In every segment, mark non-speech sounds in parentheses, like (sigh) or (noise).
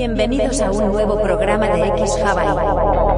Bienvenidos a un nuevo programa de X Hawaii.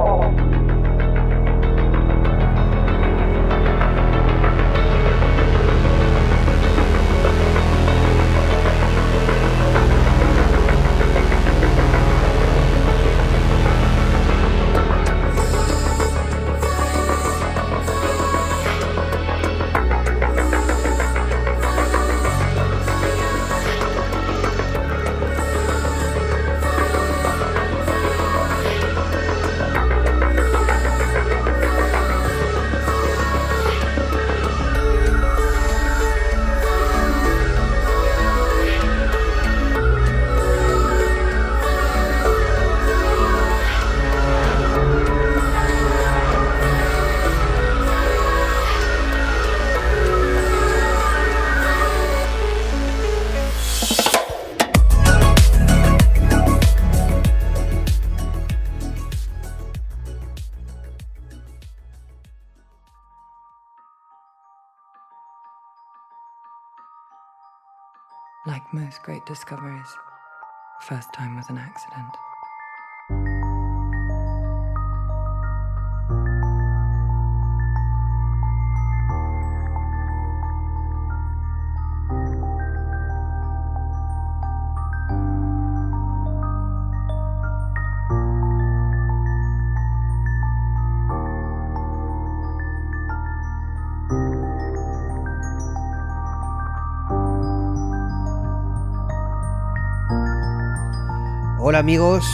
Amigos,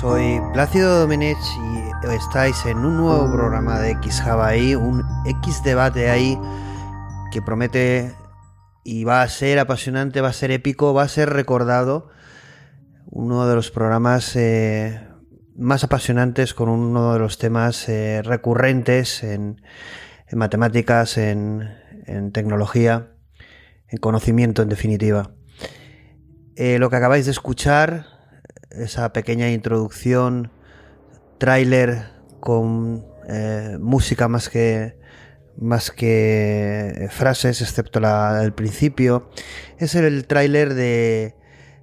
soy Plácido Domenech y estáis en un nuevo programa de X Hawaii, un X debate ahí que promete y va a ser apasionante, va a ser épico, va a ser recordado. Uno de los programas eh, más apasionantes con uno de los temas eh, recurrentes en, en matemáticas, en, en tecnología, en conocimiento en definitiva. Eh, lo que acabáis de escuchar, esa pequeña introducción, tráiler con eh, música más que más que frases, excepto la del principio, es el tráiler de,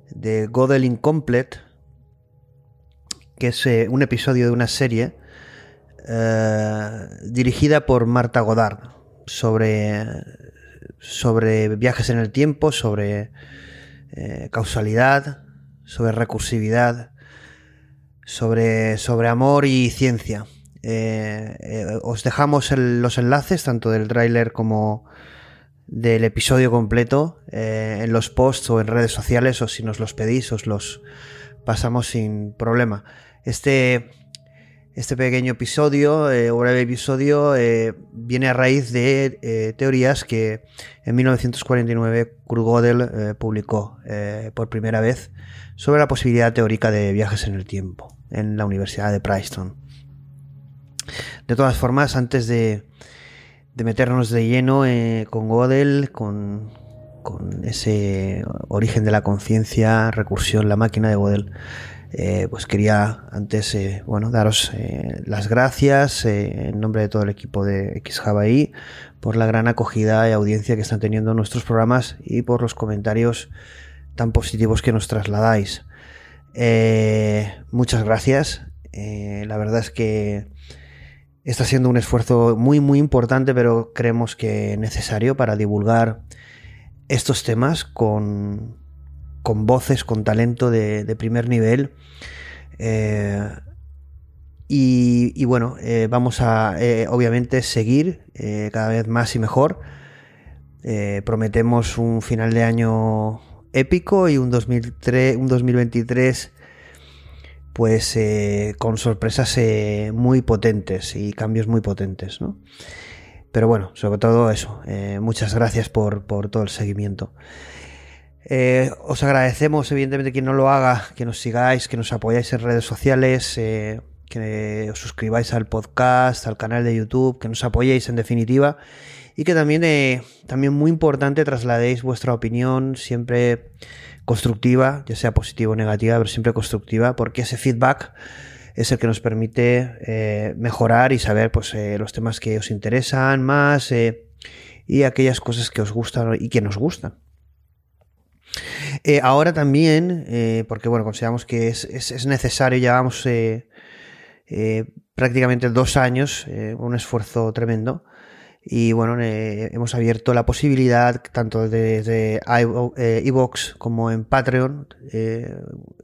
de Godel Incomplete, que es eh, un episodio de una serie eh, dirigida por Marta Godard sobre, sobre viajes en el tiempo, sobre causalidad, sobre recursividad, sobre, sobre amor y ciencia. Eh, eh, os dejamos los enlaces tanto del tráiler como del episodio completo eh, en los posts o en redes sociales o si nos los pedís os los pasamos sin problema. Este, este pequeño episodio eh, o breve episodio eh, viene a raíz de eh, teorías que en 1949 Kurt Gödel eh, publicó por primera vez sobre la posibilidad teórica de viajes en el tiempo en la Universidad de Princeton. De todas formas, antes de, meternos de lleno con Gödel, con, con ese origen de la conciencia, recursión, la máquina de Gödel, eh, pues quería antes eh, bueno, daros eh, las gracias en nombre de todo el equipo de X Hawaii por la gran acogida y audiencia que están teniendo nuestros programas y por los comentarios tan positivos que nos trasladáis. Muchas gracias. La verdad es que está siendo un esfuerzo muy muy importante, pero creemos que necesario para divulgar estos temas con, con voces, con talento de, primer nivel. Eh, y, bueno, eh, vamos a eh, obviamente seguir cada vez más y mejor. Prometemos un final de año épico y un, 2003, un 2023 pues con sorpresas muy potentes y cambios muy potentes, ¿no? Pero bueno, sobre todo eso. muchas gracias por todo el seguimiento. Eh, os agradecemos, evidentemente, quien no lo haga, que nos sigáis, que nos apoyáis en redes sociales, eh, que os suscribáis al podcast, al canal de YouTube, que nos apoyéis en definitiva y que también, eh, también muy importante, trasladéis vuestra opinión siempre constructiva, ya sea positiva o negativa, pero siempre constructiva, porque ese feedback es el que nos permite eh, mejorar y saber pues, los temas que os interesan más y aquellas cosas que os gustan y que nos gustan. Eh, ahora también, eh, porque bueno, consideramos que es, es, es necesario, llevamos eh, prácticamente dos años, un esfuerzo tremendo, y bueno, hemos abierto la posibilidad, tanto desde iVoox como en Patreon,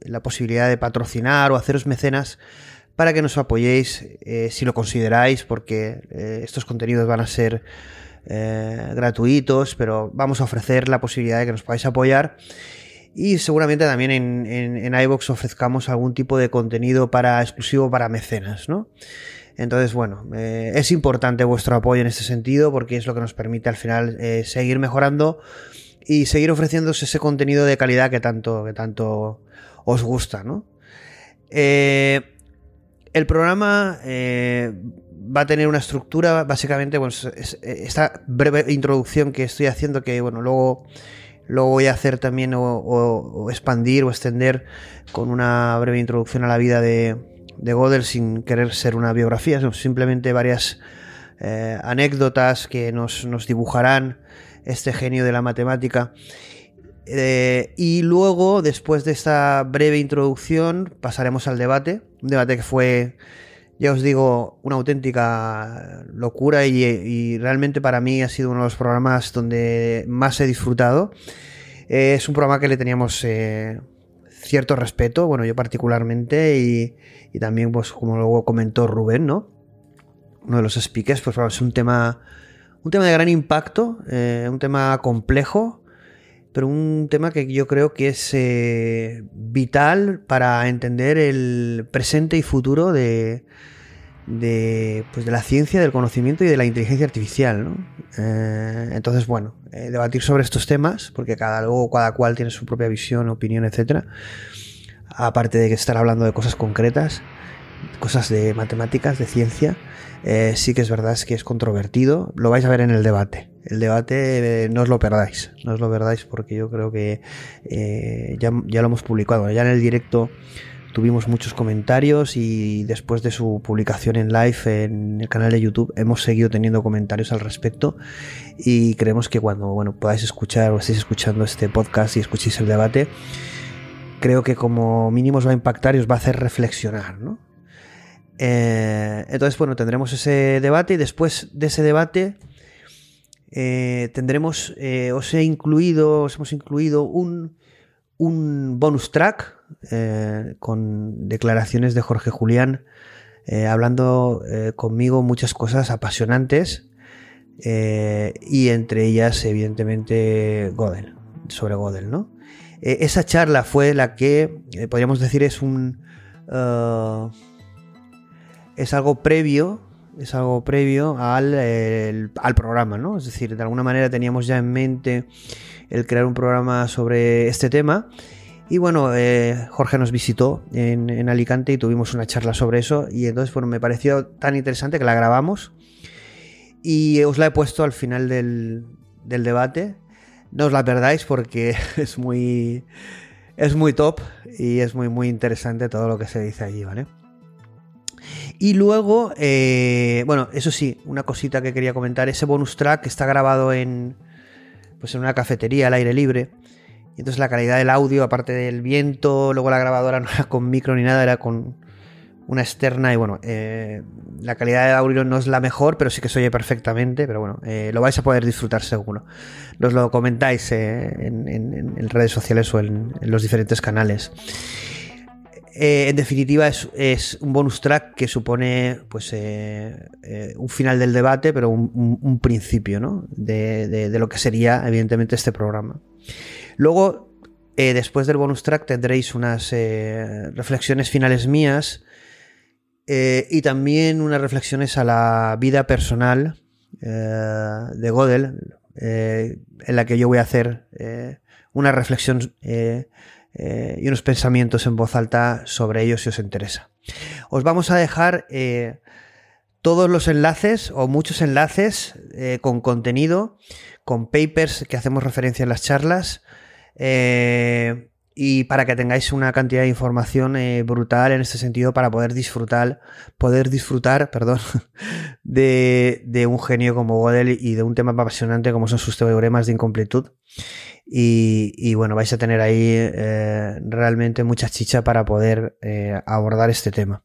la posibilidad de patrocinar o haceros mecenas para que nos apoyéis si lo consideráis, porque estos contenidos van a ser gratuitos, pero vamos a ofrecer la posibilidad de que nos podáis apoyar y seguramente también en, en, iVoox ofrezcamos algún tipo de contenido para exclusivo para mecenas, ¿no? Entonces, bueno, eh, es importante vuestro apoyo en este sentido porque es lo que nos permite al final eh, seguir mejorando y seguir ofreciéndose ese contenido de calidad que tanto, que tanto os gusta, ¿no? Eh, el programa va a tener una estructura, básicamente, bueno, esta breve introducción que estoy haciendo, que bueno, luego lo voy a hacer también o, expandir o extender con una breve introducción a la vida de, de Gödel sin querer ser una biografía, sino simplemente varias eh, anécdotas que nos, dibujarán este genio de la matemática. Eh, y luego, después de esta breve introducción, pasaremos al debate. Un debate que fue ya os digo, una auténtica locura y, realmente para mí ha sido uno de los programas donde más he disfrutado. Eh, es un programa que le teníamos eh, cierto respeto, bueno, yo particularmente, y, también, pues, como luego comentó Rubén, ¿no? Uno de los speakers, pues es un tema, un tema de gran impacto, eh, un tema complejo, pero un tema que yo creo que es vital para entender el presente y futuro de, pues de la ciencia, del conocimiento y de la inteligencia artificial. ¿no? Eh, entonces, bueno, eh, debatir sobre estos temas, porque cada, luego cada cual tiene su propia visión, opinión, etc. Aparte de que estar hablando de cosas concretas, cosas de matemáticas, de ciencia, eh, sí que es verdad es que es controvertido. Lo vais a ver en el debate. El debate no os lo perdáis, no os lo perdáis porque yo creo que ya, ya lo hemos publicado. Ya en el directo tuvimos muchos comentarios y después de su publicación en live en el canal de YouTube hemos seguido teniendo comentarios al respecto y creemos que cuando bueno, podáis escuchar o estéis escuchando este podcast y escuchéis el debate, creo que como mínimo os va a impactar y os va a hacer reflexionar, ¿no? Eh, entonces, bueno, tendremos ese debate y después de ese debate eh, tendremos, eh, os he incluido, os hemos incluido un, un bonus track eh, con declaraciones de Jorge Julián, hablando conmigo muchas cosas apasionantes y entre ellas, evidentemente, Godel, sobre Godel, ¿no? esa charla fue la que, podríamos decir, es un. es algo previo. Es algo previo al, al programa, ¿no? Es decir, de alguna manera teníamos ya en mente el crear un programa sobre este tema y bueno, eh, Jorge nos visitó en, Alicante y tuvimos una charla sobre eso. Y entonces, bueno, me pareció tan interesante que la grabamos. Y os la he puesto al final del, debate. No os la perdáis porque (laughs) es muy. Es muy top y es muy, muy interesante todo lo que se dice allí, ¿vale? Y luego, eh, bueno, eso sí, una cosita que quería comentar. Ese bonus track está grabado en. Pues en una cafetería al aire libre. Y entonces la calidad del audio, aparte del viento, luego la grabadora (laughs) no era con micro ni nada, era con una externa y bueno, eh, la calidad del audio no es la mejor, pero sí que se oye perfectamente, pero bueno, eh, lo vais a poder disfrutar seguro. Nos lo comentáis eh, en, redes sociales o en, los diferentes canales. En definitiva es, un bonus track que supone pues un final del debate, pero un, principio ¿no? de, lo que sería evidentemente este programa. Luego, eh, después del bonus track tendréis unas eh, reflexiones finales mías eh, y también unas reflexiones a la vida personal de Godel, en la que yo voy a hacer una reflexión y unos pensamientos en voz alta sobre ellos si os interesa. Os vamos a dejar todos los enlaces o muchos enlaces con contenido, con papers que hacemos referencia en las charlas eh, y para que tengáis una cantidad de información eh, brutal en este sentido para poder disfrutar, poder disfrutar, (laughs) perdón, de, un genio como Godel y de un tema apasionante como son sus teoremas de incompletud. Y, bueno, vais a tener ahí eh, realmente mucha chicha para poder eh, abordar este tema.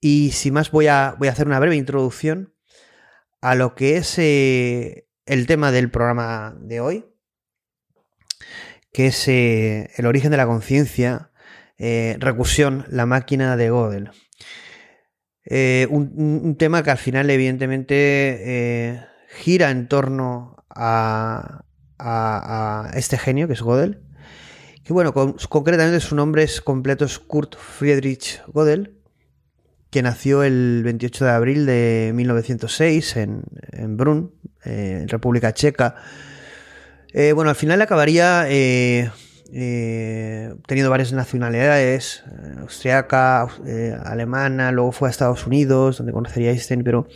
Y sin más, voy a, voy a hacer una breve introducción a lo que es eh, el tema del programa de hoy, que es el origen de la conciencia, recursión, la máquina de Gödel. Un, tema que al final, evidentemente, gira en torno a, a, este genio que es Gödel. Que bueno, concretamente su nombre es completo es Kurt Friedrich Gödel, que nació el 28 de abril de 1906 en, en Brunn, eh, en República Checa. Eh, bueno, al final acabaría eh, teniendo varias nacionalidades, austriaca, alemana, luego fue a Estados Unidos, donde conocería a Einstein, pero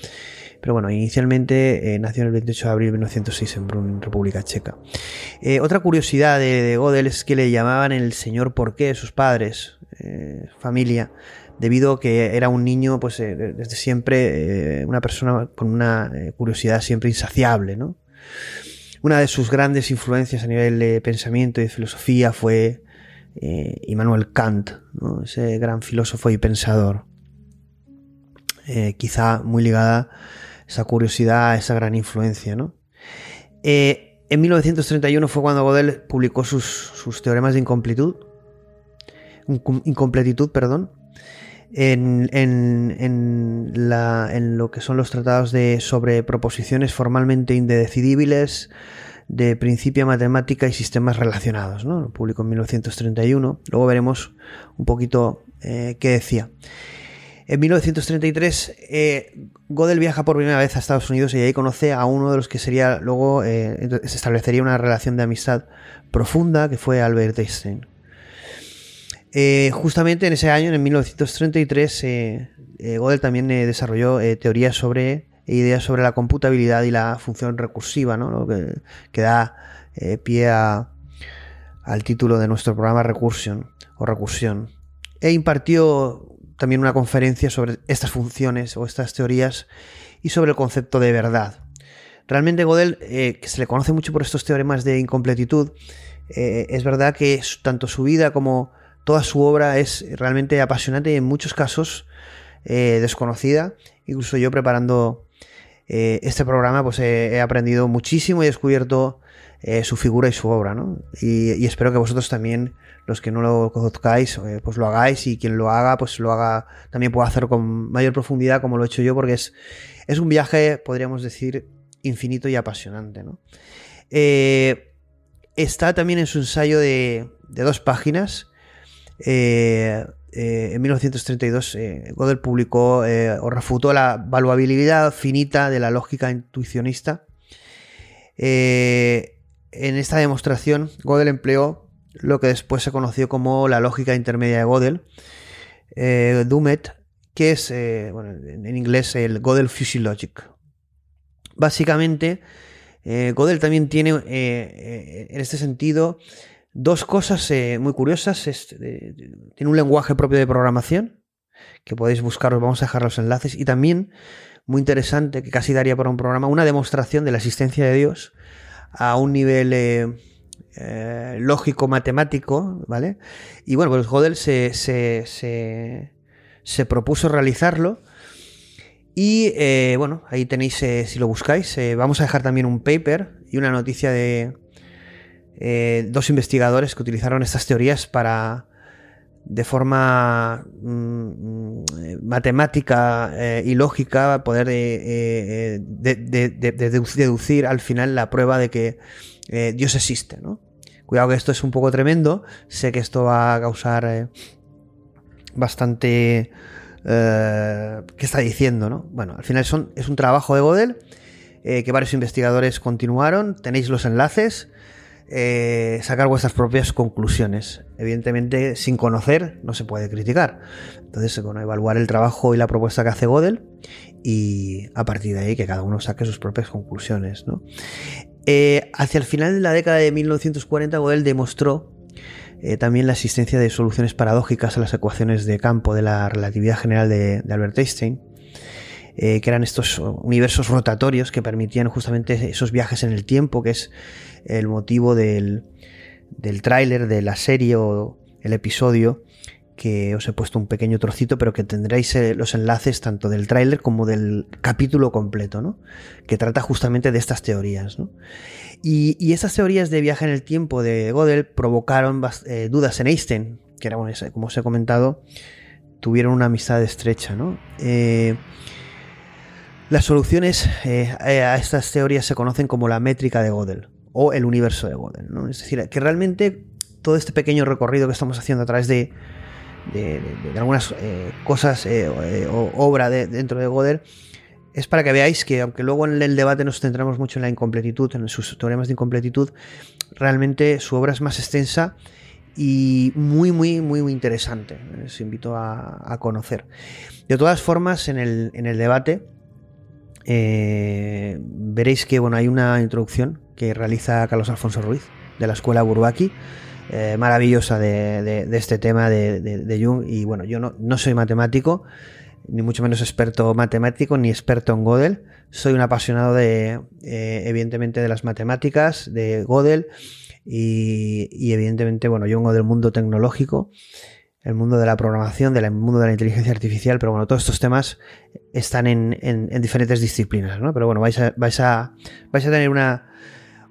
pero bueno, inicialmente eh, nació el 28 de abril de 1906 en Brunn, República Checa. Eh, otra curiosidad de, Godel es que le llamaban el señor porqué sus padres, eh, familia, debido a que era un niño, pues desde siempre, una persona con una curiosidad siempre insaciable, ¿no? Una de sus grandes influencias a nivel de pensamiento y de filosofía fue Immanuel Kant, ese gran filósofo y pensador. quizá muy ligada esa curiosidad, esa gran influencia, ¿no? Eh, en 1931 fue cuando Godel publicó sus, teoremas de incompletitud, incompletitud, perdón, en, en, lo que son los tratados de sobre proposiciones formalmente indecidibles de principio matemática y sistemas relacionados. ¿no? Lo publicó en 1931. Luego veremos un poquito eh, qué decía. En 1933, eh, Godel viaja por primera vez a Estados Unidos y ahí conoce a uno de los que sería luego eh, se establecería una relación de amistad profunda, que fue Albert Einstein. Eh, justamente en ese año, en 1933, Godel también desarrolló teorías sobre ideas sobre la computabilidad y la función recursiva, ¿no? lo que, da pie al título de nuestro programa Recursion o Recursión. E impartió también una conferencia sobre estas funciones o estas teorías y sobre el concepto de verdad. Realmente Godel, eh, que se le conoce mucho por estos teoremas de incompletitud, eh, es verdad que tanto su vida como toda su obra es realmente apasionante y en muchos casos eh, desconocida. Incluso yo preparando este programa pues he aprendido muchísimo y he descubierto su figura y su obra. ¿no? y espero que vosotros también los que no lo conozcáis, eh, pues lo hagáis y quien lo haga, pues lo haga, también puede hacer con mayor profundidad como lo he hecho yo, porque es, es un viaje, podríamos decir, infinito y apasionante. Eh, está también en su ensayo de, dos páginas. Eh, en 1932, Gödel publicó o refutó la valuabilidad finita de la lógica intuicionista. en esta demostración, Gödel empleó lo que después se conoció como la lógica intermedia de Gödel, eh, Dumet, que es eh, en inglés el Gödel Logic. Básicamente, eh, Gödel también tiene en este sentido dos cosas muy curiosas. tiene un lenguaje propio de programación, que podéis buscar, vamos a dejar los enlaces, y también, muy interesante, que casi daría para un programa, una demostración de la existencia de Dios a un nivel eh, lógico-matemático, ¿vale? Y bueno, pues Gödel se, se, propuso realizarlo. Y eh, bueno, ahí tenéis, eh, si lo buscáis, vamos a dejar también un paper y una noticia de dos investigadores que utilizaron estas teorías para, de forma mm, matemática y lógica, poder deducir al final la prueba de que Dios existe, ¿no? Cuidado que esto es un poco tremendo. Sé que esto va a causar eh, bastante... Eh, ¿Qué está diciendo? No? Bueno, al final es un trabajo de Godel eh, que varios investigadores continuaron. Tenéis los enlaces. Sacar vuestras propias conclusiones. Evidentemente, sin conocer, no se puede criticar. Entonces, bueno, evaluar el trabajo y la propuesta que hace Godel y a partir de ahí que cada uno saque sus propias conclusiones. Eh, hacia el final de la década de 1940, Gödel demostró eh, también la existencia de soluciones paradójicas a las ecuaciones de campo de la relatividad general de, Albert Einstein. que eran estos universos rotatorios que permitían justamente esos viajes en el tiempo, que es el motivo del, del tráiler de la serie o el episodio que os he puesto un pequeño trocito, pero que tendréis eh, los enlaces tanto del tráiler como del capítulo completo, ¿no? Que trata justamente de estas teorías, ¿no? Y, estas teorías de viaje en el tiempo de Gödel provocaron eh, dudas en Einstein, que era, bueno, como os he comentado, tuvieron una amistad estrecha, ¿no? Eh, las soluciones a estas teorías se conocen como la métrica de Gödel o el universo de Gödel, ¿no? Es decir, que realmente todo este pequeño recorrido que estamos haciendo a través de algunas eh, cosas eh, eh, o obra dentro de Gödel, es para que veáis que aunque luego en el debate nos centramos mucho en la incompletitud, en sus teoremas de incompletitud, realmente su obra es más extensa y muy, muy, muy, muy interesante. os invito a, conocer. De todas formas, en el, en el debate veréis que bueno, hay una introducción que realiza Carlos Alfonso Ruiz de la Escuela Burbaki eh, maravillosa de, este tema de, Jung. Y bueno, yo no, soy matemático, ni mucho menos experto matemático, ni experto en Gödel. Soy un apasionado de, eh, evidentemente, de las matemáticas, de Gödel y, evidentemente, bueno, yo vengo del mundo tecnológico, el mundo de la programación, del mundo de la inteligencia artificial, pero bueno, todos estos temas están en, diferentes disciplinas, ¿no? Pero bueno, vais a, vais a, vais a tener una,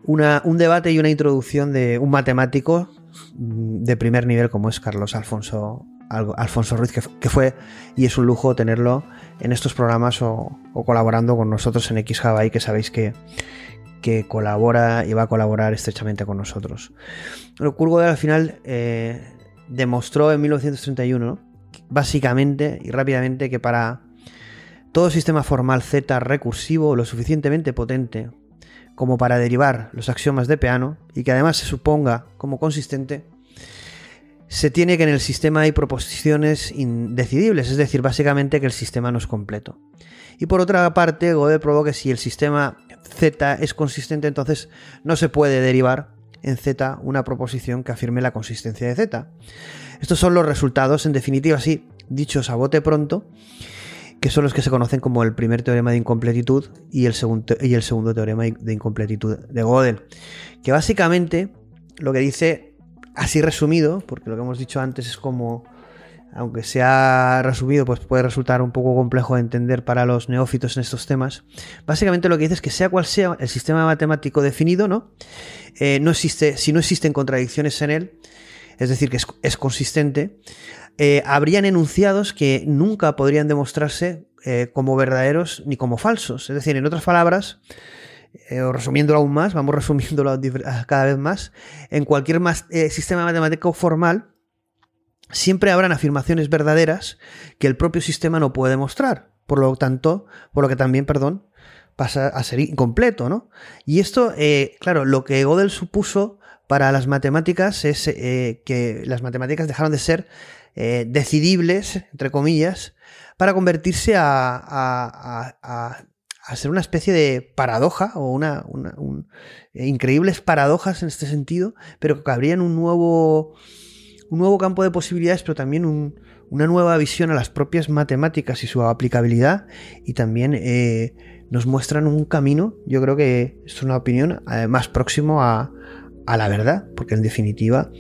una, un debate y una introducción de un matemático de primer nivel como es Carlos Alfonso, Alfonso Ruiz, que, fue y es un lujo tenerlo en estos programas o, colaborando con nosotros en X y que sabéis que, que colabora y va a colaborar estrechamente con nosotros. Bueno, Kurt al final eh, demostró en 1931, básicamente y rápidamente, que para todo sistema formal Z recursivo lo suficientemente potente como para derivar los axiomas de Peano y que además se suponga como consistente, se tiene que en el sistema hay proposiciones indecidibles, es decir, básicamente que el sistema no es completo. Y por otra parte, Gödel probó que si el sistema Z es consistente, entonces no se puede derivar en Z una proposición que afirme la consistencia de Z. Estos son los resultados, en definitiva, así, dichos a bote pronto, que son los que se conocen como el primer teorema de incompletitud y el segundo, y el segundo teorema de incompletitud de Gödel. Que básicamente lo que dice, así resumido, porque lo que hemos dicho antes es como, aunque sea resumido, pues puede resultar un poco complejo de entender para los neófitos en estos temas. Básicamente lo que dice es que sea cual sea el sistema matemático definido, ¿no? Eh, no existe, si no existen contradicciones en él, es decir, que es consistente, eh, habrían enunciados que nunca podrían demostrarse eh, como verdaderos ni como falsos. Es decir, en otras palabras, o resumiéndolo aún más, vamos (laughs) resumiéndolo cada vez más, en cualquier sistema matemático formal, siempre habrán afirmaciones verdaderas que el propio sistema no puede demostrar. Por lo tanto, por lo que también, perdón, pasa a ser incompleto, ¿no? Y esto, claro, lo que Gödel supuso para las matemáticas es que las matemáticas dejaron de ser eh, decidibles, entre comillas, para convertirse a, a, ser una especie de paradoja o una, eh, increíbles paradojas en este sentido, pero que abrían un nuevo, un nuevo campo de posibilidades, pero también una nueva visión a las propias matemáticas y su aplicabilidad. Y también eh, nos muestran un camino, yo creo que es una opinión más próximo a, la verdad, porque en definitiva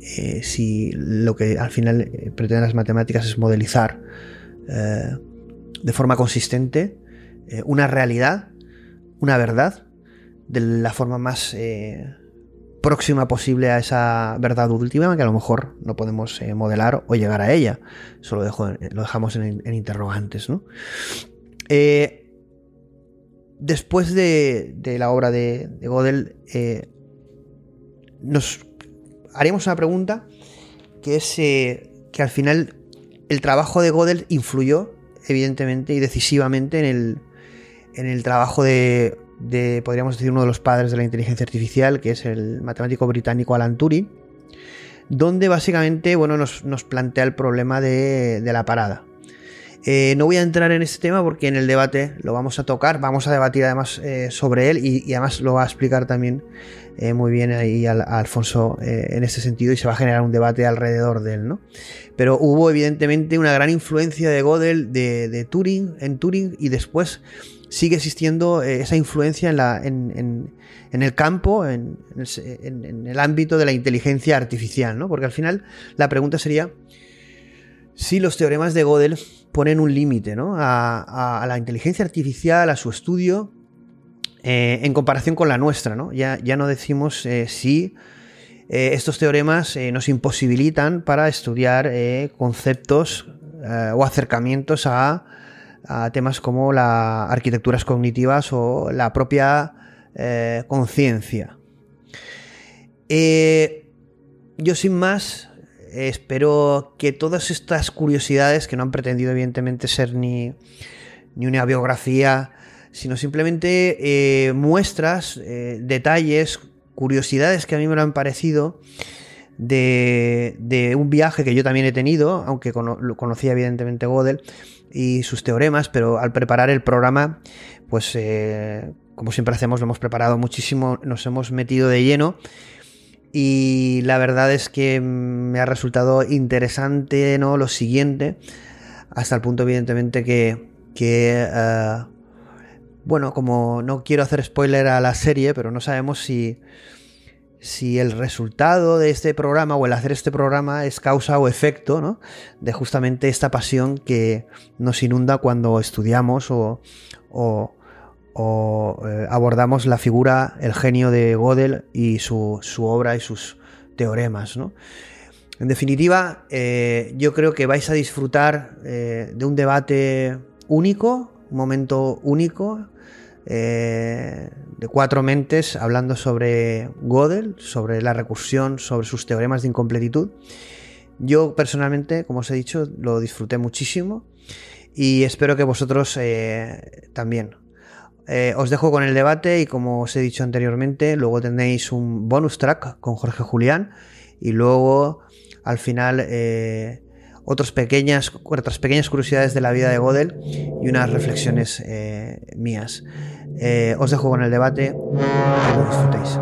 eh, si lo que al final eh, pretenden las matemáticas es modelizar eh, de forma consistente una realidad, una verdad, de la forma más próxima posible a esa verdad última que a lo mejor no podemos modelar o llegar a ella. Eso lo, lo dejamos en, interrogantes. después de, la obra de, de Gödel, nos haríamos una pregunta que es eh, que al final el trabajo de Gödel influyó, evidentemente y decisivamente, en el, en el trabajo de, podríamos decir, uno de los padres de la inteligencia artificial, que es el matemático británico Alan Turing, donde básicamente bueno, nos, plantea el problema de, la parada. Eh, no voy a entrar en este tema porque en el debate lo vamos a tocar, vamos a debatir además eh, sobre él y, además lo va a explicar también eh, muy bien ahí a, Alfonso en ese sentido y se va a generar un debate alrededor de él, ¿no? Pero hubo evidentemente una gran influencia de Gödel de, Turing, en Turing y después sigue existiendo esa influencia en, en, el campo, en, el ámbito de la inteligencia artificial, ¿no? Porque al final la pregunta sería si los teoremas de Gödel ponen un límite a, la inteligencia artificial, a su estudio, eh, en comparación con la nuestra. Ya, ya no decimos eh, si eh, estos teoremas nos imposibilitan para estudiar conceptos o acercamientos a, temas como las arquitecturas cognitivas o la propia conciencia. yo sin más espero que todas estas curiosidades, que no han pretendido evidentemente ser ni, una biografía, sino simplemente eh, muestras, eh, detalles, curiosidades que a mí me lo han parecido de, un viaje que yo también he tenido, aunque lo conocía evidentemente Gödel y sus teoremas, pero al preparar el programa, pues eh, como siempre hacemos, lo hemos preparado muchísimo, nos hemos metido de lleno y la verdad es que me ha resultado interesante ¿no? lo siguiente, hasta el punto evidentemente que, eh, bueno, como no quiero hacer spoiler a la serie, pero no sabemos si, si el resultado de este programa o el hacer este programa es causa o efecto ¿no? de justamente esta pasión que nos inunda cuando estudiamos o, o eh, abordamos la figura, el genio de Gödel y su, obra y sus teoremas. En definitiva, eh, yo creo que vais a disfrutar eh, de un debate único, un momento único, de cuatro mentes hablando sobre Gödel, sobre la recursión, sobre sus teoremas de incompletitud. Yo personalmente, como os he dicho, lo disfruté muchísimo y espero que vosotros también. Eh, os dejo con el debate y como os he dicho anteriormente, luego tenéis un bonus track con Jorge Julián y luego al final eh, otras, pequeñas, otras pequeñas curiosidades de la vida de Godel y unas reflexiones eh, mías. os dejo con el debate y lo disfrutéis.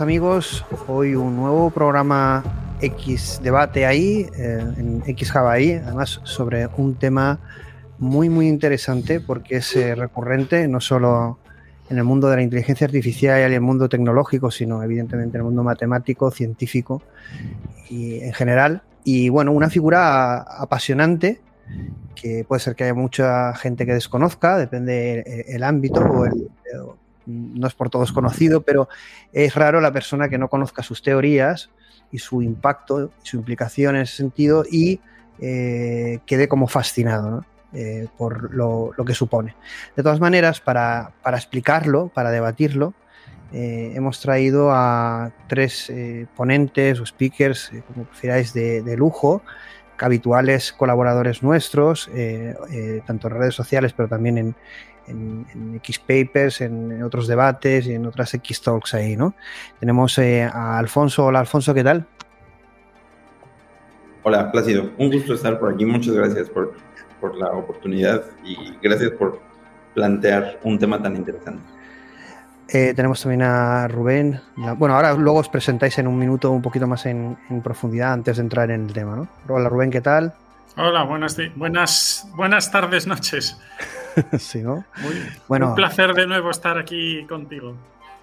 Amigos. Hoy un nuevo programa X Debate ahí, eh, en X Java ahí, además sobre un tema muy muy interesante porque es eh, recurrente no solo en el mundo de la inteligencia artificial y el mundo tecnológico, sino evidentemente en el mundo matemático, científico y en general. Y bueno, una figura apasionante que puede ser que haya mucha gente que desconozca, depende el, el ámbito o el, no es por todos conocido, pero es raro la persona que no conozca sus teorías y su impacto, su implicación en ese sentido y eh, quede como fascinado eh, por lo, que supone. De todas maneras, para, explicarlo, para debatirlo, eh, hemos traído a tres ponentes o speakers, como prefiráis, de, lujo, habituales colaboradores nuestros, tanto en redes sociales, pero también en, en, X Papers, en, otros debates y en otras X Talks ahí, ¿no? Tenemos eh, a Alfonso. Hola, Alfonso, ¿qué tal? Hola, Plácido. Un gusto estar por aquí. Muchas gracias por, por la oportunidad y gracias por plantear un tema tan interesante. Eh, tenemos también a Rubén. Bueno, ahora luego os presentáis en un minuto un poquito más en, en, profundidad antes de entrar en el tema, ¿no? Hola Rubén, ¿qué tal? Hola, buenas, buenas, buenas tardes, noches. (laughs) sí, ¿no? bueno, un placer de nuevo estar aquí contigo.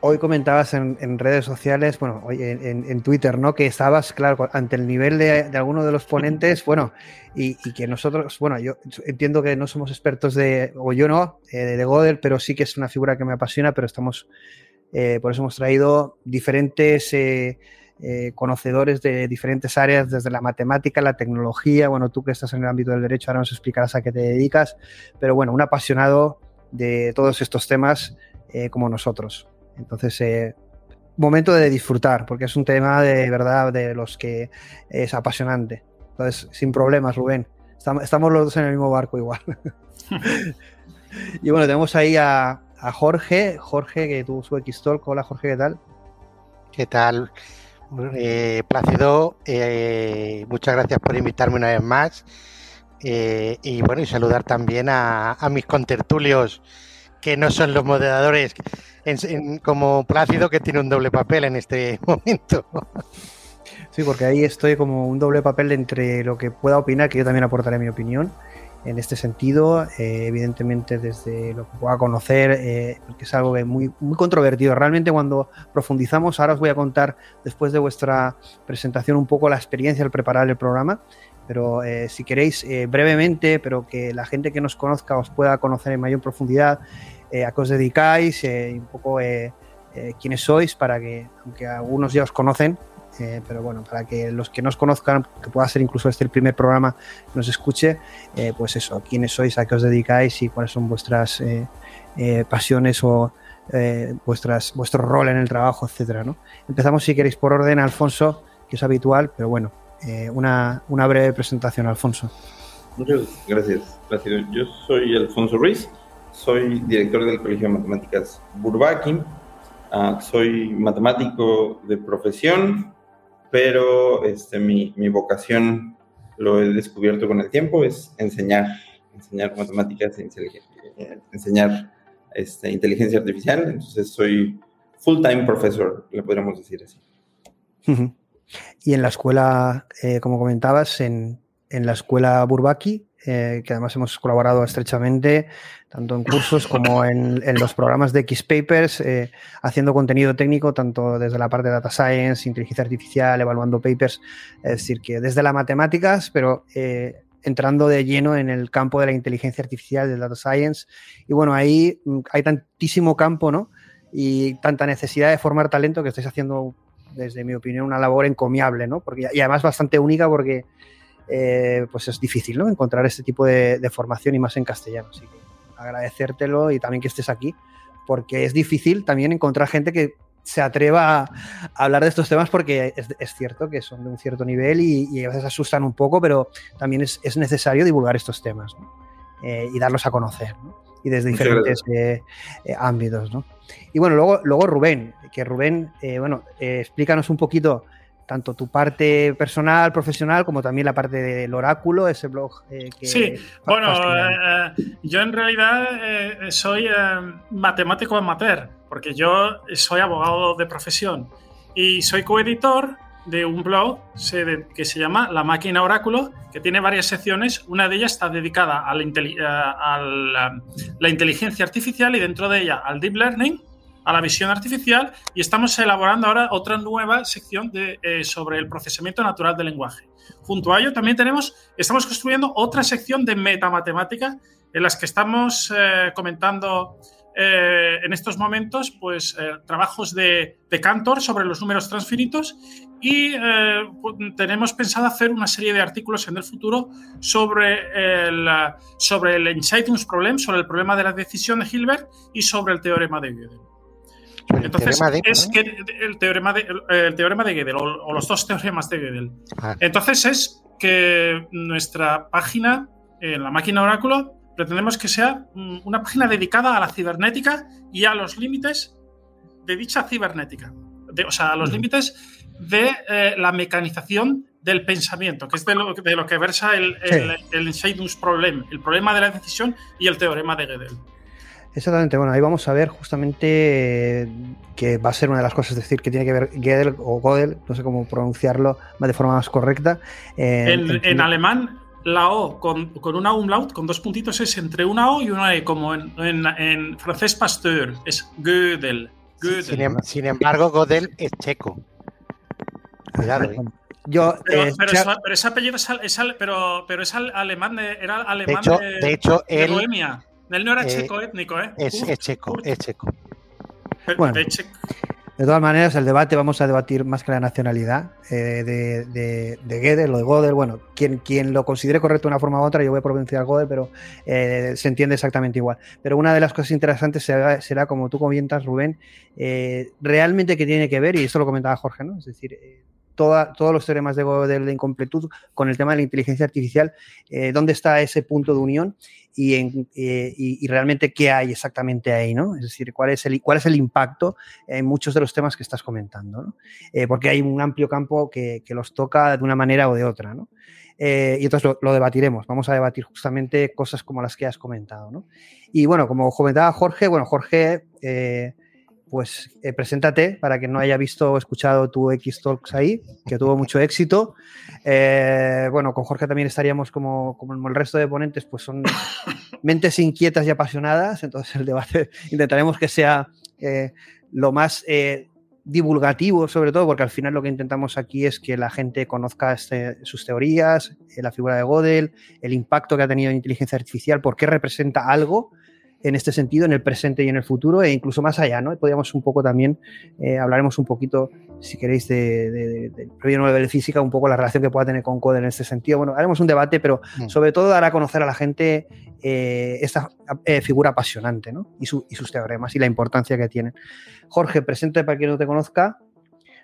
Hoy comentabas en, redes sociales, bueno, en, en, Twitter, ¿no? Que estabas, claro, ante el nivel de, de alguno de los ponentes, (laughs) bueno, y, que nosotros, bueno, yo entiendo que no somos expertos de, o yo no, eh, de Godel, pero sí que es una figura que me apasiona, pero estamos, eh, por eso hemos traído diferentes... Eh, eh, conocedores de diferentes áreas, desde la matemática, la tecnología, bueno, tú que estás en el ámbito del derecho, ahora nos explicarás a qué te dedicas, pero bueno, un apasionado de todos estos temas eh, como nosotros. Entonces, eh, momento de disfrutar, porque es un tema de verdad de los que es apasionante. Entonces, sin problemas, Rubén. Estamos, estamos los dos en el mismo barco igual. (laughs) y bueno, tenemos ahí a, a Jorge, Jorge que tuvo su X-Talk. Hola Jorge, ¿qué tal? ¿Qué tal? Eh, Plácido, eh, muchas gracias por invitarme una vez más. Eh, y bueno, y saludar también a, a, mis contertulios que no son los moderadores, en, en, como Plácido que tiene un doble papel en este (laughs) momento. Sí, porque ahí estoy como un doble papel entre lo que pueda opinar, que yo también aportaré mi opinión en este sentido, eh, evidentemente desde lo que pueda conocer, eh, porque es algo muy, muy controvertido. Realmente cuando profundizamos, ahora os voy a contar después de vuestra presentación un poco la experiencia al preparar el programa, pero eh, si queréis brevemente, pero que la gente que nos conozca os pueda conocer en mayor profundidad a qué os dedicáis y un poco quiénes sois, para que, aunque algunos ya os conocen, eh, pero bueno, para que los que nos conozcan, que pueda ser incluso este el primer programa que nos escuche, eh, pues eso, quiénes sois, a qué os dedicáis y cuáles son vuestras eh, pasiones o vuestras, vuestro rol en el trabajo, etcétera. ¿no? Empezamos, si queréis, por orden, Alfonso, que es habitual, pero bueno, una, una, breve presentación, Alfonso. Muchas gracias, gracias. Yo soy Alfonso Ruiz, soy director del Colegio de Matemáticas Burbaki. Uh, soy matemático de profesión, pero este, mi, vocación lo he descubierto con el tiempo, es enseñar, enseñar matemáticas, eh, enseñar este, inteligencia artificial, entonces soy full-time profesor, le podríamos decir así. Y en la escuela, eh, como comentabas, en, en, la escuela Burbaki, eh, que además hemos colaborado estrechamente, tanto en cursos como en, en los programas de X-Papers, eh, haciendo contenido técnico, tanto desde la parte de Data Science, inteligencia artificial, evaluando papers, es decir, que desde las matemáticas, pero eh, entrando de lleno en el campo de la inteligencia artificial, del Data Science. Y bueno, ahí mm, hay tantísimo campo, ¿no? Y tanta necesidad de formar talento que estáis haciendo, desde mi opinión, una labor encomiable, ¿no? Porque, y además bastante única porque eh, pues es difícil ¿no? encontrar este tipo de, de, formación y más en castellano. Así que agradecértelo y también que estés aquí, porque es difícil también encontrar gente que se atreva a, hablar de estos temas porque es, es, cierto que son de un cierto nivel y, y a veces asustan un poco, pero también es, es necesario divulgar estos temas ¿no? eh, y darlos a conocer ¿no? y desde diferentes eh, eh, ámbitos. ¿no? Y bueno, luego, luego Rubén, que Rubén, eh, bueno, explícanos un poquito tanto tu parte personal, profesional, como también la parte del oráculo, ese blog eh, que... Sí, bueno, eh, yo en realidad eh, soy matemático amateur, porque yo soy abogado de profesión y soy coeditor de un blog que se llama La Máquina Oráculo, que tiene varias secciones. Una de ellas está dedicada a la, a la, la inteligencia artificial y dentro de ella al deep learning a la visión artificial y estamos elaborando ahora otra nueva sección eh, sobre el procesamiento natural del lenguaje. Junto a ello también tenemos, estamos construyendo otra sección de metamatemática en las que estamos eh, comentando eh, en estos momentos pues, trabajos de, de, Cantor sobre los números transfinitos y pues, tenemos pensado hacer una serie de artículos en el futuro sobre el, sobre el Insightings sobre el problema de la decisión de Hilbert y sobre el teorema de Gödel. Entonces, de, es que el teorema de, el teorema de Gödel, o, o, los dos teoremas de Gödel. Ah. Entonces, es que nuestra página, en la máquina oráculo, pretendemos que sea una página dedicada a la cibernética y a los límites de dicha cibernética. De, o sea, a los mm. límites de eh, la mecanización del pensamiento, que es de lo, de lo que versa el, sí. el, el Problem, el problema de la decisión y el teorema de Gödel. Exactamente, bueno, ahí vamos a ver justamente eh, que va a ser una de las cosas, es decir, que tiene que ver Gödel o Gödel, no sé cómo pronunciarlo de forma más correcta. Eh, en, en, en, alemán, la O con, con, una umlaut, con dos puntitos, es entre una O y una E, como en, en francés Pasteur, es Gödel. Gödel. Sin, em, sin, embargo, Gödel es checo. Cuidado, ¿eh? Yo, pero, eh, pero, ese, pero, ese apellido es, es, pero, pero es alemán de, era alemán de hecho, de, de, hecho, de él, Bohemia. Él no era checo eh, étnico, ¿eh? Es, es checo, es checo. (laughs) Bueno, checo. De todas maneras, el debate vamos a debatir más que la nacionalidad eh, de, de, de Gödel o de Gödel. Bueno, quien, quien lo considere correcto de una forma u otra, yo voy a pronunciar Gödel, pero eh, se entiende exactamente igual. Pero una de las cosas interesantes será, será como tú comentas, Rubén, eh, realmente que tiene que ver, y esto lo comentaba Jorge, ¿no? Es decir, eh, toda, todos los teoremas de Gödel de incompletud con el tema de la inteligencia artificial, eh, dónde está ese punto de unión y, en, eh, y, realmente qué hay exactamente ahí, ¿no? Es decir, cuál es el, cuál es el impacto en muchos de los temas que estás comentando, ¿no? Eh, porque hay un amplio campo que, que, los toca de una manera o de otra, ¿no? Eh, y entonces lo, lo, debatiremos. Vamos a debatir justamente cosas como las que has comentado, ¿no? Y bueno, como comentaba Jorge, bueno, Jorge pues eh, preséntate para que no haya visto o escuchado tu X Talks ahí, que tuvo mucho éxito. Eh, bueno, con Jorge también estaríamos como, como el resto de ponentes, pues son mentes inquietas y apasionadas, entonces el debate (laughs) intentaremos que sea eh, lo más eh, divulgativo, sobre todo, porque al final lo que intentamos aquí es que la gente conozca este, sus teorías, eh, la figura de Gödel, el impacto que ha tenido en inteligencia artificial, por qué representa algo en este sentido, en el presente y en el futuro, e incluso más allá, ¿no? Podríamos un poco también, eh, hablaremos un poquito, si queréis, del de, de, de premio Nobel de Física, un poco la relación que pueda tener con Code en este sentido. Bueno, haremos un debate, pero mm. sobre todo dar a conocer a la gente eh, esta eh, figura apasionante, ¿no? Y, su, y, sus teoremas y la importancia que tienen. Jorge, presente para quien no te conozca,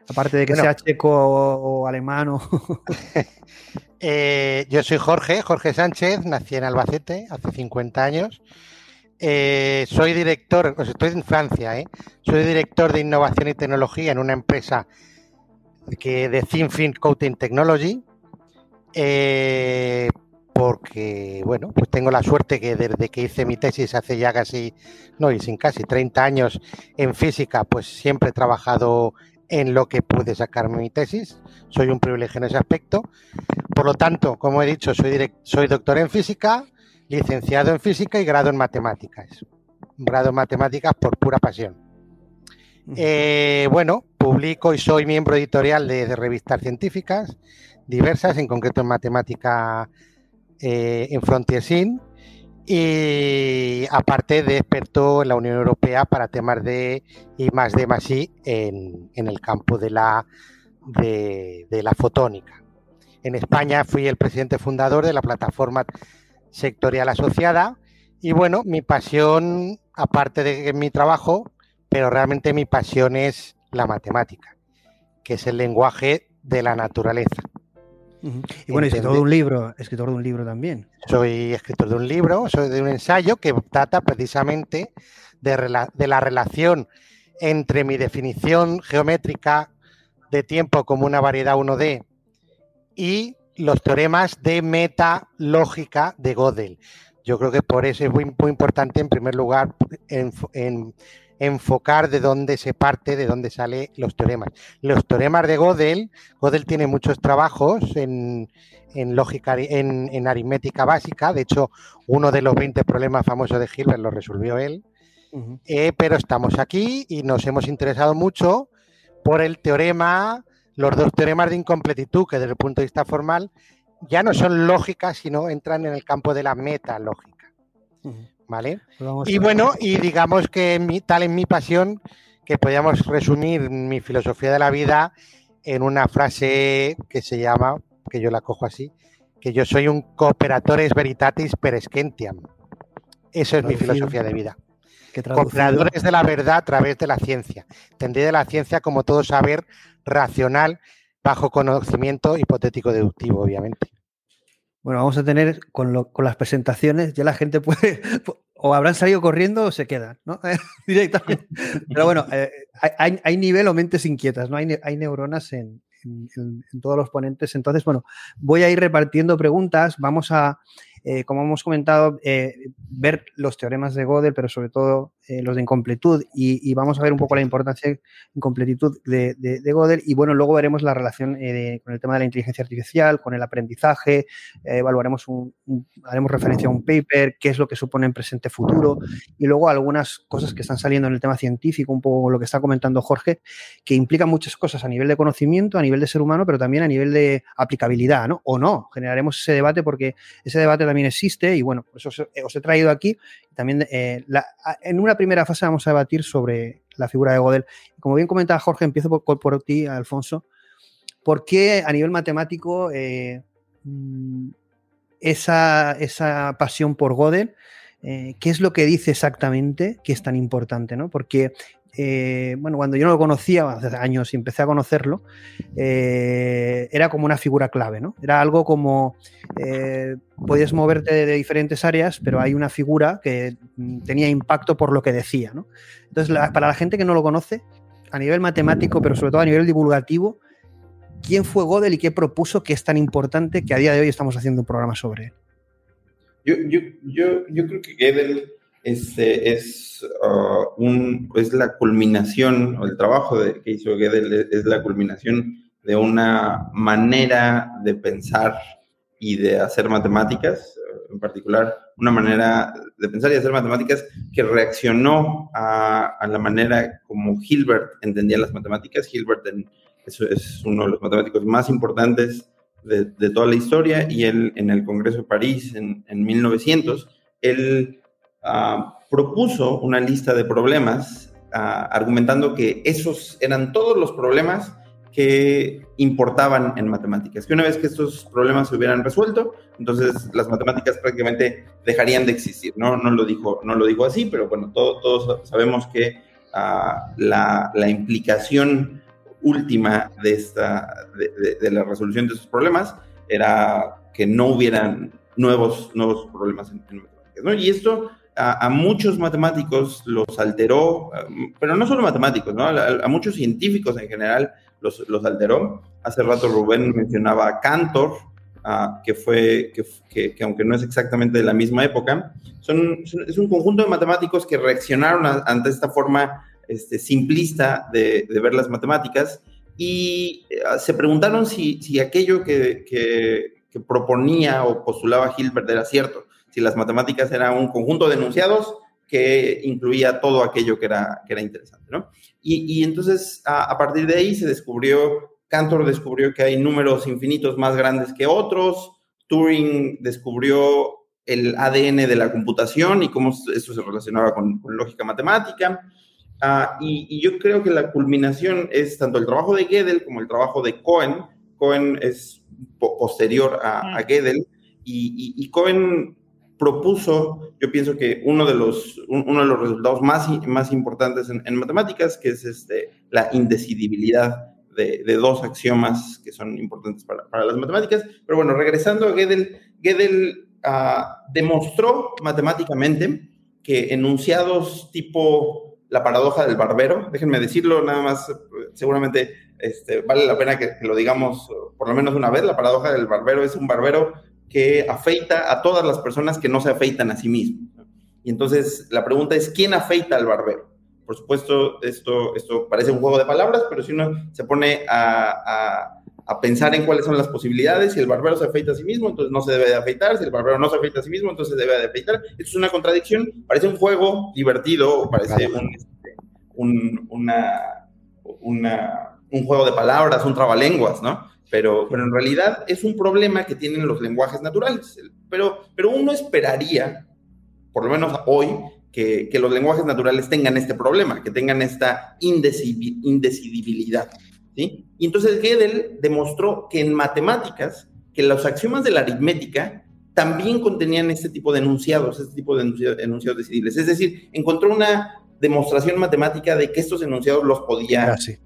aparte de que bueno, sea checo o, o alemán o... (laughs) eh, yo soy Jorge, Jorge Sánchez, nací en Albacete hace 50 años. Eh, soy director, estoy en Francia, ¿eh? soy director de innovación y tecnología en una empresa que de ThinFin Coating Technology, eh, porque, bueno, pues tengo la suerte que desde que hice mi tesis hace ya casi, no, y sin casi 30 años en física, pues siempre he trabajado en lo que pude sacarme mi tesis. Soy un privilegio en ese aspecto. Por lo tanto, como he dicho, soy doctor en física, licenciado en física y grado en matemáticas. Un grado en matemáticas por pura pasión. Eh, bueno, publico y soy miembro editorial de, de, revistas científicas diversas, en concreto en matemática eh, en Frontiersin, y aparte de experto en la Unión Europea para temas de I más D más I en, en el campo de la, de, de la fotónica. En España fui el presidente fundador de la plataforma sectorial asociada. Y bueno, mi pasión, aparte de mi trabajo, pero realmente mi pasión es la matemática, que es el lenguaje de la naturaleza. Uh -huh. Y bueno, escritor de un libro, escritor de un libro también. Soy escritor de un libro, soy de un ensayo que trata precisamente de, de la relación entre mi definición geométrica de tiempo como una variedad 1D y los teoremas de metalógica de Gödel. Yo creo que por eso es muy, muy importante, en primer lugar, en, en, enfocar de dónde se parte, de dónde salen los teoremas. Los teoremas de Gödel, Gödel tiene muchos trabajos en, en lógica, en, en, aritmética básica. De hecho, uno de los 20 problemas famosos de Hilbert lo resolvió él. Uh -huh. eh, pero estamos aquí y nos hemos interesado mucho por el teorema los dos teoremas de incompletitud, que desde el punto de vista formal ya no son lógicas, sino entran en el campo de la metalógica. ¿Vale? Pues y bueno, y digamos que mi, tal es mi pasión que podríamos resumir mi filosofía de la vida en una frase que se llama, que yo la cojo así, que yo soy un cooperatores veritatis per esquentiam. Eso es mi filosofía de vida. Cooperadores de la verdad a través de la ciencia. De la ciencia como todo saber racional bajo conocimiento hipotético deductivo, obviamente. Bueno, vamos a tener con, lo, con, las presentaciones, ya la gente puede, o habrán salido corriendo o se quedan, ¿no? (laughs) Directamente. Pero bueno, eh, hay, hay, nivel o mentes inquietas, ¿no? Hay, hay neuronas en, en, en, todos los ponentes. Entonces, bueno, voy a ir repartiendo preguntas. Vamos a, eh, como hemos comentado, eh, ver los teoremas de Gödel, pero sobre todo eh, los de incompletud, y, vamos a ver un poco la importancia de incompletitud de, de, y bueno, luego veremos la relación eh, con el tema de la inteligencia artificial, con el aprendizaje, eh, evaluaremos un, haremos referencia a un paper, qué es lo que supone en presente-futuro, y luego algunas cosas que están saliendo en el tema científico, un poco lo que está comentando Jorge, que implican muchas cosas a nivel de conocimiento, a nivel de ser humano, pero también a nivel de aplicabilidad, ¿no? O no, generaremos ese debate porque ese debate también existe y bueno, os, os he traído aquí también eh, en una primera fase vamos a debatir sobre la figura de Gödel. Como bien comentaba Jorge, empiezo por, por ti, Alfonso. ¿Por qué a nivel matemático eh, mm, esa, esa, pasión por Gödel? Eh, ¿Qué es lo que dice exactamente que es tan importante? ¿no? Porque eh, bueno, cuando yo no lo conocía, hace años y empecé a conocerlo, eh, era como una figura clave, ¿no? Era algo como, eh, podías moverte de, diferentes áreas, pero hay una figura que mm, tenía impacto por lo que decía, ¿no? Entonces, para la gente que no lo conoce, a nivel matemático, pero sobre todo a nivel divulgativo, ¿quién fue Gödel y qué propuso que es tan importante que a día de hoy estamos haciendo un programa sobre él? Yo, yo, yo, yo creo que Gödel este, es, uh, un, es la culminación, el trabajo de, que hizo Gödel es la culminación de una manera de pensar y de hacer matemáticas, en particular una manera de pensar y hacer matemáticas que reaccionó a, a la manera como Hilbert entendía las matemáticas. Hilbert es, es, uno de los matemáticos más importantes de, de, toda la historia y él en el Congreso de París en, en 1900, él uh, propuso una lista de problemas, uh, argumentando que esos eran todos los problemas que importaban en matemáticas, que una vez que estos problemas se hubieran resuelto, entonces las matemáticas prácticamente dejarían de existir. No, no, lo, dijo, no lo dijo así, pero bueno, todo, todos sabemos que uh, la, implicación última de, esta, de, la resolución de esos problemas era que no hubieran nuevos, nuevos problemas en, en matemáticas. ¿no? Y esto a, muchos matemáticos los alteró, pero no solo matemáticos, ¿no? A, muchos científicos en general los, los, alteró. Hace rato Rubén mencionaba a Cantor, que fue, que, que, que, aunque no es exactamente de la misma época, son, es un conjunto de matemáticos que reaccionaron ante esta forma este, simplista de, ver las matemáticas y uh, se preguntaron si, si aquello que, que proponía o postulaba Hilbert era cierto si las matemáticas eran un conjunto de enunciados que incluía todo aquello que era, que era interesante, ¿no? Y, y entonces, a, a, partir de ahí se descubrió, Cantor descubrió que hay números infinitos más grandes que otros, Turing descubrió el ADN de la computación y cómo eso se relacionaba con, con lógica matemática. Uh, y, y, yo creo que la culminación es tanto el trabajo de Gödel como el trabajo de Cohen. Cohen es po posterior a, a Gödel y, y, y Cohen propuso, yo pienso que uno de los, uno de los resultados más, más importantes en, en matemáticas, que es este, la indecidibilidad de, de, dos axiomas que son importantes para, para, las matemáticas. Pero bueno, regresando a Gödel, Gödel uh, demostró matemáticamente que enunciados tipo la paradoja del barbero, déjenme decirlo nada más, seguramente este, vale la pena que, que lo digamos por lo menos una vez, la paradoja del barbero es un barbero que afeita a todas las personas que no se afeitan a sí mismos. Y entonces la pregunta es, ¿quién afeita al barbero? Por supuesto, esto, esto parece un juego de palabras, pero si uno se pone a, a, a, pensar en cuáles son las posibilidades, si el barbero se afeita a sí mismo, entonces no se debe de afeitar, si el barbero no se afeita a sí mismo, entonces se debe de afeitar. Esto es una contradicción, parece un juego divertido, parece un, un, una, una, un juego de palabras, un trabalenguas, ¿no? Pero, pero en realidad es un problema que tienen los lenguajes naturales. Pero, pero uno esperaría, por lo menos hoy, que, que los lenguajes naturales tengan este problema, que tengan esta indecidibilidad. ¿sí? Y entonces Gödel demostró que en matemáticas, que los axiomas de la aritmética también contenían este tipo de enunciados, este tipo de enunciados, decidibles. Es decir, encontró una demostración matemática de que estos enunciados los podía, ah, sí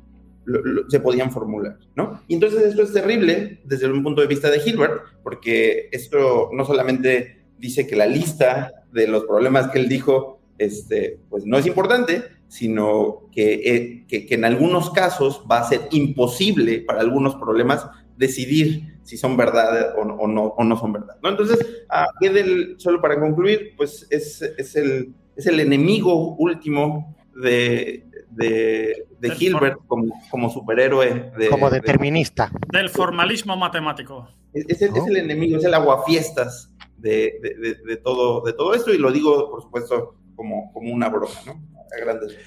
se podían formular, ¿no? Y entonces esto es terrible desde un punto de vista de Hilbert, porque esto no solamente dice que la lista de los problemas que él dijo, este, pues no es importante, sino que, eh, que, en algunos casos va a ser imposible para algunos problemas decidir si son verdad o, no, o no son verdad, ¿no? Entonces, a Gödel, solo para concluir, pues es, es, el, es el enemigo último de, de, de Hilbert como, como superhéroe. De, como determinista. De, del formalismo matemático. Es, es, el, es, el, enemigo, es el aguafiestas de, de, todo, de todo esto y lo digo, por supuesto, como, como una broma, ¿no? A grandes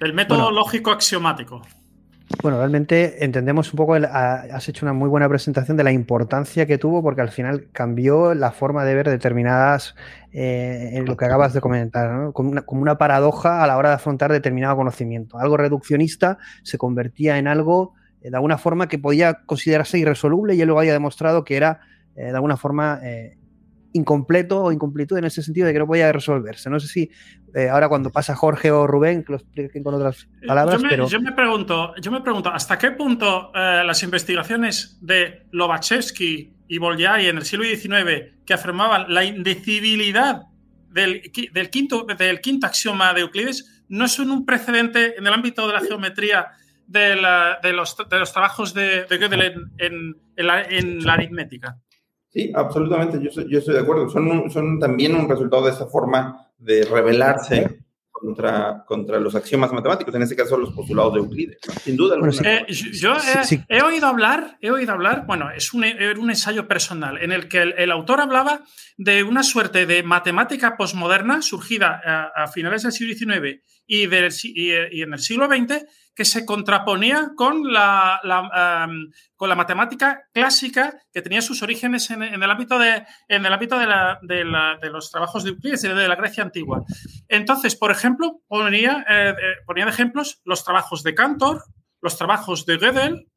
El método bueno. lógico axiomático. Bueno, realmente entendemos un poco, has hecho una muy buena presentación de la importancia que tuvo porque al final cambió la forma de ver determinadas, eh, en lo que acabas de comentar, como, una, paradoja a la hora de afrontar determinado conocimiento. Algo reduccionista se convertía en algo eh, de alguna forma que podía considerarse irresoluble y él luego había demostrado que era de alguna forma incompleto o incomplitud en ese sentido de que no podía resolverse. No sé si eh, ahora cuando pasa Jorge o Rubén, que lo expliquen con otras eh, palabras. Yo me, pero... yo me pregunto, yo me pregunto, ¿hasta qué punto eh, las investigaciones de Lobachevsky y Bolyai en el siglo XIX que afirmaban la indecibilidad del, del, quinto, del quinto axioma de Euclides no son un precedente en el ámbito de la geometría de, de, los, de los, trabajos de, de Gödel en, en, la, en la aritmética? Sí, absolutamente, yo, yo estoy de acuerdo. Son, son también un resultado de esa forma de rebelarse contra, contra los axiomas matemáticos, en este caso los postulados de Euclides, sin duda. Eh, yo he, oído hablar, he oído hablar, bueno, es un, un ensayo personal en el que el, autor hablaba de una suerte de matemática posmoderna surgida a, finales del siglo XIX y, del, y en el siglo XX que se contraponía con la, con la matemática clásica que tenía sus orígenes en, el ámbito, de, en el ámbito de, los trabajos de Euclides, de la Grecia antigua. Entonces, por ejemplo, ponía, eh, ponía de ejemplos los trabajos de Cantor, los trabajos de Gödel,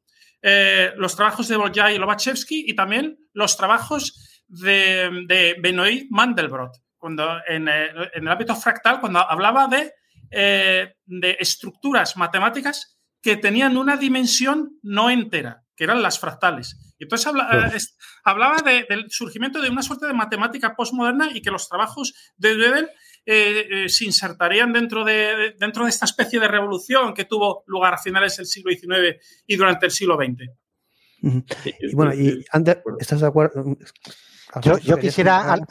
eh, los trabajos de Bolyai y Lobachevsky y también los trabajos de, de Benoit Mandelbrot, cuando eh, en el ámbito fractal, cuando hablaba de eh, de estructuras matemáticas que tenían una dimensión no entera, que eran las fractales. Y entonces eh, hablaba del surgimiento de una suerte de matemática postmoderna y que los trabajos de Gödel eh, se insertarían dentro de, dentro de esta especie de revolución que tuvo lugar a finales del siglo XIX y durante el siglo XX. y bueno, y ¿estás de acuerdo? Yo, quisiera al,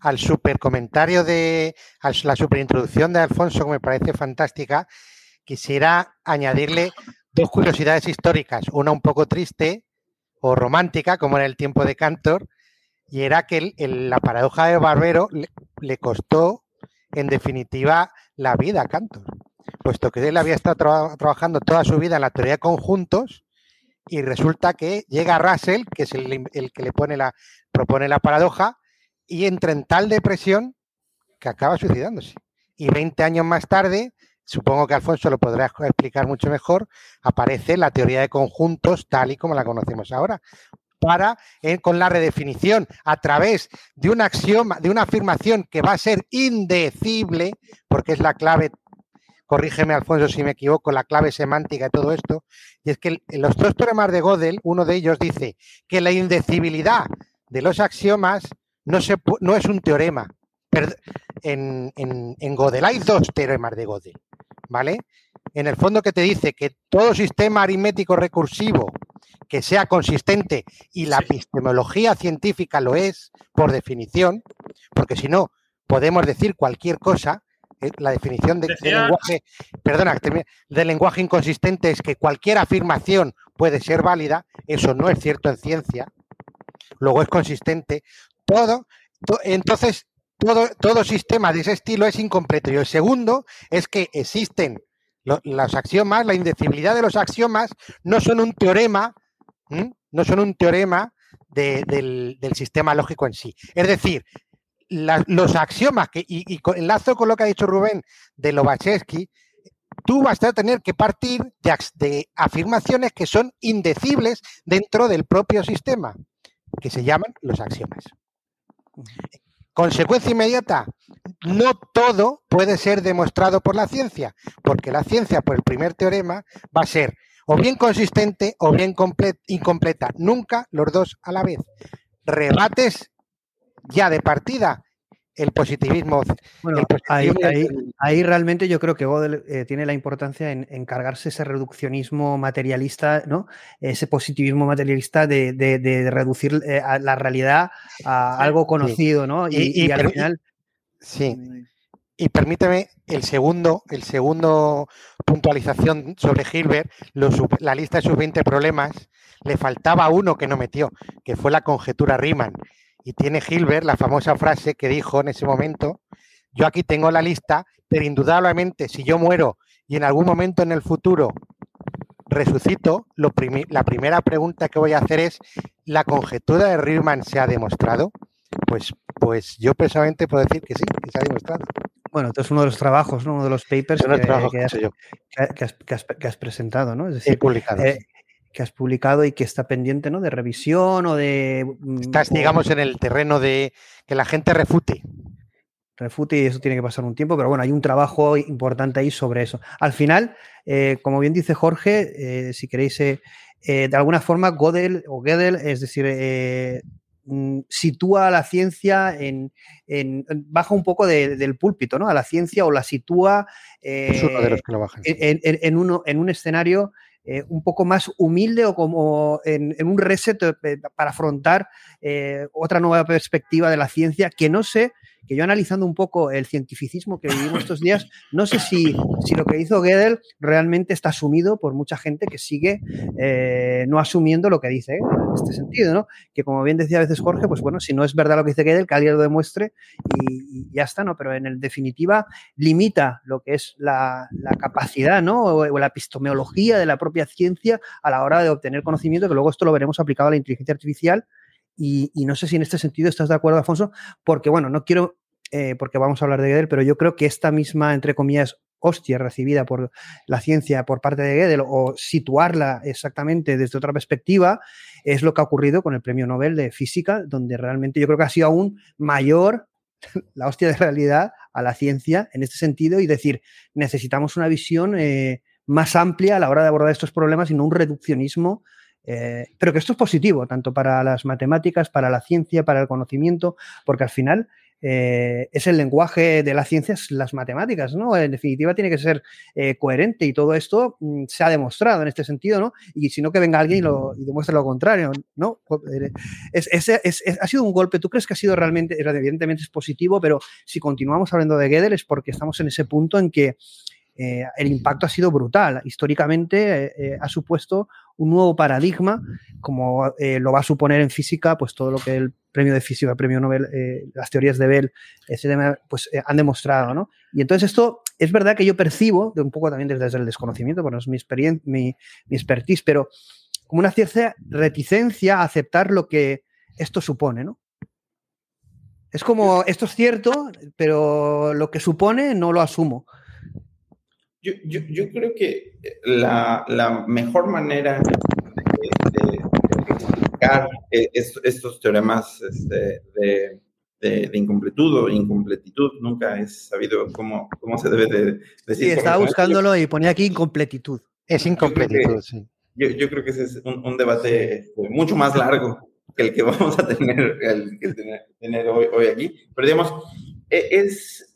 al, super comentario de la super introducción de Alfonso, que me parece fantástica, quisiera añadirle dos curiosidades históricas, una un poco triste o romántica, como en el tiempo de Cantor, y era que la paradoja de Barbero le, costó, en definitiva, la vida a Cantor, puesto que él había estado trabajando toda su vida en la teoría de conjuntos y resulta que llega Russell, que es el, que le pone la, propone la paradoja, y entra en tal depresión que acaba suicidándose. Y 20 años más tarde, supongo que Alfonso lo podrá explicar mucho mejor, aparece la teoría de conjuntos tal y como la conocemos ahora, para eh, con la redefinición a través de un axioma, de una afirmación que va a ser indecible, porque es la clave corrígeme Alfonso si me equivoco, la clave semántica de todo esto, y es que los dos teoremas de Gödel, uno de ellos dice que la indecibilidad de los axiomas no, se, no es un teorema. En, en, en Gödel hay dos teoremas de Gödel, ¿vale? En el fondo que te dice que todo sistema aritmético recursivo que sea consistente y la epistemología científica lo es por definición, porque si no podemos decir cualquier cosa, eh, la definición de, lenguaje, perdona, de lenguaje inconsistente es que cualquier afirmación puede ser válida, eso no es cierto en ciencia, luego es consistente, todo, entonces todo, todo sistema de ese estilo es incompleto. Y el segundo es que existen los axiomas, la indecibilidad de los axiomas no son un teorema, no son un teorema del, sistema lógico en sí. Es decir, los axiomas, y, enlazo con lo que ha dicho Rubén de Lobachevsky, tú vas a tener que partir de, afirmaciones que son indecibles dentro del propio sistema, que se llaman los axiomas. Consecuencia inmediata, no todo puede ser demostrado por la ciencia, porque la ciencia, por el primer teorema, va a ser o bien consistente o bien incompleta, nunca los dos a la vez. Rebates ya de partida el positivismo. Bueno, ahí, realmente yo creo que Gödel eh, tiene la importancia en, encargarse ese reduccionismo materialista, ¿no? Ese positivismo materialista de, reducir eh, la realidad a algo conocido, ¿no? Y, al final. Sí. Y permíteme el segundo, el segundo puntualización sobre Hilbert, la lista de sus 20 problemas, le faltaba uno que no metió, que fue la conjetura Riemann. Y tiene Hilbert la famosa frase que dijo en ese momento, yo aquí tengo la lista, pero indudablemente si yo muero y en algún momento en el futuro resucito, lo la primera pregunta que voy a hacer es, ¿la conjetura de Riemann se ha demostrado? Pues, pues yo personalmente puedo decir que sí, que se ha demostrado. Bueno, entonces uno de los trabajos, ¿no? uno de los papers que, has, presentado, ¿no? Es decir, publicado. Eh, que has publicado y que está pendiente, ¿no? De revisión o de... Mm, Estás, digamos, en el terreno de que la gente refute refute y eso tiene que pasar un tiempo, pero bueno, hay un trabajo importante ahí sobre eso. Al final, eh, como bien dice Jorge, eh, si queréis, eh, de alguna forma, Godel o Gödel, es decir, mm, sitúa a la ciencia en, baja un poco del púlpito, ¿no? A la ciencia o la sitúa En, uno, en un escenario un poco más humilde o como en, un reset para afrontar otra nueva perspectiva de la ciencia que no sé que yo analizando un poco el cientificismo que vivimos estos días, no sé si, si lo que hizo Gödel realmente está asumido por mucha gente que sigue eh, no asumiendo lo que dice en este sentido, ¿no? Que como bien decía a veces Jorge, pues bueno, si no es verdad lo que dice Gödel, que alguien lo demuestre y, ya está, ¿no? Pero en definitiva limita lo que es la, capacidad, ¿no? O, la epistemología de la propia ciencia a la hora de obtener conocimiento, que luego esto lo veremos aplicado a la inteligencia artificial y, no sé si en este sentido estás de acuerdo, Afonso, porque bueno, no quiero, eh, porque vamos a hablar de Gödel, pero yo creo que esta misma, entre comillas, hostia recibida por la ciencia por parte de Gödel o situarla exactamente desde otra perspectiva es lo que ha ocurrido con el premio Nobel de Física, donde realmente yo creo que ha sido aún mayor (laughs) la hostia de realidad a la ciencia en este sentido y decir, necesitamos una visión eh, más amplia a la hora de abordar estos problemas y no un reduccionismo eh, pero que esto es positivo, tanto para las matemáticas, para la ciencia, para el conocimiento, porque al final eh, es el lenguaje de la ciencia, es las matemáticas, ¿no? En definitiva tiene que ser eh, coherente y todo esto mm, se ha demostrado en este sentido, ¿no? Y si no que venga alguien y, lo, demuestre lo contrario, ¿no? Es, ha sido un golpe, ¿tú crees que ha sido realmente, evidentemente es positivo, pero si continuamos hablando de Gödel es porque estamos en ese punto en que eh, el impacto ha sido brutal. Históricamente eh, eh, ha supuesto un nuevo paradigma, como lo va a suponer en física, pues todo lo que el premio de física, el premio Nobel, las teorías de Bell, pues han demostrado, ¿no? Y entonces esto es verdad que yo percibo, de un poco también desde el desconocimiento, bueno, es mi, experiencia, mi, mi expertise, pero como una cierta reticencia a aceptar lo que esto supone, ¿no? Es como, esto es cierto, pero lo que supone no lo asumo. Yo, yo, yo creo que la, la mejor manera de, explicar estos teoremas este, de, de, incompletud o incompletitud, nunca he sabido cómo, cómo se debe de decir. Sí, estaba buscándolo y ponía aquí incompletitud. Es incompletitud, sí. Yo, yo, creo que ese es un, debate este, mucho más largo que el que vamos a tener, el que tener, hoy, hoy, aquí. Pero digamos, e, es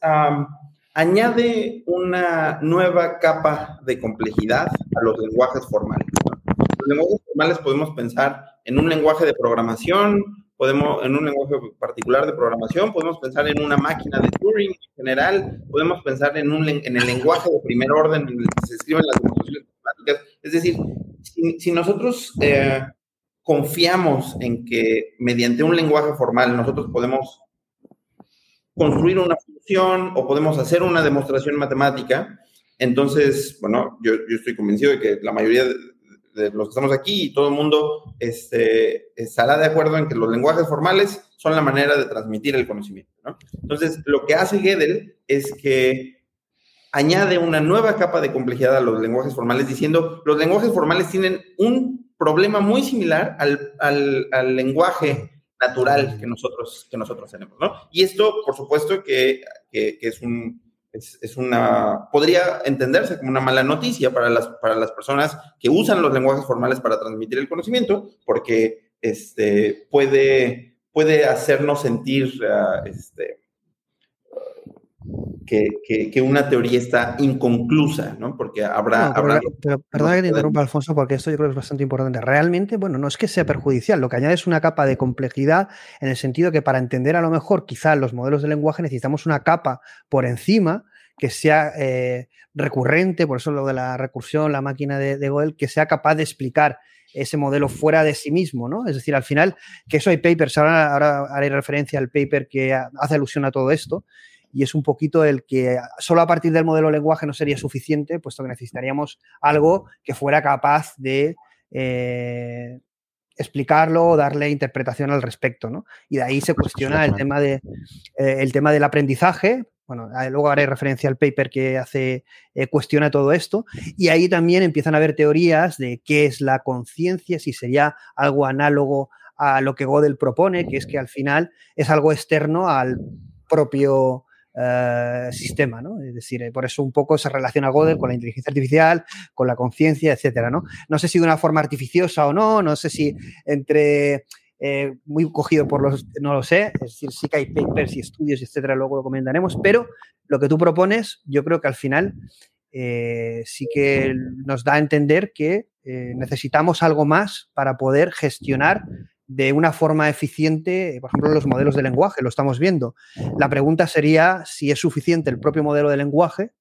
añade una nueva capa de complejidad a los lenguajes formales. Los lenguajes formales podemos pensar en un lenguaje de programación, podemos, en un lenguaje particular de programación, podemos pensar en una máquina de Turing en general, podemos pensar en, un, el lenguaje de primer orden en el que se escriben las demostraciones matemáticas. Es decir, si, nosotros eh, confiamos en que mediante un lenguaje formal nosotros podemos construir una función o podemos hacer una demostración matemática. Entonces, bueno, yo, yo estoy convencido de que la mayoría de, los que estamos aquí y todo el mundo este, estará de acuerdo en que los lenguajes formales son la manera de transmitir el conocimiento. ¿no? Entonces, lo que hace Gödel es que añade una nueva capa de complejidad a los lenguajes formales, diciendo, los lenguajes formales tienen un problema muy similar al, al lenguaje natural que nosotros, que nosotros tenemos, ¿no? Y esto, por supuesto, que, que, es un, es, una, podría entenderse como una mala noticia para las, para las personas que usan los lenguajes formales para transmitir el conocimiento, porque este, puede, puede hacernos sentir uh, este, que, una teoría está inconclusa, ¿no? Porque habrá... perdona que te interrumpa, Alfonso, porque esto yo creo que es bastante importante. Realmente, bueno, no es que sea perjudicial, lo que añade es una capa de complejidad en el sentido que para entender a lo mejor quizás los modelos de lenguaje necesitamos una capa por encima que sea eh, recurrente, por eso lo de la recursión, la máquina de, de que sea capaz de explicar ese modelo fuera de sí mismo, ¿no? Es decir, al final, que eso hay papers, ahora, ahora haré referencia al paper que hace alusión a todo esto, y es un poquito el que solo a partir del modelo lenguaje no sería suficiente, puesto que necesitaríamos algo que fuera capaz de eh, explicarlo o darle interpretación al respecto, ¿no? Y de ahí se cuestiona el tema, de, eh, el tema del aprendizaje. Bueno, luego haré referencia al paper que hace, eh, cuestiona todo esto. Y ahí también empiezan a haber teorías de qué es la conciencia, si sería algo análogo a lo que Gödel propone, que es que al final es algo externo al propio eh, sistema, ¿no? Es decir, eh, por eso un poco se relaciona Gödel con la inteligencia artificial, con la conciencia, etcétera, ¿no? Sé si de una forma artificiosa o no, no sé si entre eh, muy cogido por los, no lo sé, es decir, sí que hay papers y estudios, etcétera, luego lo comentaremos, pero lo que tú propones, yo creo que al final sí que nos da a entender que necesitamos algo más para poder gestionar de una forma eficiente, por ejemplo, los modelos de lenguaje, lo estamos viendo. La pregunta sería si es suficiente el propio modelo de lenguaje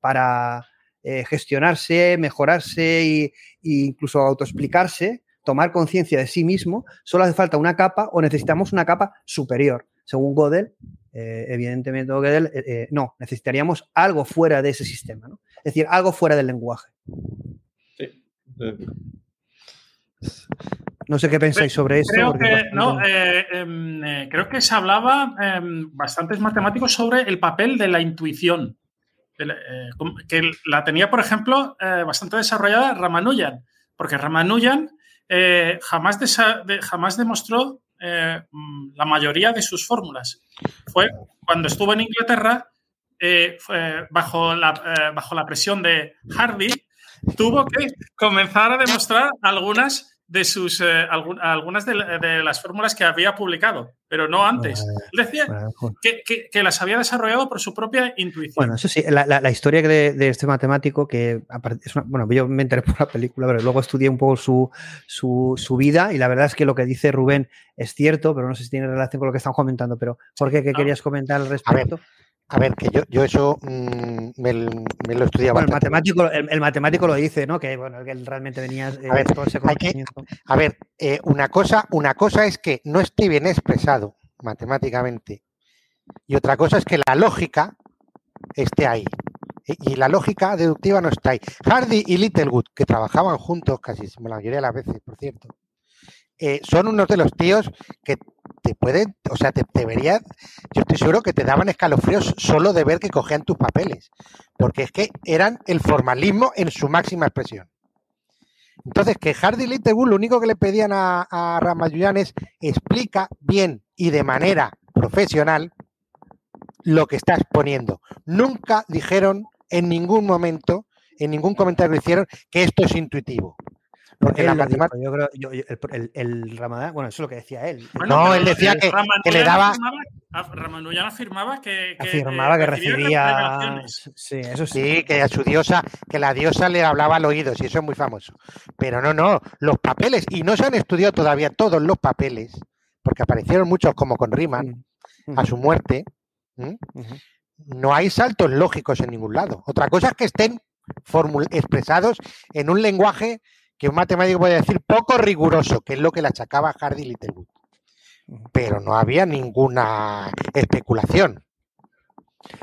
para eh, gestionarse, mejorarse e incluso autoexplicarse, tomar conciencia de sí mismo, solo hace falta una capa o necesitamos una capa superior. Según Gödel, eh, evidentemente eh, no, necesitaríamos algo fuera de ese sistema, ¿no? es decir, algo fuera del lenguaje. Sí. No sé qué pensáis sobre eso. Creo que, no, eh, em, eh, creo que se hablaba em, bastantes matemáticos sobre el papel de la intuición, eh, que la tenía, por ejemplo, bastante desarrollada Ramanujan, porque Ramanujan jamás, jamás demostró la mayoría de sus fórmulas. Fue cuando estuvo en Inglaterra, bajo, la, bajo la presión de Hardy, tuvo que comenzar a demostrar algunas de sus eh, algunas de, las fórmulas que había publicado, pero no antes. Decía que, las había desarrollado por su propia intuición. Bueno, eso sí, la, historia de, este matemático, que es bueno, yo me enteré por la película, pero luego estudié un poco su, su, vida y la verdad es que lo que dice Rubén es cierto, pero no sé si tiene relación con lo que estamos comentando, pero ¿por qué? ¿Qué querías comentar al respecto? A ver, que yo, yo eso mm, me, lo estudiaba. Bueno, el matemático, el, matemático lo dice, ¿no? Que bueno, que él realmente venía eh, a ver, todo ese a ver eh, una, cosa, una cosa es que no esté bien expresado matemáticamente y otra cosa es que la lógica esté ahí. Y la lógica deductiva no está ahí. Hardy y Littlewood, que trabajaban juntos casi la mayoría de las veces, por cierto, eh, son unos de los tíos que te pueden, o sea, te, debería, yo estoy seguro que te daban escalofríos solo de ver que cogían tus papeles, porque es que eran el formalismo en su máxima expresión. Entonces, que Hardy Littlewood lo único que le pedían a, a es explica bien y de manera profesional lo que estás poniendo. Nunca dijeron en ningún momento, en ningún comentario hicieron, que esto es intuitivo. Porque la matemática. Yo creo, yo, el, el, Ramadán, bueno, eso es lo que decía él. no, él decía que, que, le daba. Ramanujan afirmaba que, que, afirmaba que, recibía. Sí, eso sí. sí. que a su diosa, que la diosa le hablaba al oído, y eso es muy famoso. Pero no, no, los papeles, y no se han estudiado todavía todos los papeles, porque aparecieron muchos como con Riemann, a su muerte. No hay saltos lógicos en ningún lado. Otra cosa es que estén expresados en un lenguaje que un matemático puede decir poco riguroso, que es lo que le achacaba Hardy Littlewood. Pero no había ninguna especulación.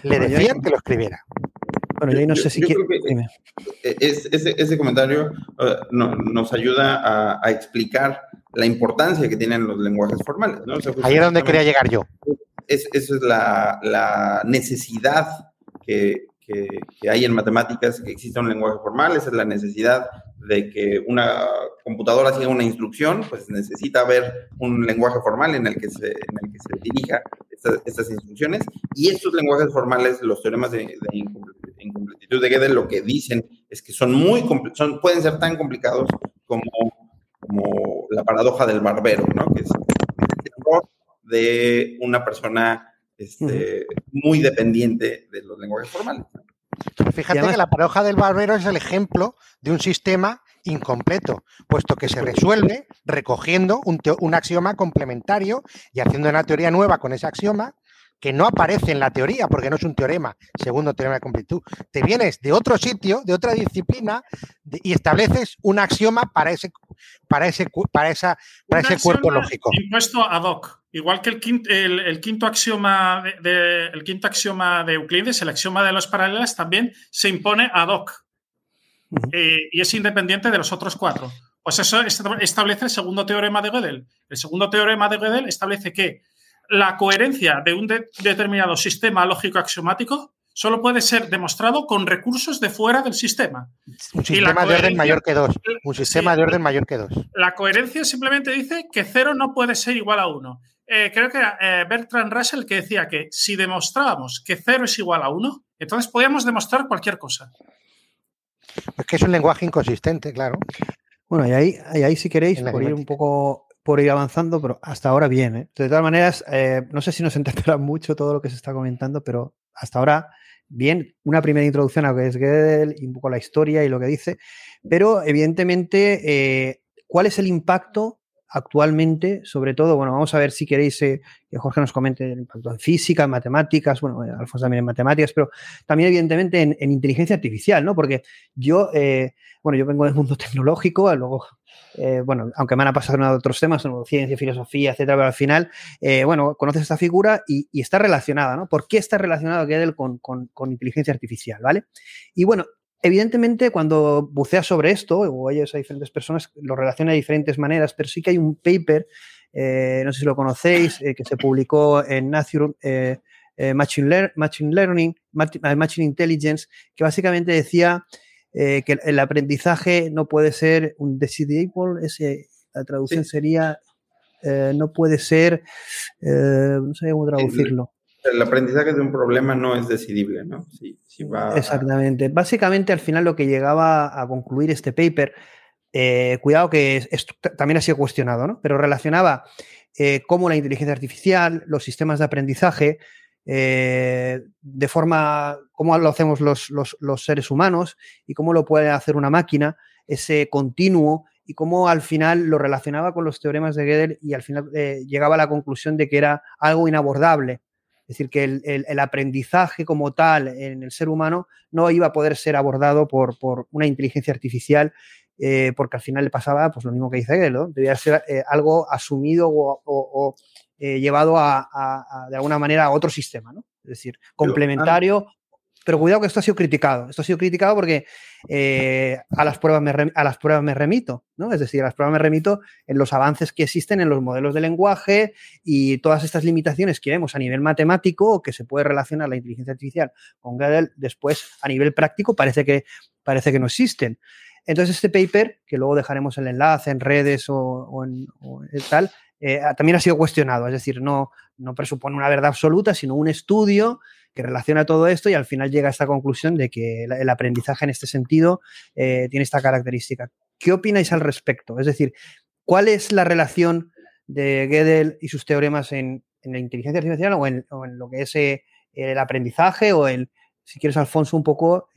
Le decían que lo escribiera. Bueno, yo no sé si quiere... ese, comentario uh, nos ayuda a, explicar la importancia que tienen los lenguajes formales. Ahí es donde quería llegar yo. esa es la, necesidad que, que, hay en matemáticas, que exista un lenguaje formal, esa es la necesidad de que una computadora siga una instrucción, pues necesita haber un lenguaje formal en el que se, en el que se dirija estas, instrucciones. Y estos lenguajes formales, los teoremas de, incompletitud de Gödel, lo que dicen es que son muy son, pueden ser tan complicados como, como la paradoja del barbero, ¿no? Que es el error de una persona este, muy dependiente de los lenguajes formales. fíjate que la paradoja del barbero es el ejemplo de un sistema incompleto, puesto que se resuelve recogiendo un, axioma complementario y haciendo una teoría nueva con ese axioma que no aparece en la teoría, porque no es un teorema, segundo teorema de completud. Te vienes de otro sitio, de otra disciplina, y estableces un axioma para ese, para ese, para esa, para ese cuerpo lógico. Impuesto ad hoc. Igual que el quinto, el, quinto axioma de, el quinto axioma de Euclides, el axioma de los paralelas, también se impone ad hoc. Eh, y es independiente de los otros cuatro. Pues eso establece el segundo teorema de Gödel. El segundo teorema de Gödel establece que la coherencia de un determinado sistema lógico axiomático solo puede ser demostrado con recursos de fuera del sistema. Un sistema de orden mayor que dos. Un sistema de orden mayor que dos. La coherencia simplemente dice que cero no puede ser igual a uno. Eh, creo que era eh, Bertrand Russell que decía que si demostrábamos que cero es igual a uno, entonces podíamos demostrar cualquier cosa. Es que es un lenguaje inconsistente, claro. Bueno, y ahí, ahí, si queréis, por ir un poco por ir avanzando, pero hasta ahora bien. ¿eh? De todas maneras, eh, no sé si nos (laughs) entenderá mucho todo lo que se está comentando, pero hasta ahora bien, una primera introducción a lo que es Gödel un poco la historia y lo que dice, pero evidentemente, eh, ¿cuál es el impacto actualmente? Sobre todo, bueno, vamos a ver si queréis que Jorge nos comente el impacto en física, en matemáticas, bueno, Alfonso también en matemáticas, pero también evidentemente en, en inteligencia artificial, ¿no? Porque yo, bueno, yo vengo del mundo (laughs) tecnológico, luego eh, bueno, aunque me han pasado otros temas, como ciencia, filosofía, etcétera, pero al final, eh, bueno, conoces esta figura y, está relacionada, ¿no? ¿Por qué está relacionado Gödel con, con, inteligencia artificial, ¿vale? Y bueno, evidentemente, cuando buceas sobre esto, o oyes a diferentes personas, lo relaciona de diferentes maneras, pero sí que hay un paper, eh, no sé si lo conocéis, que se publicó en Nature Machine, Machine Learning, Machine Intelligence, que básicamente decía eh, que el aprendizaje no puede ser un decidible, ese, la traducción sería, eh, no puede ser, eh, no sé cómo traducirlo. El, aprendizaje de un problema no es decidible, ¿no? Exactamente. Básicamente, al final lo que llegaba a concluir este paper, cuidado que también ha sido cuestionado, ¿no? Pero relacionaba cómo la inteligencia artificial, los sistemas de aprendizaje, eh, de forma, cómo lo hacemos los, seres humanos y cómo lo puede hacer una máquina, ese continuo y cómo al final lo relacionaba con los teoremas de Gödel y al final eh, llegaba a la conclusión de que era algo inabordable. Es decir, que el, aprendizaje como tal en el ser humano no iba a poder ser abordado por, una inteligencia artificial, eh, porque al final le pasaba pues, lo mismo que dice Gödel, debía ser algo asumido o, eh, llevado a, de alguna manera a otro sistema, ¿no? Es decir, complementario. Pero, cuidado que esto ha sido criticado. Esto ha sido criticado porque eh, a, las pruebas me a las pruebas me remito, ¿no? Es decir, a las pruebas me remito en los avances que existen en los modelos de lenguaje y todas estas limitaciones que vemos a nivel matemático que se puede relacionar la inteligencia artificial con Gödel, después a nivel práctico parece que, parece que no existen. Entonces, este paper, que luego dejaremos el enlace en redes o, en, tal, eh, también ha sido cuestionado. Es decir, no, no presupone una verdad absoluta, sino un estudio que relaciona todo esto y al final llega a esta conclusión de que el, aprendizaje en este sentido eh, tiene esta característica. ¿Qué opináis al respecto? Es decir, ¿cuál es la relación de Gödel y sus teoremas en, la inteligencia artificial o en, lo que es eh, el aprendizaje o el, si quieres, Alfonso, un poco,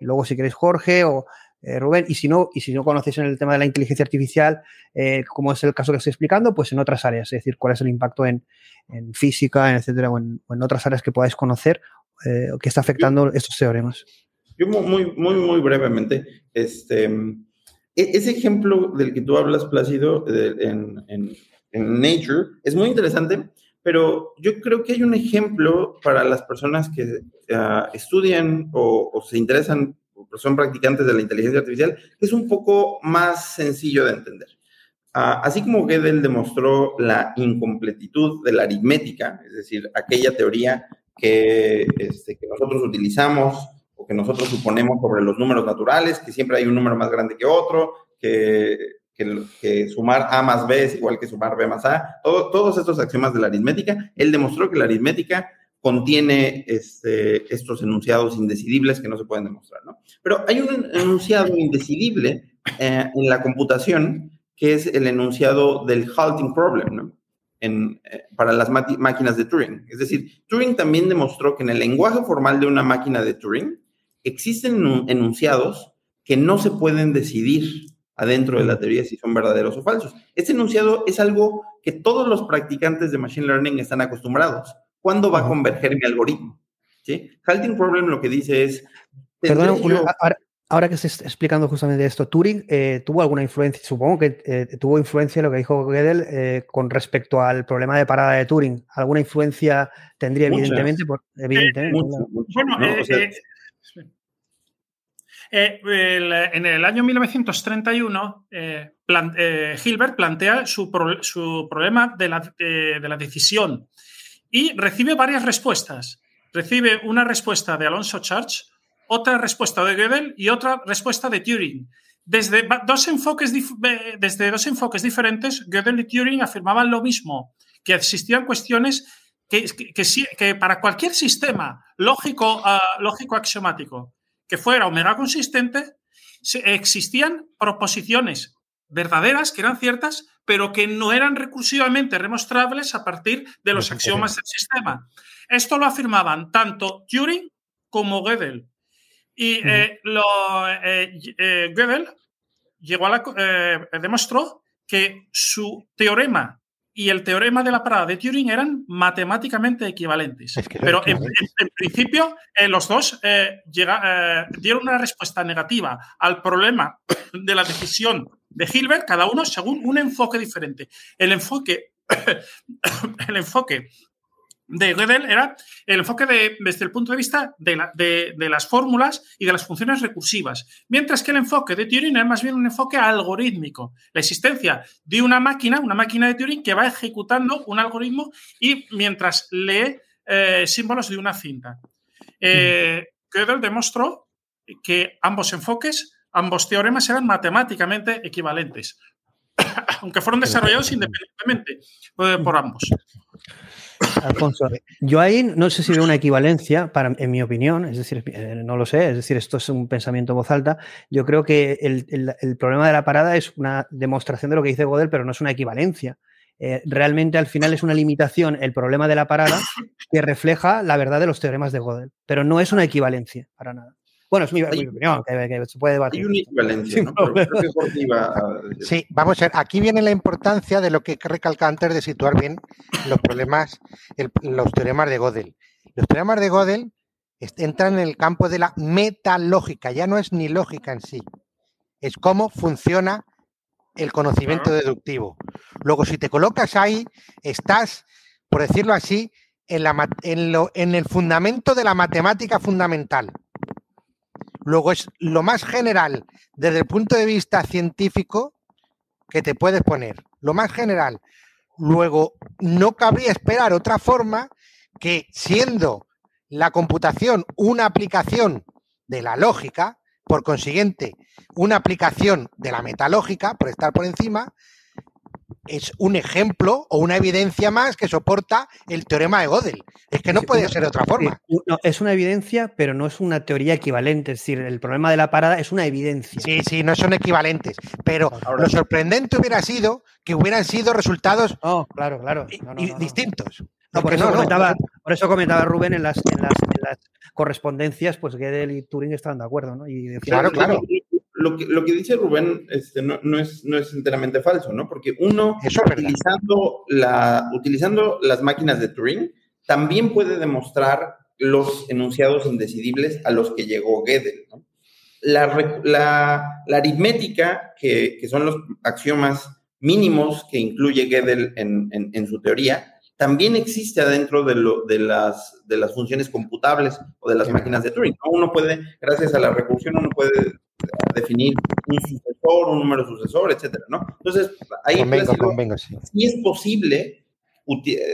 luego si quieres, Jorge, o eh, Rubén, y si no, y si no conocéis en el tema de la inteligencia artificial, eh, como es el caso que estoy explicando, pues en otras áreas, es decir, cuál es el impacto en, física, en etcétera, o en, otras áreas que podáis conocer eh, que está afectando estos teoremas. Yo muy, muy, muy brevemente, este, e, ese ejemplo del que tú hablas, Plácido, en, Nature, es muy interesante, pero yo creo que hay un ejemplo para las personas que ah, estudian o, o, se interesan son practicantes de la inteligencia artificial, es un poco más sencillo de entender. Ah, así como Gödel demostró la incompletitud de la aritmética, es decir, aquella teoría que, este, que nosotros utilizamos o que nosotros suponemos sobre los números naturales, que siempre hay un número más grande que otro, que, que, sumar A más B es igual que sumar B más A, todos estos axiomas de la aritmética, él demostró que la aritmética contiene este, estos enunciados indecidibles que no se pueden demostrar, ¿no? Pero hay un enunciado indecidible eh, en la computación que es el enunciado del halting problem, ¿no? Eh, para las máquinas de Turing. Es decir, Turing también demostró que en el lenguaje formal de una máquina de Turing existen enunciados que no se pueden decidir adentro de la teoría si son verdaderos o falsos. Este enunciado es algo que todos los practicantes de Machine Learning están acostumbrados ¿cuándo va a converger mi algoritmo? ¿Sí? Halting problem lo que dice es... Perdón, ahora, que se está explicando justamente esto, Turing eh, tuvo alguna influencia, supongo que eh, tuvo influencia en lo que dijo Gödel eh, con respecto al problema de parada de Turing. ¿Alguna influencia tendría, evidentemente? Por, evidentemente bueno, en el año 1931, Hilbert plantea su, problema de la, de la, decisión y recibe varias respuestas. Recibe una respuesta de Alonso Church, otra respuesta de Gödel y otra respuesta de Turing. Desde dos enfoques, desde dos enfoques diferentes, Gödel y Turing afirmaban lo mismo, que existían cuestiones que, que, para cualquier sistema lógico, ah, lógico axiomático que fuera omega consistente, existían proposiciones verdaderas, que eran ciertas, pero que no eran recursivamente demostrables a partir de los axiomas del sistema. Esto lo afirmaban tanto Turing como Gödel. Y eh, lo, eh, eh, Gödel llegó a la, demostró que su teorema y el teorema de la parada de Turing eran matemáticamente equivalentes. Pero en, principio los dos dieron una respuesta negativa al problema (coughs) de la decisión de Hilbert, cada uno según un enfoque diferente. El enfoque, (coughs) el enfoque de Gödel era el enfoque desde el punto de vista de, las fórmulas y de las funciones recursivas, mientras que el enfoque de Turing era más bien un enfoque algorítmico, la existencia de una máquina, una máquina de Turing que va ejecutando un algoritmo y mientras lee eh, símbolos de una cinta. Eh, Gödel demostró que ambos enfoques ambos teoremas eran matemáticamente equivalentes, (coughs) aunque fueron desarrollados independientemente eh, por ambos. Alfonso, yo ahí no sé si veo una equivalencia, para, en mi opinión, es decir, eh, no lo sé, es decir, esto es un pensamiento en voz alta. Yo creo que el, problema de la parada es una demostración de lo que dice Godel, pero no es una equivalencia. Eh, realmente al final es una limitación el problema de la parada que refleja la verdad de los teoremas de Godel, pero no es una equivalencia para nada. Bueno, es mi, opinión, que, se puede debatir. Hay una equivalencia, ¿no? (laughs) sí, vamos a ver, aquí viene la importancia de lo que recalca antes de situar bien los problemas, los teoremas de Gödel. Los teoremas de Gödel entran en el campo de la metalógica, ya no es ni lógica en sí, es cómo funciona el conocimiento deductivo. Luego, si te colocas ahí, estás, por decirlo así, en, la, en, lo, en el fundamento de la matemática fundamental. Luego es lo más general desde el punto de vista científico que te puedes poner. Lo más general. Luego, no cabría esperar otra forma que siendo la computación una aplicación de la lógica, por consiguiente, una aplicación de la metalógica, por estar por encima, es un ejemplo o una evidencia más que soporta el teorema de Gödel. Es que no puede ser de otra forma. es una evidencia, pero no es una teoría equivalente. Es decir, el problema de la parada es una evidencia. Sí, sí, no son equivalentes. Pero lo sorprendente hubiera sido que hubieran sido resultados claro, claro. distintos. por, eso comentaba, por, eso comentaba, Rubén en las, en las, correspondencias, pues Gödel y Turing estaban de acuerdo, ¿no? Y claro, claro lo que, lo que dice Rubén este, no, no, es, no es enteramente falso, ¿no? Porque uno, utilizando, la, utilizando las máquinas de Turing, también puede demostrar los enunciados indecidibles a los que llegó Gödel, ¿no? La, la, la aritmética, que, que, son los axiomas mínimos que incluye Gödel en, en, en su teoría, también existe adentro de, lo, de, las, de las funciones computables o de las máquinas de Turing. Uno puede, gracias a la recursión, uno puede definir un sucesor, un número sucesor, etcétera, ¿no? Entonces, ahí sí. es posible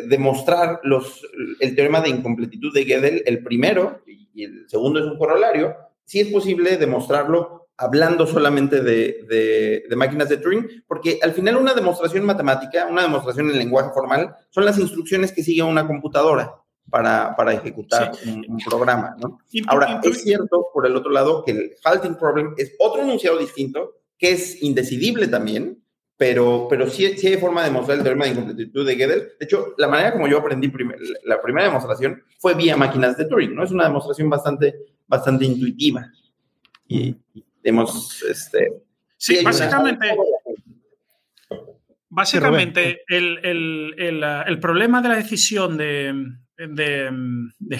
demostrar los, el teorema de incompletitud de Gödel, el primero, y el segundo es un corolario, sí es posible demostrarlo hablando solamente de, de, máquinas de Turing, porque al final una demostración matemática, una demostración en lenguaje formal, son las instrucciones que sigue una computadora para, para ejecutar un, programa, ¿no? Ahora, es cierto, por el otro lado, que el halting problem es otro enunciado distinto, que es indecidible también, pero, pero sí, sí hay forma de demostrar el teorema de incompletitud de Gödel. De hecho, la manera como yo aprendí la primera demostración fue vía máquinas de Turing, ¿no? Es una demostración bastante, bastante intuitiva. Y, hemos, este... Sí, básicamente... Básicamente, el, el, el, el, problema de la decisión de, de,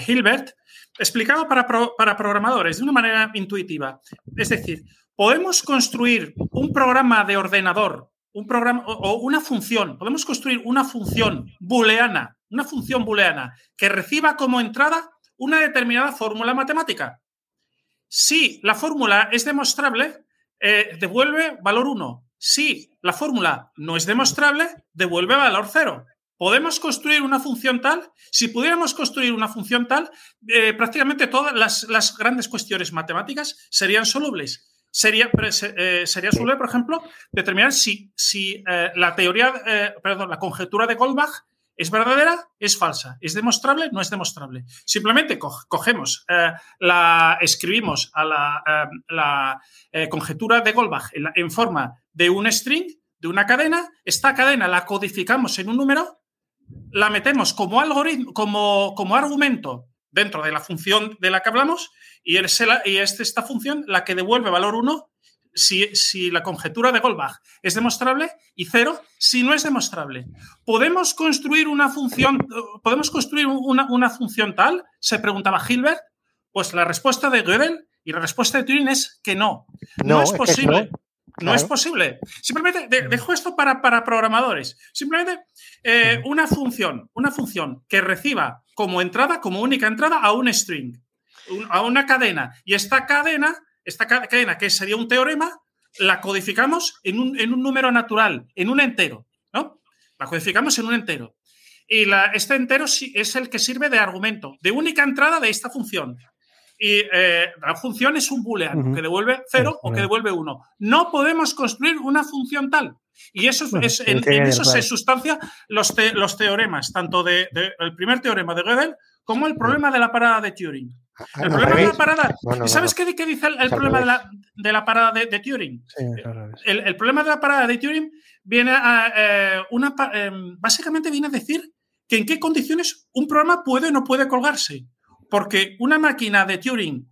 Hilbert explicado para, para programadores de una manera intuitiva. Es decir, podemos construir un programa de ordenador, un programa o una función, podemos construir una función booleana, una función booleana que reciba como entrada una determinada fórmula matemática. Si la fórmula es demostrable, eh, devuelve valor 1. Si la fórmula no es demostrable, devuelve valor 0. ¿Podemos construir una función tal? Si pudiéramos construir una función tal, eh, prácticamente todas las, grandes cuestiones matemáticas serían solubles. Sería, eh, sería soluble, por ejemplo, determinar si, si la teoría, perdón, la conjetura de Goldbach ¿Es verdadera? ¿Es falsa? ¿Es demostrable? No es demostrable. Simplemente cogemos, eh, la, escribimos a la, eh, eh, conjetura de Goldbach en, forma de un string, de una cadena. Esta cadena la codificamos en un número, la metemos como algoritmo, como, como argumento dentro de la función de la que hablamos y es, y es esta función la que devuelve valor 1 si, la conjetura de Goldbach es demostrable y cero si no es demostrable. ¿Podemos construir una función, ¿podemos construir una, función tal? Se preguntaba Hilbert. Pues la respuesta de Gödel y la respuesta de Turing es que no. No, es posible. no. Es posible. Simplemente dejo esto para, para programadores. Simplemente eh, una función, una función que reciba como entrada, como única entrada, a un string, a una cadena. Y esta cadena esta cadena, que sería un teorema, la codificamos en un, en un número natural, en un entero, ¿no? La codificamos en un entero. Y la, este entero es el que sirve de argumento, de única entrada de esta función. Y eh, la función es un booleano, que devuelve cero o que devuelve uno. No podemos construir una función tal. Y eso es, en, eso se sustancia los, los teoremas, tanto del de, el primer teorema de Gödel como el problema de la parada de Turing. Ah, el problema de la parada. ¿Sabes qué, dice el, problema de la, parada de, Turing? el, problema de la parada de Turing viene a eh, una. Em, básicamente viene a decir que en qué condiciones un programa puede o no puede colgarse. Porque una máquina de Turing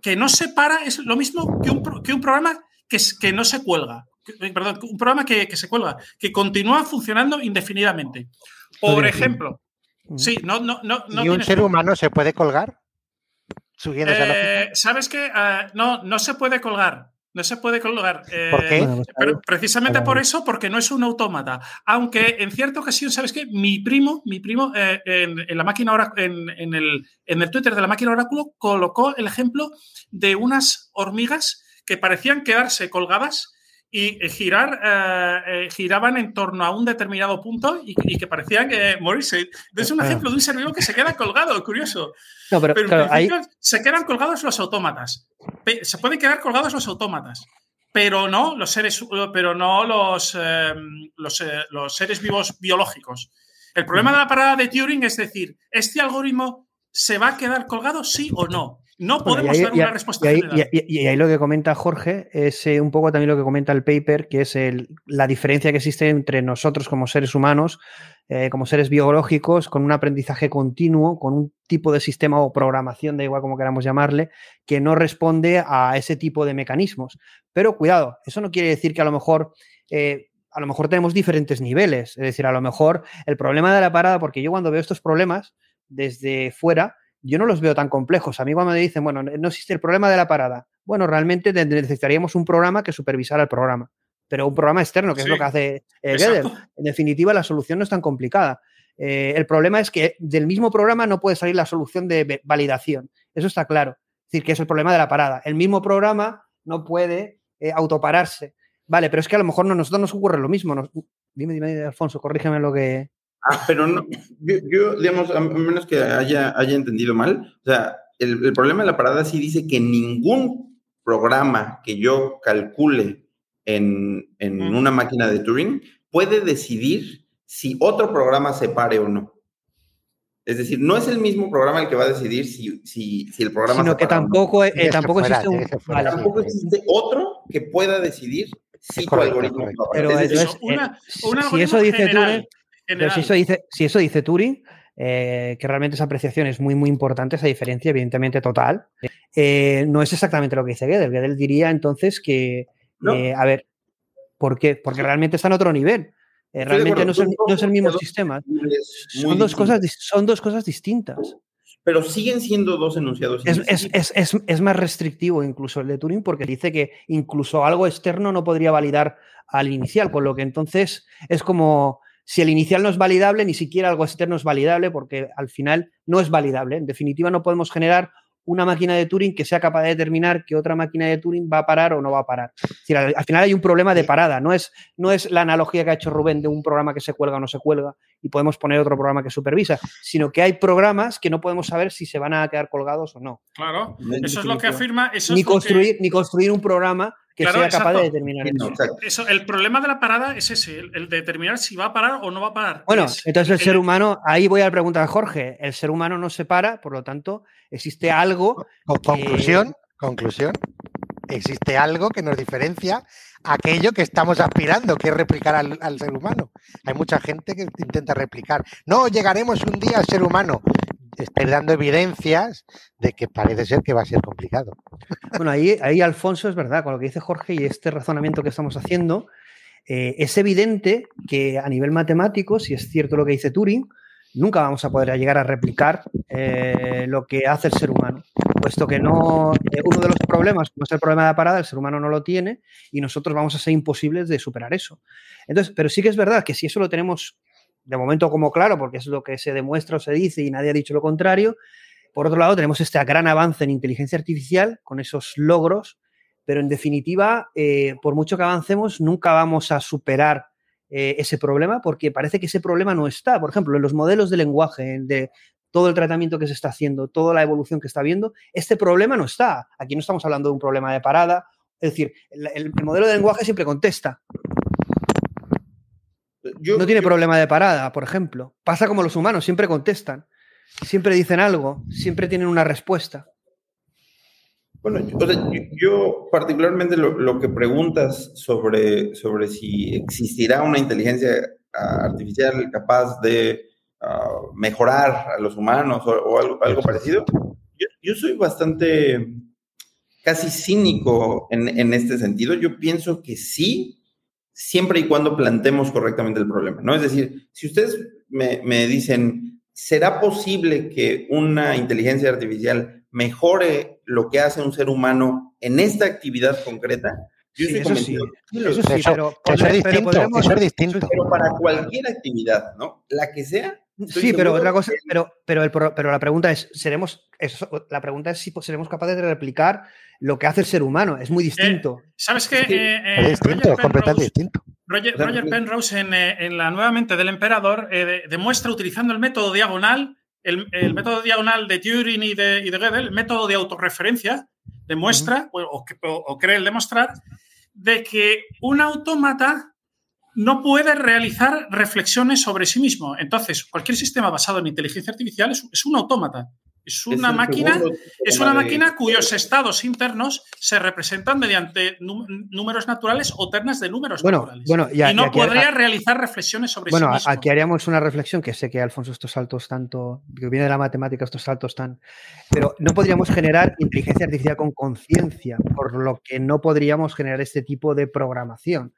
que no se para es lo mismo que un, que un programa que, que no se cuelga. perdón, un programa que, se cuelga, que continúa funcionando indefinidamente. Por ejemplo, sí, no, no, no. ¿Y un ser humano se puede colgar? Eh, ¿Sabes qué? Ah, no, no se puede colgar. No se puede colgar. Eh, ¿Por qué? Pues, precisamente por eso, porque no es un autómata. Aunque en cierta ocasión, ¿sabes qué? Mi primo, mi primo, eh, en, la máquina en, en, el, en el Twitter de la máquina oráculo, colocó el ejemplo de unas hormigas que parecían quedarse colgadas y eh, girar, eh, eh, giraban en torno a un determinado punto y, que parecían que morirse. Es un ejemplo de un ser vivo que se queda colgado, curioso. pero, se quedan colgados los autómatas. Se pueden quedar colgados los autómatas, pero no los seres, pero no los, em, los, los seres vivos biológicos. El problema de la parada de Turing es decir, ¿este algoritmo se va a quedar colgado sí o no? No podemos dar una respuesta. Y ahí, y, ahí, lo que comenta Jorge es eh, un poco también lo que comenta el paper, que es la diferencia que existe entre nosotros como seres humanos, eh, como seres biológicos, con un aprendizaje continuo, con un tipo de sistema o programación, da igual como queramos llamarle, que no responde a ese tipo de mecanismos. Pero cuidado, eso no quiere decir que a lo mejor... Eh, a lo mejor tenemos diferentes niveles, es decir, a lo mejor el problema de la parada, porque yo cuando veo estos problemas desde fuera, yo no los veo tan complejos. A mí cuando me dicen, bueno, no existe el problema de la parada. Bueno, realmente necesitaríamos un programa que supervisara el programa, pero un programa externo, que es lo que hace eh, En definitiva, la solución no es tan complicada. Eh, el problema es que del mismo programa no puede salir la solución de validación. Eso está claro. Es decir, que es el problema de la parada. El mismo programa no puede eh, autopararse. Vale, pero es que a lo mejor no, a nosotros nos ocurre lo mismo. Dime, dime, Alfonso, corrígeme lo que. Ah, pero no, yo, digamos, a menos que haya, haya entendido mal, o sea, el, problema de la parada sí dice que ningún programa que yo calcule en, una máquina de Turing puede decidir si otro programa se pare o no. Es decir, no es el mismo programa el que va a decidir si, si, el programa Sino que tampoco, eh, tampoco existe un... tampoco existe otro que pueda decidir si tu algoritmo... Pero si eso dice Turing pero si eso dice, si eso dice Turing, eh, que realmente esa apreciación es muy, muy importante, esa diferencia, evidentemente total, eh, no es exactamente lo que dice Gödel. Gödel diría entonces que, eh, a ver, ¿por qué? Porque realmente está en otro nivel. Realmente no es, el, no es, el, mismo sistema. Son dos, cosas, son dos cosas distintas. Pero siguen siendo dos enunciados. Es, es, más restrictivo incluso el de Turing porque dice que incluso algo externo no podría validar al inicial, con lo que entonces es como si el inicial no es validable, ni siquiera algo externo es validable porque al final no es validable. En definitiva, no podemos generar una máquina de Turing que sea capaz de determinar que otra máquina de Turing va a parar o no va a parar. al, final hay un problema de parada, no es, no es la analogía que ha hecho Rubén de un programa que se cuelga o no se cuelga y podemos poner otro programa que supervisa, sino que hay programas que no podemos saber si se van a quedar colgados o no. Claro, eso es lo que afirma. Eso ni, es construir, ni construir un programa que sea capaz de determinar eso. El problema de la parada es ese, el, determinar si va a parar o no va a parar. Bueno, entonces el, ser humano, ahí voy a la pregunta de Jorge, el ser humano no se para, por lo tanto, existe algo... Conclusión, conclusión, existe algo que nos diferencia aquello que estamos aspirando, que es replicar al, al, ser humano. Hay mucha gente que intenta replicar. No, llegaremos un día al ser humano estáis dando evidencias de que parece ser que va a ser complicado. Bueno, ahí, ahí Alfonso es verdad, con lo que dice Jorge y este razonamiento que estamos haciendo, eh, es evidente que a nivel matemático, si es cierto lo que dice Turing, nunca vamos a poder llegar a replicar eh, lo que hace el ser humano, puesto que no, eh, uno de los problemas, como es el problema de la parada, el ser humano no lo tiene y nosotros vamos a ser imposibles de superar eso. Entonces, pero sí que es verdad que si eso lo tenemos de momento como claro, porque es lo que se demuestra o se dice y nadie ha dicho lo contrario. Por otro lado, tenemos este gran avance en inteligencia artificial con esos logros, pero en definitiva, eh, por mucho que avancemos, nunca vamos a superar eh, ese problema porque parece que ese problema no está. Por ejemplo, en los modelos de lenguaje, de todo el tratamiento que se está haciendo, toda la evolución que está viendo, este problema no está. Aquí no estamos hablando de un problema de parada. Es decir, el modelo de lenguaje siempre contesta no tiene problema de parada, por ejemplo. Pasa como los humanos, siempre contestan, siempre dicen algo, siempre tienen una respuesta. Bueno, yo, particularmente lo, que preguntas sobre, sobre si existirá una inteligencia artificial capaz de ah, mejorar a los humanos o, algo, parecido, yo, soy bastante casi cínico en, en este sentido. Yo pienso que sí, siempre y cuando plantemos correctamente el problema, ¿no? Es decir, si ustedes me, dicen, ¿será posible que una inteligencia artificial mejore lo que hace un ser humano en esta actividad concreta? Yo eso sí, eso sí, pero, distinto, pero para cualquier actividad, ¿no? La que sea, Sí, pero otra cosa, pero, pero, pero la pregunta es, ¿seremos, la pregunta es si seremos capaces de replicar lo que hace el ser humano. Es muy distinto. Eh, ¿Sabes qué? Eh, es distinto, Roger completamente distinto. Roger, Penrose en, eh, en, la Nuevamente del Emperador demuestra utilizando el método diagonal, el, método diagonal de Turing y de, y de Gödel, el método de autorreferencia, demuestra, o, o, cree demostrar, de que un autómata no puede realizar reflexiones sobre sí mismo. Entonces, cualquier sistema basado en inteligencia artificial es un autómata. Es una máquina, es una máquina cuyos estados internos se representan mediante números naturales o ternas de números naturales. y no podría realizar reflexiones sobre bueno, sí mismo. aquí haríamos una reflexión que sé que Alfonso estos saltos tanto, que viene de la matemática estos saltos tan, pero no podríamos generar inteligencia artificial con conciencia, por lo que no podríamos generar este tipo de programación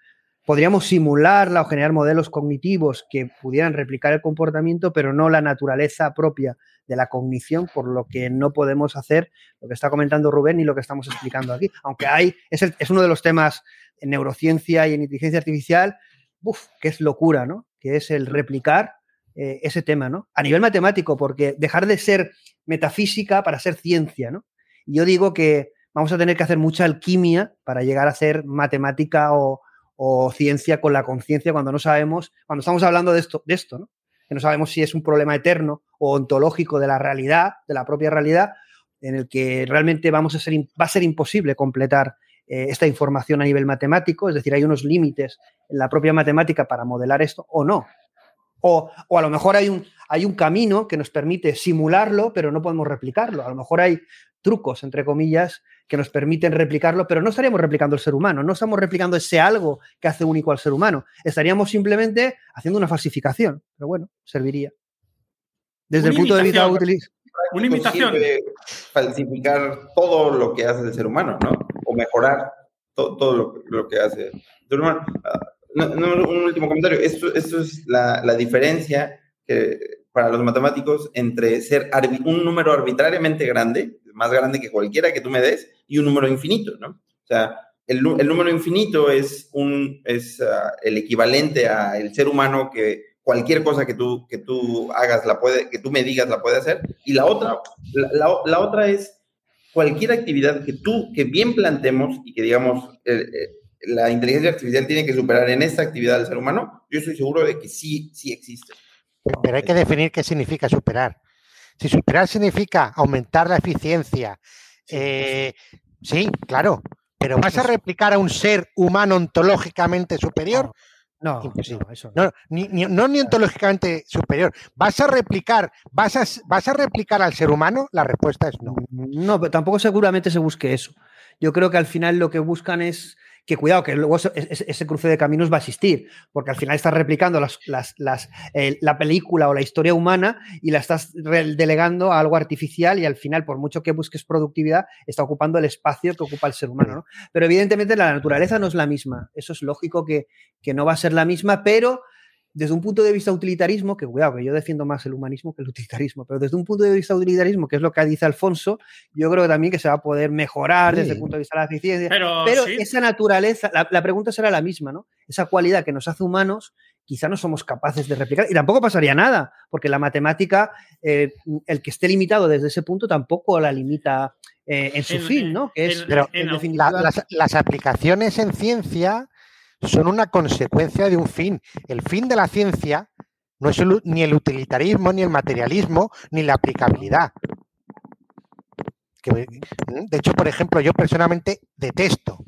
podríamos simularla o generar modelos cognitivos que pudieran replicar el comportamiento, pero no la naturaleza propia de la cognición, por lo que no podemos hacer lo que está comentando Rubén y lo que estamos explicando aquí. Aunque hay, es, es uno de los temas en neurociencia y en inteligencia artificial, uf, que es locura, ¿no? Que es el replicar eh, ese tema, ¿no? A nivel matemático, porque dejar de ser metafísica para ser ciencia, ¿no? Y yo digo que vamos a tener que hacer mucha alquimia para llegar a ser matemática o, o ciencia con la conciencia cuando no sabemos, cuando estamos hablando de esto, de esto, ¿no? Que no sabemos si es un problema eterno o ontológico de la realidad, de la propia realidad, en el que realmente vamos a ser, va a ser imposible completar eh, esta información a nivel matemático, es decir, hay unos límites en la propia matemática para modelar esto o no. O, o, a lo mejor hay un, hay un camino que nos permite simularlo, pero no podemos replicarlo. A lo mejor hay trucos, entre comillas, que nos permiten replicarlo, pero no estaríamos replicando el ser humano, no estamos replicando ese algo que hace único al ser humano, estaríamos simplemente haciendo una falsificación, pero bueno, serviría. Desde el punto de vista útil. Una imitación. Falsificar todo lo que hace el ser humano, ¿no? O mejorar todo lo, que hace el ser humano. Ah, un último comentario. Esto, esto es la, la diferencia que, para los matemáticos entre ser un número arbitrariamente grande, más grande que cualquiera que tú me des, y un número infinito, ¿no? O sea, el, el número infinito es, un, es uh, el equivalente al ser humano que cualquier cosa que tú, que tú hagas, la puede, que tú me digas, la puede hacer. Y la otra, la, la, otra es cualquier actividad que tú, que bien plantemos y que digamos, eh, eh, la inteligencia artificial tiene que superar en esta actividad del ser humano, yo estoy seguro de que sí, sí existe. Pero hay que definir qué significa superar. Si superar significa aumentar la eficiencia, eh, sí, claro, pero ¿vas a replicar a un ser humano ontológicamente superior? No, no, eso no. ni, no ni ontológicamente superior. ¿Vas a replicar, vas a, vas a replicar al ser humano? La respuesta es no. No, pero tampoco seguramente se busque eso. Yo creo que al final lo que buscan es que cuidado, que luego ese, cruce de caminos va a existir, porque al final estás replicando las, las, la película o la historia humana y la estás delegando a algo artificial y al final, por mucho que busques productividad, está ocupando el espacio que ocupa el ser humano. ¿no? Pero evidentemente la naturaleza no es la misma, eso es lógico que, que no va a ser la misma, pero desde un punto de vista utilitarismo, que cuidado, que yo defiendo más el humanismo que el utilitarismo, pero desde un punto de vista utilitarismo, que es lo que dice Alfonso, yo creo también que se va a poder mejorar desde el punto de vista de la eficiencia. Pero, esa naturaleza, la, pregunta será la misma, ¿no? Esa cualidad que nos hace humanos, quizá no somos capaces de replicar. Y tampoco pasaría nada, porque la matemática, eh, el que esté limitado desde ese punto, tampoco la limita eh, en su fin, ¿no? Que es, pero las aplicaciones en ciencia son una consecuencia de un fin. El fin de la ciencia no es ni el utilitarismo, ni el materialismo, ni la aplicabilidad. de hecho, por ejemplo, yo personalmente detesto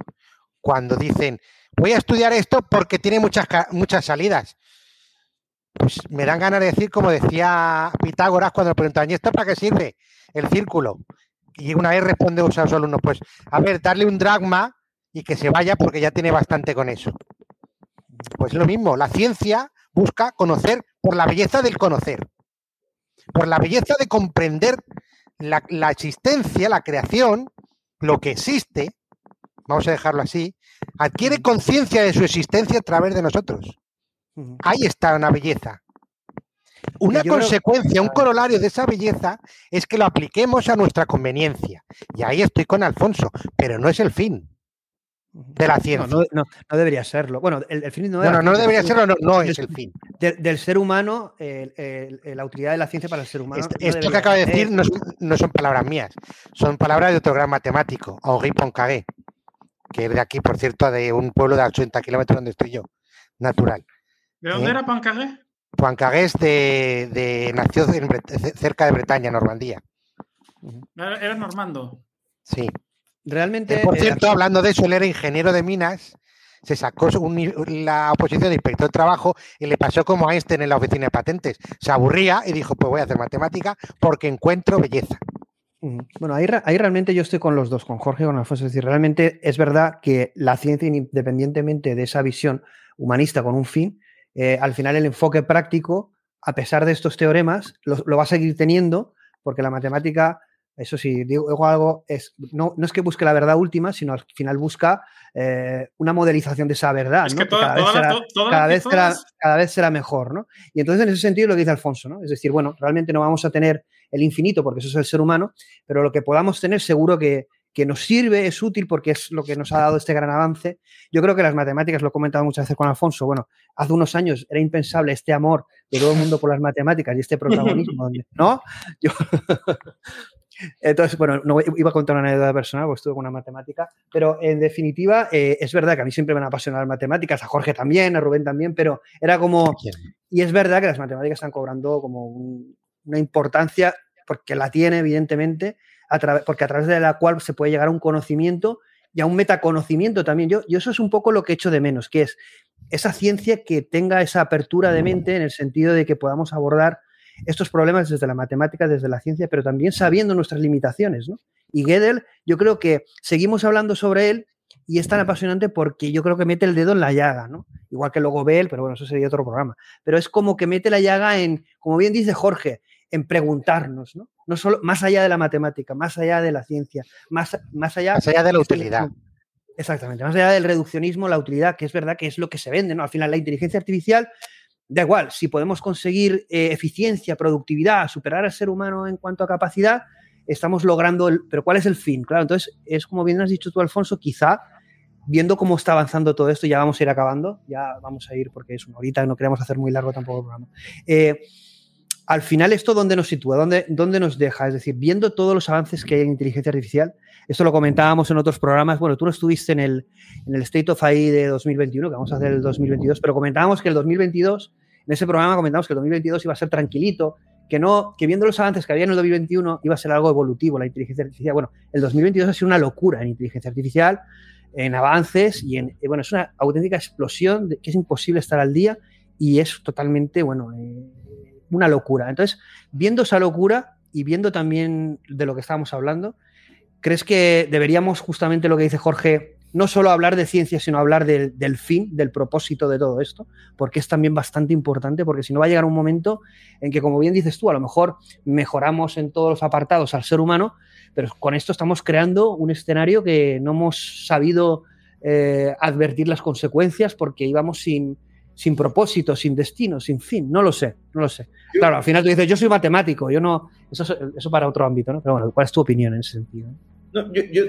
cuando dicen, voy a estudiar esto porque tiene muchas, muchas salidas. Pues me dan ganas de decir, como decía Pitágoras cuando le preguntaban, ¿y esto para qué sirve? El círculo. Y una vez responde a sus alumnos, pues, a ver, darle un dragma y que se vaya porque ya tiene bastante con eso. Pues lo mismo, la ciencia busca conocer por la belleza del conocer, por la belleza de comprender la, existencia, la creación, lo que existe, vamos a dejarlo así, adquiere conciencia de su existencia a través de nosotros. Ahí está una belleza. Una consecuencia, un corolario de esa belleza es que lo apliquemos a nuestra conveniencia. Y ahí estoy con Alfonso, pero no es el fin de la ciencia. No, no, no, debería serlo. Bueno, el, fin no, no, no debería serlo, no, es el fin. del ser humano, la utilidad de la ciencia para el ser humano. esto que acaba de decir no, son palabras mías, son palabras de otro gran matemático, Henri Poincaré, que es de aquí, por cierto, de un pueblo de 80 kilómetros donde estoy yo, natural. ¿De dónde ¿Eh? era Poincaré? Poincaré es de, de nació cerca de Bretaña, Normandía. Era normando. Sí. Realmente. por eh, cierto, hablando de eso, él era ingeniero de minas, se sacó la oposición de inspector de trabajo y le pasó como a Einstein en la oficina de patentes. Se aburría y dijo: Pues voy a hacer matemática porque encuentro belleza. Bueno, ahí, ahí, realmente yo estoy con los dos, con Jorge y con Alfonso. Es decir, realmente es verdad que la ciencia, independientemente de esa visión humanista con un fin, eh, al final el enfoque práctico, a pesar de estos teoremas, lo va a seguir teniendo, porque la matemática eso sí, digo algo, es, no, no, es que busque la verdad última, sino al final busca eh, una modelización de esa verdad, ¿no? cada, vez, será, cada, vez será, mejor, ¿no? Y entonces en ese sentido lo que dice Alfonso, ¿no? Es decir, bueno, realmente no vamos a tener el infinito porque eso es el ser humano, pero lo que podamos tener seguro que, que nos sirve, es útil porque es lo que nos ha dado este gran avance. Yo creo que las matemáticas, lo he comentado muchas veces con Alfonso, bueno, hace unos años era impensable este amor de todo el mundo por las matemáticas y este protagonismo, (laughs) ¿no? Yo, entonces, bueno, no iba a contar una anécdota personal, porque estuve con una matemática, pero en definitiva, eh, es verdad que a mí siempre me han apasionado las matemáticas, a Jorge también, a Rubén también, pero era como. Y es verdad que las matemáticas están cobrando como una importancia, porque la tiene, evidentemente, a porque a través de la cual se puede llegar a un conocimiento y a un metaconocimiento también. Yo, yo eso es un poco lo que echo de menos, que es esa ciencia que tenga esa apertura de mente en el sentido de que podamos abordar estos problemas desde la matemática, desde la ciencia, pero también sabiendo nuestras limitaciones. ¿no? Y Gödel, yo creo que seguimos hablando sobre él y es tan apasionante porque yo creo que mete el dedo en la llaga, ¿no? Igual que luego Bell, pero bueno, eso sería otro programa. Pero es como que mete la llaga en, como bien dice Jorge, en preguntarnos, ¿no? No solo más allá de la matemática, más allá de la ciencia, más, más allá. Más allá de la utilidad. Exactamente, más allá del reduccionismo, la utilidad, que es verdad que es lo que se vende, ¿no? Al final, la inteligencia artificial, da igual, si podemos conseguir eh, eficiencia, productividad, superar al ser humano en cuanto a capacidad, estamos logrando el. Pero ¿cuál es el fin? Claro, entonces es como bien has dicho tú, Alfonso, quizá viendo cómo está avanzando todo esto, ya vamos a ir acabando, ya vamos a ir porque es una horita, no queremos hacer muy largo tampoco el programa. Eh, al final, ¿esto dónde nos sitúa? ¿Dónde, ¿Dónde nos deja? Es decir, viendo todos los avances que hay en inteligencia artificial, esto lo comentábamos en otros programas, bueno, tú no estuviste en el, en el State of AI de 2021, que vamos a hacer el 2022, pero comentábamos que el 2022, en ese programa comentábamos que el 2022 iba a ser tranquilito, que no, que viendo los avances que había en el 2021 iba a ser algo evolutivo la inteligencia artificial. Bueno, el 2022 ha sido una locura en inteligencia artificial, en avances y en, bueno, es una auténtica explosión de, que es imposible estar al día y es totalmente, bueno, eh, una locura. Entonces, viendo esa locura y viendo también de lo que estábamos hablando, ¿crees que deberíamos justamente lo que dice Jorge, no solo hablar de ciencia, sino hablar del, del fin, del propósito de todo esto? Porque es también bastante importante, porque si no va a llegar un momento en que, como bien dices tú, a lo mejor mejoramos en todos los apartados al ser humano, pero con esto estamos creando un escenario que no hemos sabido eh, advertir las consecuencias porque íbamos sin, sin propósito, sin destino, sin fin. No lo sé, no lo sé. Claro, al final tú dices, yo soy matemático, yo no. Eso, eso para otro ámbito, ¿no? Pero bueno, ¿cuál es tu opinión en ese sentido? No, yo, yo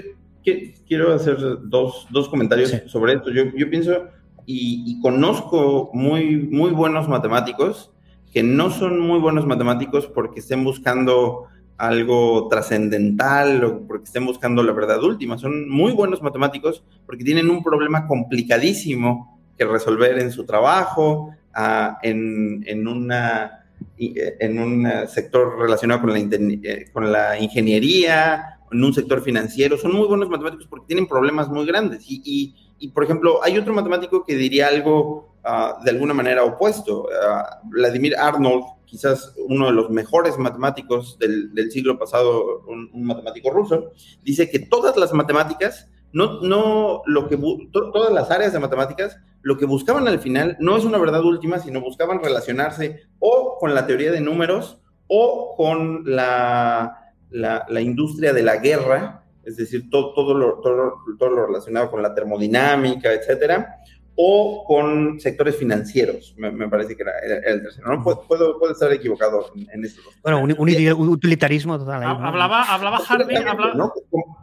quiero hacer dos, dos comentarios sí. sobre esto. Yo, yo pienso y, y, conozco muy, muy buenos matemáticos que no son muy buenos matemáticos porque estén buscando algo trascendental o porque estén buscando la verdad última. Son muy buenos matemáticos porque tienen un problema complicadísimo que resolver en su trabajo, uh, en, en, una, en un sector relacionado con la, eh, con la ingeniería, en un sector financiero. Son muy buenos matemáticos porque tienen problemas muy grandes. Y, y, y por ejemplo, hay otro matemático que diría algo uh, de alguna manera opuesto. Uh, Vladimir Arnold, quizás uno de los mejores matemáticos del, del siglo pasado, un, un, matemático ruso, dice que todas las matemáticas, no, no lo que to, todas las áreas de matemáticas, lo que buscaban al final no es una verdad última, sino buscaban relacionarse o con la teoría de números o con la, la, la industria de la guerra, es decir, todo, todo, lo, todo, todo lo relacionado con la termodinámica, etcétera, o con sectores financieros, me, me parece que era, era, el tercero. ¿no? Puedo, puedo, estar equivocado en, en esto. Bueno, un, un, utilitarismo total. Ahí, ¿no? Hablaba, hablaba Harvey. Hablaba... ¿no?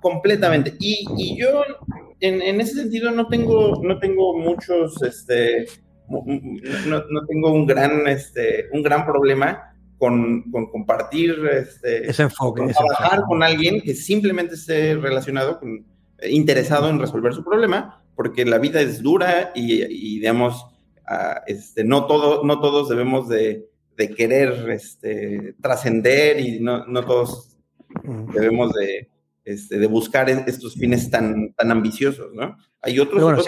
Completamente. Y, y yo, en, en, ese sentido, no tengo, no tengo muchos, este, no, no tengo un gran, este, un gran problema con, con, compartir este, ese enfoque, con trabajar enfoque. con alguien que simplemente esté relacionado con, interesado en resolver su problema porque la vida es dura y, y digamos, uh, este, no, todo, no todos debemos de, de querer este, trascender y no, no, todos debemos de, este, de buscar estos fines tan, tan ambiciosos, ¿no? Hay otros, bueno, otros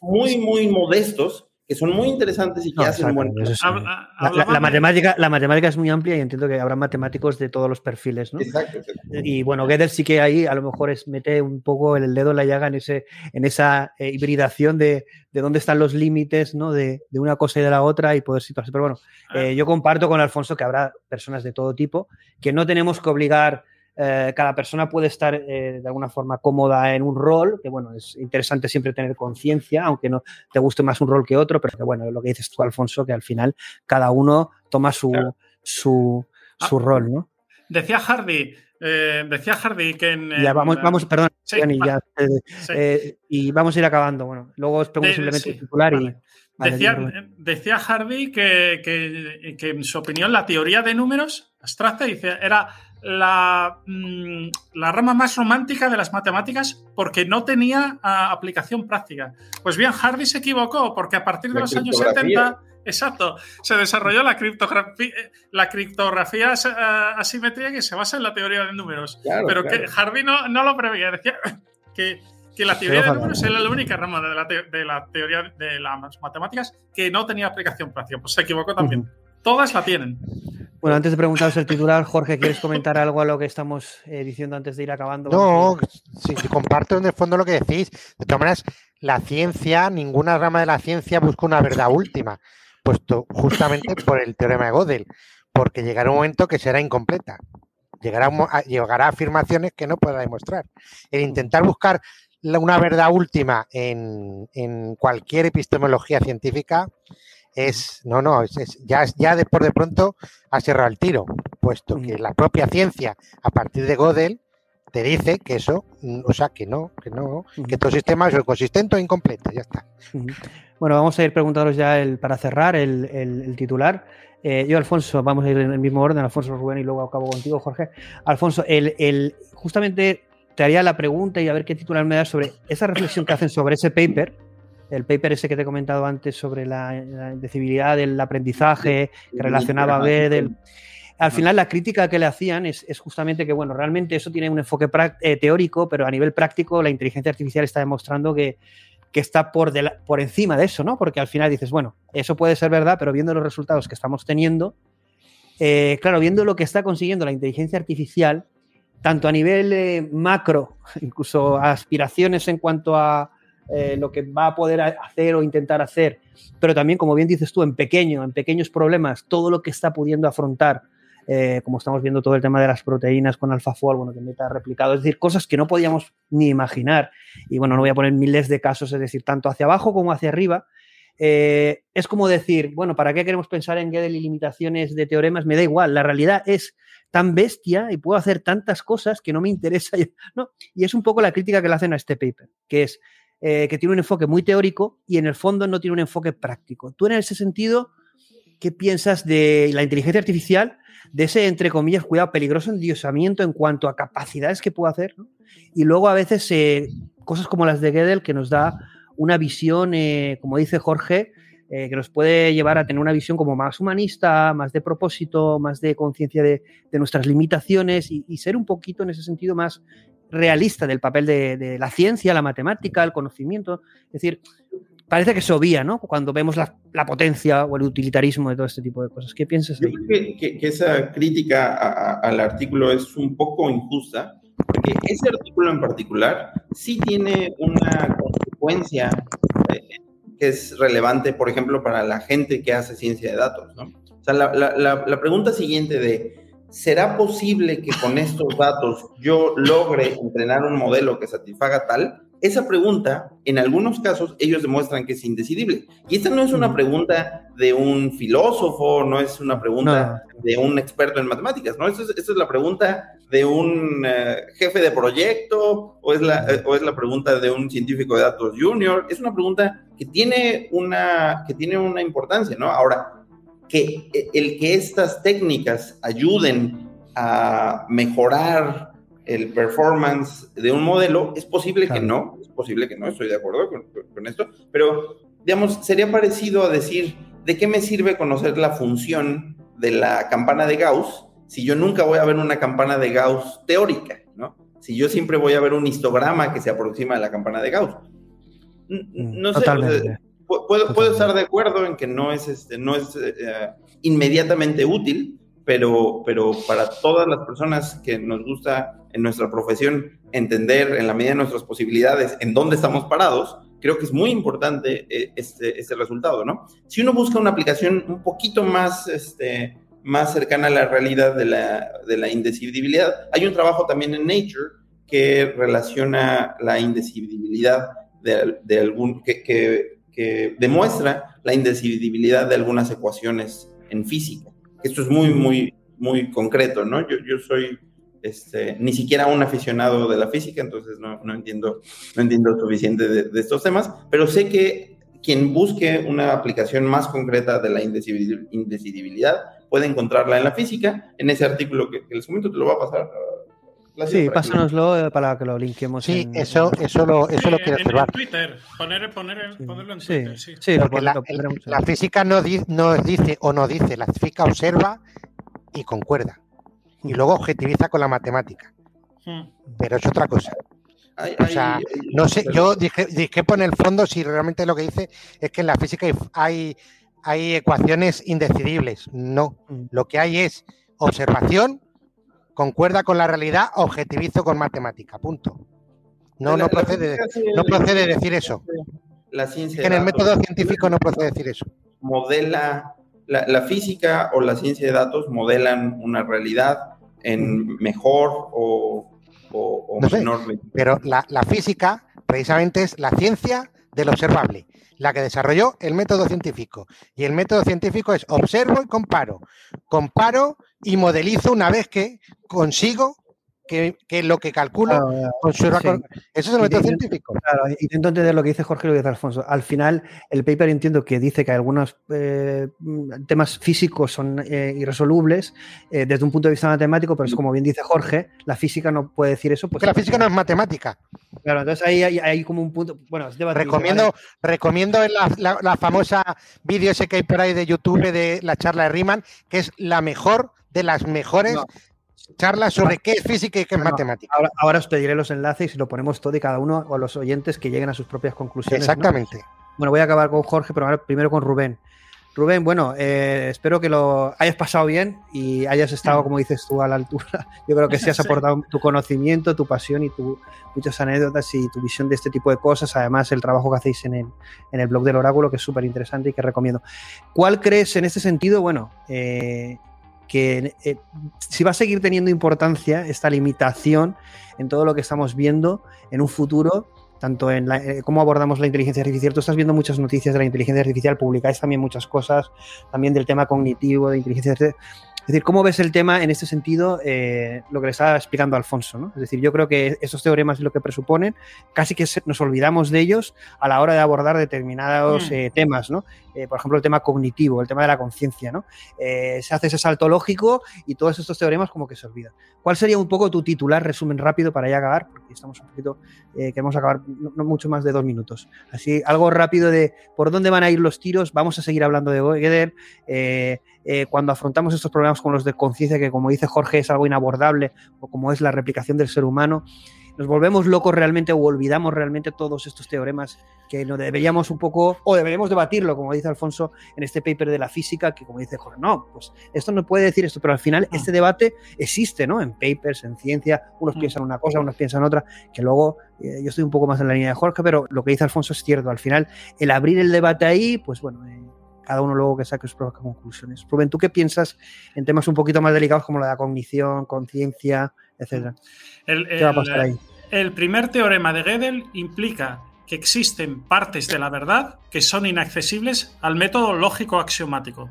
muy, muy modestos que son muy interesantes y que no, hacen buen es la, la, la, matemática, la matemática es muy amplia y entiendo que habrá matemáticos de todos los perfiles, ¿no? Exacto, exacto. Y bueno, Gödel sí que ahí a lo mejor es mete un poco el dedo en la llaga en, ese, en esa eh, hibridación de, de, dónde están los límites, ¿no? De, de, una cosa y de la otra y poder situarse. Pero bueno, eh, yo comparto con Alfonso que habrá personas de todo tipo, que no tenemos que obligar eh, cada persona puede estar eh, de alguna forma cómoda en un rol, que bueno, es interesante siempre tener conciencia, aunque no te guste más un rol que otro, pero que bueno, lo que dices tú, Alfonso, que al final cada uno toma su, claro. su, su ah, rol, ¿no? Decía Hardy, eh, decía Hardy que en. Ya vamos, vamos perdón, sí, Johnny, ya, sí. y vamos a ir acabando. Bueno, luego os pregunto simplemente el titular vale. y. Vale, decía, decía, Harvey que, que, que, en su opinión la teoría de números abstracta dice, era la, mmm, la, rama más romántica de las matemáticas porque no tenía uh, aplicación práctica. Pues bien, Harvey se equivocó porque a partir de los años 70, exacto, se desarrolló la criptografía, la criptografía uh, asimétrica que se basa en la teoría de números. Claro, Pero claro. que Harvey no, no, lo preveía, decía (laughs) que, que la teoría de números era la única rama de la, te de la, teoría de las matemáticas que no tenía aplicación práctica. Pues se equivocó también. Uh -huh. Todas la tienen. Bueno, antes de preguntaros el titular, Jorge, ¿quieres comentar algo a lo que estamos eh, diciendo antes de ir acabando? No, sí, comparto en el fondo lo que decís. De todas maneras, la ciencia, ninguna rama de la ciencia busca una verdad última, puesto justamente por el teorema de Gödel, porque llegará un momento que será incompleta. Llegará, llegará afirmaciones que no podrá demostrar. El intentar buscar una verdad última en, en cualquier epistemología científica es, no, no, es, ya, ya de, por de pronto ha cerrado el tiro, puesto que la propia ciencia, a partir de Gödel, te dice que eso, mm, o sea, que no, que no, que todo sistema es consistente o incompleto, ya está. Bueno, vamos a ir preguntándonos ya el, para cerrar el, titular. Eh, yo, Alfonso, vamos a ir en el mismo orden, Alfonso Rubén y luego acabo contigo, Jorge. Alfonso, el, el, justamente te haría la pregunta y a ver qué titular me das sobre esa reflexión que hacen sobre ese paper, el paper ese que te he comentado antes sobre la, la indecibilidad del aprendizaje que relacionaba a ver al final la crítica que le hacían es, justamente que, bueno, realmente eso tiene un enfoque eh, teórico, pero a nivel práctico la inteligencia artificial está demostrando que, está por, por encima de eso, ¿no? Porque al final dices, bueno, eso puede ser verdad, pero viendo los resultados que estamos teniendo, eh, claro, viendo lo que está consiguiendo la inteligencia artificial, tanto a nivel eh, macro, (laughs) incluso aspiraciones en cuanto a eh, lo que va a poder hacer o intentar hacer, pero también, como bien dices tú, en pequeño, en pequeños problemas, todo lo que está pudiendo afrontar, eh, como estamos viendo todo el tema de las proteínas con AlphaFold, bueno, que meta replicado, es decir, cosas que no podíamos ni imaginar. Y bueno, no voy a poner miles de casos, es decir, tanto hacia abajo como hacia arriba. es como decir, bueno, ¿para qué queremos pensar en Gödel y limitaciones de teoremas? Me da igual, la realidad es tan bestia y puedo hacer tantas cosas que no me (laughs) interesa. ¿no? Y es un poco la crítica que le hacen a este paper, que es eh, que tiene un enfoque muy teórico y en el fondo no tiene un enfoque práctico. Tú en ese sentido, ¿qué piensas de la inteligencia artificial, de ese, entre comillas, cuidado, peligroso endiosamiento en cuanto a capacidades que puede hacer? Y luego a veces eh, cosas como las de Gödel que nos da una visión, eh, como dice Jorge, que nos puede llevar a tener una visión como más humanista, más de propósito, más de conciencia de, nuestras limitaciones y, ser un poquito en ese sentido más realista del papel de, la ciencia, la matemática, el conocimiento. Es decir, parece que se obvia, ¿no? Cuando vemos la, potencia o el utilitarismo de todo este tipo de cosas. ¿Qué piensas? Yo creo que, esa crítica al artículo es un poco injusta, porque ese artículo en particular sí tiene una consecuencia eh, que es relevante, por ejemplo, para la gente que hace ciencia de datos, ¿no? O sea, la, la, la pregunta siguiente de, ¿será posible que con estos datos yo logre entrenar un modelo que satisfaga tal? Esa pregunta, en algunos casos, ellos demuestran que es indecidible. Y esta no es una pregunta de un filósofo, no es una pregunta de un experto en matemáticas, ¿no? Esta es, la pregunta de un eh, jefe de proyecto o es, la, eh, o es la pregunta de un científico de datos junior. Es una pregunta que tiene una, que tiene una importancia, ¿no? Ahora, que eh, el que estas técnicas ayuden a mejorar el performance de un modelo, es posible que no, es posible que no, estoy de acuerdo con, esto, pero digamos, sería parecido a decir, ¿de qué me sirve conocer la función de la campana de Gauss si yo nunca voy a ver una campana de Gauss teórica, ¿no? Si yo siempre voy a ver un histograma que se aproxima a la campana de Gauss. No sé, puedo, puedo, estar de acuerdo en que no es, este, no es eh, inmediatamente útil, pero, pero para todas las personas que nos gusta en nuestra profesión entender en la medida de nuestras posibilidades en dónde estamos parados, creo que es muy importante eh, este, este resultado, ¿no? Si uno busca una aplicación un poquito más, este, más cercana a la realidad de la, de la indecidibilidad, hay un trabajo también en Nature que relaciona la indecidibilidad de, de algún, que, que, que demuestra la indecidibilidad de algunas ecuaciones en física. Esto es muy, muy, muy concreto, ¿no? Yo, yo soy este, ni siquiera un aficionado de la física, entonces no, no entiendo, no entiendo suficiente de, estos temas, pero sé que quien busque una aplicación más concreta de la indecidibilidad puede encontrarla en la física. En ese artículo que, les comento, te lo va a pasar. Sí, pásanoslo eh, para que lo linquemos. Sí, eso, eso lo, eso lo quiero observar. En Twitter, poner, poner, ponerlo en Twitter. Sí, sí. Porque la, la, física no, no dice o no dice, la física observa y concuerda y luego objetiviza con la matemática. Hmm. Pero es otra cosa. o sea, no sé, yo dije, dije por el fondo si realmente lo que dice es que en la física hay, hay ecuaciones indecidibles. No, hmm. lo que hay es observación, concuerda con la realidad, objetivizo con matemática, punto. No, no, procede, no procede decir eso. La ciencia en el método científico no procede decir eso. Modela, la, la, física o la ciencia de datos modelan una realidad en mejor o, menor. Pero la, física precisamente es la ciencia del observable, la que desarrolló el método científico. Y el método científico es observo y comparo. Comparo y modelizo una vez que consigo que, que lo que calculo Claro, con su sí. Eso es el método científico. Claro, intento entender lo que dice Jorge y lo que dice Alfonso. Al final, el paper entiendo que dice que algunos eh, temas físicos son eh, irresolubles eh, desde un punto de vista matemático, pero es como bien dice Jorge, la física no puede decir eso. Pues, Porque la física no es matemática. Claro, entonces ahí hay, hay como un punto. Bueno, es debatible, Recomiendo, ¿vale? recomiendo la, la- la famosa vídeo ese que hay por ahí de YouTube de la charla de Riemann, que es la mejor de las mejores No. charlas sobre qué es física y qué es No, matemática. Ahora, ahora os pediré los enlaces y lo ponemos todo y cada uno o los oyentes que lleguen a sus propias conclusiones. ¿no? Exactamente. Bueno, voy a acabar con Jorge, pero ahora primero con Rubén. Rubén, bueno, eh, espero que lo hayas pasado bien y hayas estado, como dices tú, a la altura. (laughs) Yo creo que sí has (laughs) aportado tu conocimiento, tu pasión y tu, muchas anécdotas y tu visión de este tipo de cosas. Además, el trabajo que hacéis en el, en el blog del oráculo, que es súper interesante y que recomiendo. ¿Cuál crees en este sentido? Bueno, eh, que eh, si va a seguir teniendo importancia esta limitación en todo lo que estamos viendo en un futuro, tanto en la- eh, cómo abordamos la inteligencia artificial. Tú estás viendo muchas noticias de la inteligencia artificial, publicáis también muchas cosas, también del tema cognitivo, de inteligencia artificial. Es decir, ¿cómo ves el tema en este sentido, eh, lo que le estaba explicando Alfonso? ¿no? Es decir, yo creo que esos teoremas y lo que presuponen, casi que nos olvidamos de ellos a la hora de abordar determinados Mm. eh, temas, ¿no? Eh, por ejemplo, el tema cognitivo, el tema de la conciencia, ¿no? Eh, se hace ese salto lógico y todos estos teoremas como que se olvidan. ¿Cuál sería un poco tu titular, resumen rápido para ya acabar? Porque estamos un poquito, eh, queremos acabar no, mucho más de dos minutos. Así, algo rápido de por dónde van a ir los tiros. Vamos a seguir hablando de Gödel. Eh, eh, cuando afrontamos estos problemas con los de conciencia, que como dice Jorge es algo inabordable, o como es la replicación del ser humano, nos volvemos locos realmente o olvidamos realmente todos estos teoremas que no deberíamos un poco, o deberíamos debatirlo, como dice Alfonso en este paper de la física, que como dice Jorge, no, pues esto no puede decir esto, pero al final Ah. este debate existe, ¿no? En papers, en ciencia, unos Mm. piensan una cosa, unos piensan otra, que luego eh, yo estoy un poco más en la línea de Jorge, pero lo que dice Alfonso es cierto, al final el abrir el debate ahí, pues bueno, eh, cada uno luego que saque sus propias conclusiones. Rubén, ¿tú qué piensas en temas un poquito más delicados como la de cognición, conciencia, etcétera? El, ¿Qué va a pasar ahí? el primer teorema de Gödel implica que existen partes de la verdad que son inaccesibles al método lógico axiomático.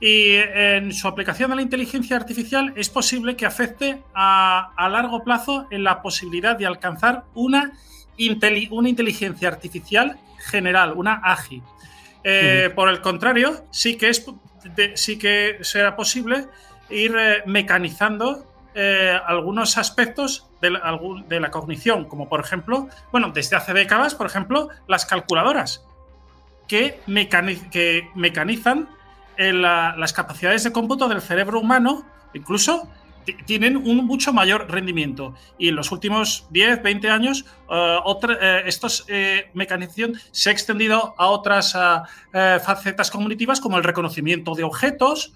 Y en su aplicación a la inteligencia artificial es posible que afecte a, a largo plazo en la posibilidad de alcanzar una, inteli- una inteligencia artificial general, una AGI. Eh, Por el contrario, sí que, es, de- sí que será posible ir eh, mecanizando eh, algunos aspectos de la, cognición, como por ejemplo, bueno, desde hace décadas, por ejemplo, las calculadoras, que, mecani- que mecanizan eh, la- las capacidades de cómputo del cerebro humano, incluso ti- tienen un mucho mayor rendimiento. Y en los últimos 10, 20 años, eh, estos mecanización se ha extendido a otras facetas cognitivas como el reconocimiento de objetos,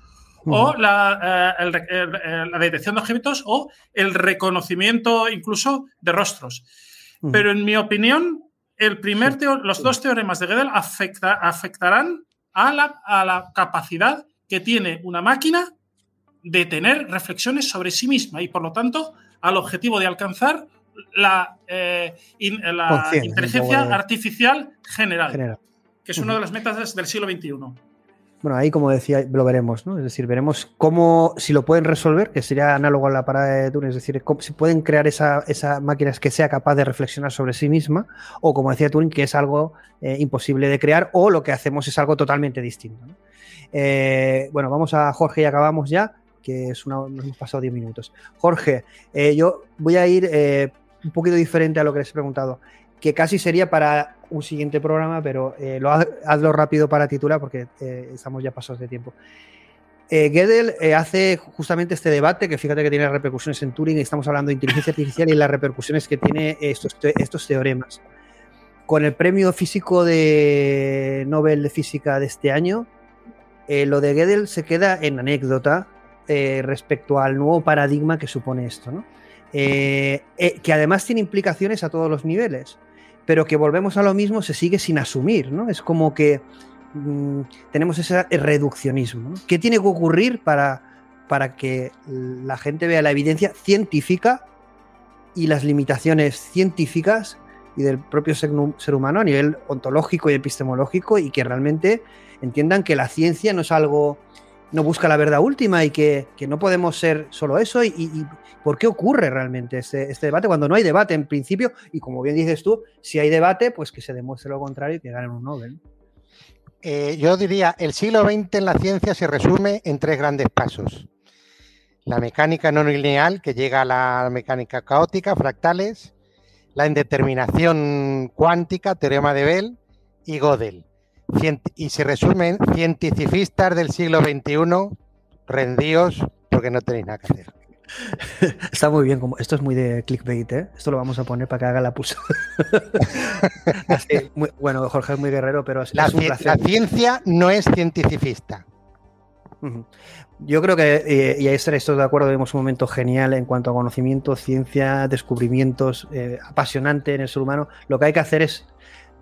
o la, eh, el el- la detección de objetos o el reconocimiento incluso de rostros. Pero en mi opinión, el primer los dos teoremas de Gödel afecta- afectarán a la, a la capacidad que tiene una máquina de tener reflexiones sobre sí misma y por lo tanto al objetivo de alcanzar la, eh, in- la inteligencia artificial general, General. que es una de las metas del siglo XXI. Bueno, ahí como decía, lo veremos, ¿no? Es decir, veremos cómo, si lo pueden resolver, que sería análogo a la parada de Turing, es decir, cómo- si pueden crear esa, esa máquina que sea capaz de reflexionar sobre sí misma, o como decía Turing, que es algo eh, imposible de crear, o lo que hacemos es algo totalmente distinto. Eh, bueno, vamos a Jorge y acabamos ya, que es una, nos hemos pasado 10 minutos. Jorge, eh, yo voy a ir un poquito diferente a lo que les he preguntado, que casi sería para un siguiente programa, pero eh, lo, ha- hazlo rápido para titular porque eh, estamos ya pasados de tiempo. Eh, Gödel hace justamente este debate que fíjate que tiene repercusiones en Turing, estamos hablando de inteligencia artificial y las repercusiones que tiene estos, estos teoremas. Con el premio físico de Nobel de Física de este año, lo de Gödel se queda en anécdota respecto al nuevo paradigma que supone esto, ¿no? Que además tiene implicaciones a todos los niveles, pero que volvemos a lo mismo, se sigue sin asumir, ¿no? Es como que mm, tenemos ese reduccionismo. ¿no? ¿Qué tiene que ocurrir para, para que la gente vea la evidencia científica y las limitaciones científicas y del propio ser, ser humano a nivel ontológico y epistemológico y que realmente entiendan que la ciencia no es algo no busca la verdad última y que, que no podemos ser solo eso. Y, por qué ocurre realmente este, este, debate cuando no hay debate en principio? Y como bien dices tú, si hay debate, pues que se demuestre lo contrario y que ganen un Nobel. Eh, yo diría, el siglo XX en la ciencia se resume en tres grandes pasos. La mecánica no lineal, que llega a la mecánica caótica, fractales, la indeterminación cuántica, teorema de Bell, y Gödel y se resumen cientificistas del siglo XXI, rendíos porque no tenéis nada que hacer. (laughs) Está muy bien, como esto es muy de clickbait, ¿eh? Esto lo vamos a poner para que haga la puso. (laughs) bueno, Jorge es muy guerrero, pero es, la, es un la, ciencia no es cientificista. Yo creo que, eh, y ahí estaréis todos de acuerdo, vemos un momento genial en cuanto a conocimiento, ciencia, descubrimientos, eh, apasionante en el ser humano. Lo que hay que hacer es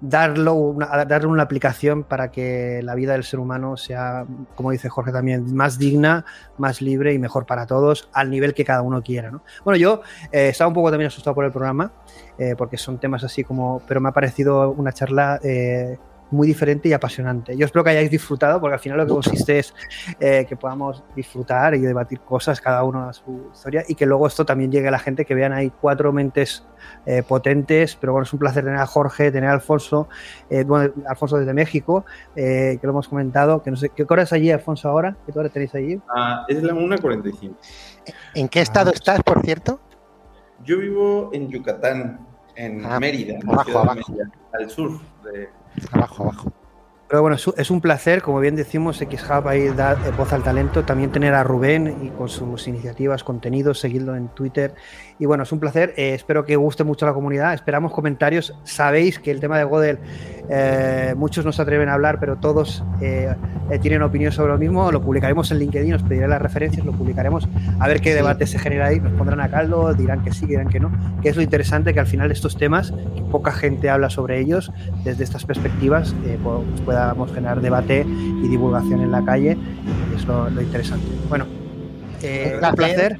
darlo una, darle una aplicación para que la vida del ser humano sea, como dice Jorge también, más digna, más libre y mejor para todos, al nivel que cada uno quiera. ¿no? Bueno, yo eh, estaba un poco también asustado por el programa, eh, porque son temas así como, pero me ha parecido una charla eh, muy diferente y apasionante. Yo espero que hayáis disfrutado, porque al final lo que consiste es eh, que podamos disfrutar y debatir cosas, cada uno a su historia, y que luego esto también llegue a la gente, que vean ahí cuatro mentes eh, potentes, pero bueno, es un placer tener a Jorge, tener a Alfonso, eh, bueno, Alfonso desde México, eh, que lo hemos comentado, que no sé, ¿qué hora es allí, Alfonso, ahora? ¿Qué hora tenéis allí? Ah, es la 1.45. ¿En qué estado ah, estás, por cierto? Yo vivo en Yucatán, en Ah, Mérida, en abajo. Mérida, al sur de, Abajo, abajo. Pero bueno, es un- placer, como bien decimos, XHub ahí da eh, voz al talento, también tener a Rubén y con sus iniciativas, contenidos, seguirlo en Twitter. Y bueno, es un placer, eh, espero que guste mucho a la comunidad, esperamos comentarios. Sabéis que el tema de Godel, eh, muchos no se atreven a hablar, pero todos eh, tienen opinión sobre lo mismo. Lo publicaremos en LinkedIn, os pediré las referencias, lo publicaremos, a ver qué debate se genera ahí. Nos pondrán a caldo, dirán que sí, dirán que no. Que es lo interesante que al final estos temas, que poca gente habla sobre ellos, desde estas perspectivas, eh, pues podamos generar debate y divulgación en la calle. y es lo, lo interesante. Bueno, un placer.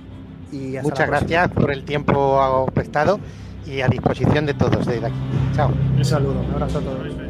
Y hasta Muchas gracias por el tiempo prestado y a disposición de todos desde aquí. Chao. Un saludo, un abrazo a todos.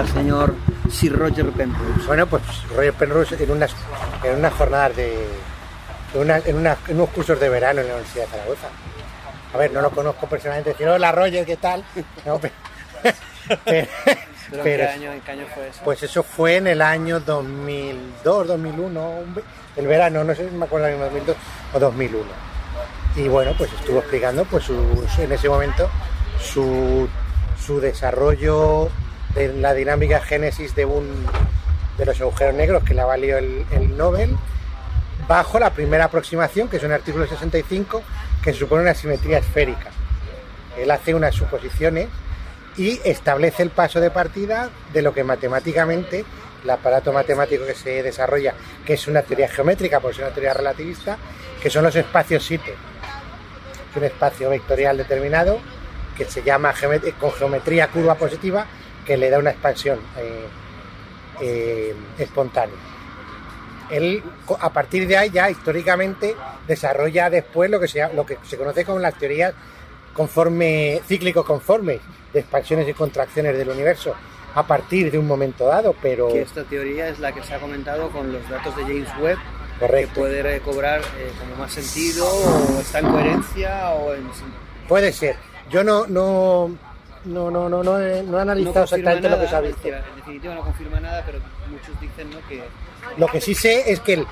Al señor Sir Roger Penrose? Bueno, pues Roger Penrose en unas, en unas jornadas de. En, una- en una- en unos cursos de verano en la Universidad de Zaragoza. A ver, no lo conozco personalmente, decir, hola Roger, ¿qué tal? (laughs) No, pero, (laughs) pero- pero- ¿En qué año fue eso? pues eso fue en el año 2002, 2001, un ve- el verano, no sé si me acuerdo en 2002 o 2001. Y bueno, pues estuvo explicando pues su- su- en ese momento su, su desarrollo de la dinámica génesis de un de los agujeros negros que le valió el, el Nobel bajo la primera aproximación, que es un artículo 65, que supone una simetría esférica. Él hace unas suposiciones y establece el paso de partida de lo que matemáticamente el aparato matemático que se desarrolla, que es una teoría geométrica, por ser una teoría relativista, que son los espacios Sitte. Es un espacio vectorial determinado que se llama con geometría curva positiva, que le da una expansión eh, eh, espontánea. Él, a partir de ahí, ya históricamente, desarrolla después lo que se, lo que se conoce como las teorías conforme, cíclico conformes de expansiones y contracciones del universo a partir de un momento dado, pero... Que esta teoría es la que se ha comentado con los datos de James Webb, Correcto. que puede cobrar eh, como más sentido, o está en coherencia, o en... Puede ser. Yo no, no, no, no, no, no, he, no he analizado exactamente lo que se ha visto. En definitiva no confirma nada, pero muchos dicen ¿no? que... Lo que sí sé es que el,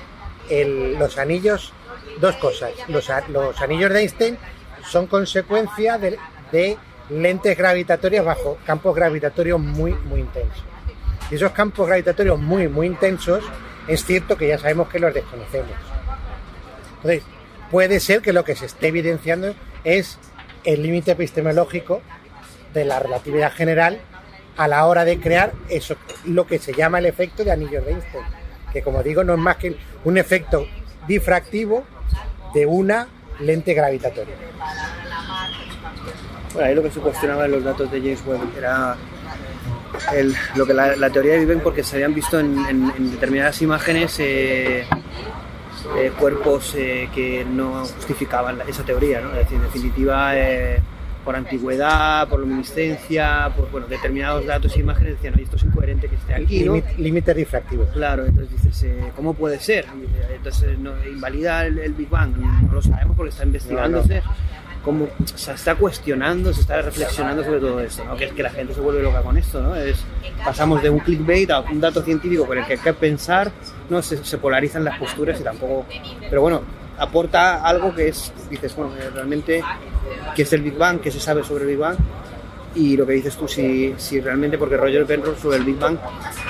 el, los anillos, dos cosas, los, los anillos de Einstein son consecuencia de, de lentes gravitatorias bajo campos gravitatorios muy, muy intensos. Y esos campos gravitatorios muy, muy intensos, es cierto que ya sabemos que los desconocemos. Entonces, puede ser que lo que se esté evidenciando es el límite epistemológico de la relatividad general a la hora de crear eso, lo que se llama el efecto de anillos de Einstein, que como digo no es más que un efecto difractivo de una lente gravitatoria. Bueno, ahí lo que se cuestionaba en los datos de James Webb era el, lo que la, la, teoría de Bang porque se habían visto en, en, en determinadas imágenes eh, eh, cuerpos eh, que no justificaban esa teoría, ¿no? Es decir, en definitiva, eh, por antigüedad, por luminiscencia, por bueno, determinados datos e imágenes decían, esto es incoherente que esté aquí, ¿no? Límite refractivo. Claro, entonces dices, eh, ¿cómo puede ser? Entonces, no, invalida el, el, Big Bang, no lo sabemos porque está investigándose. No, no como se está cuestionando, se está reflexionando sobre todo esto, ¿no? que es que la gente se vuelve loca con esto, ¿no? Es, pasamos de un clickbait a un dato científico con el que hay que pensar, ¿no? se, se polarizan las posturas y tampoco... Pero bueno, aporta algo que es, dices, bueno, realmente, que es el Big Bang, que se sabe sobre el Big Bang, y lo que dices tú, si, si realmente, porque Roger Penrose sobre el Big Bang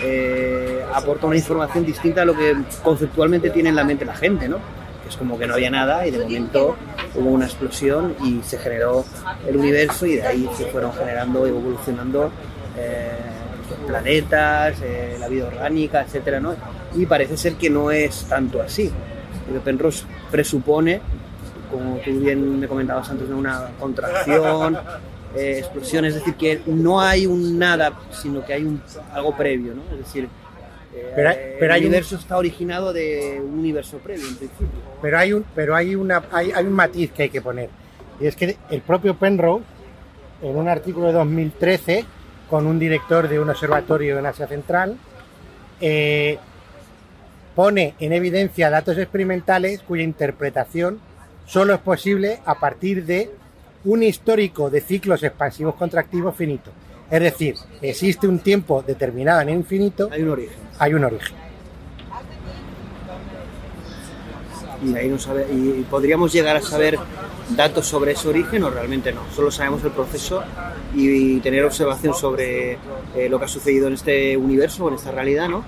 eh, aporta una información distinta a lo que conceptualmente tiene en la mente la gente, ¿no? es como que no había nada y de momento hubo una explosión y se generó el universo y de ahí se fueron generando y evolucionando eh, planetas, eh, la vida orgánica, etcétera, ¿no? Y parece ser que no es tanto así. Porque Penrose presupone, como tú bien me comentabas antes, de una contracción, eh, explosión, es decir, que no hay un nada, sino que hay un, algo previo, ¿no? Es decir, pero, pero el hay universo un, está originado de un universo previo, en principio. Pero hay un, pero hay una, hay, hay un matiz que hay que poner. Y es que el propio Penrose, en un artículo de 2013, con un director de un observatorio en Asia Central, eh, pone en evidencia datos experimentales cuya interpretación solo es posible a partir de un histórico de ciclos expansivos contractivos finito. Es decir, existe un tiempo determinado en el infinito. Hay un origen. Hay un origen. Y ahí no sabe, y podríamos llegar a saber datos sobre ese origen o realmente no. Solo sabemos el proceso y, y tener observación sobre eh, lo que ha sucedido en este universo o en esta realidad, ¿no?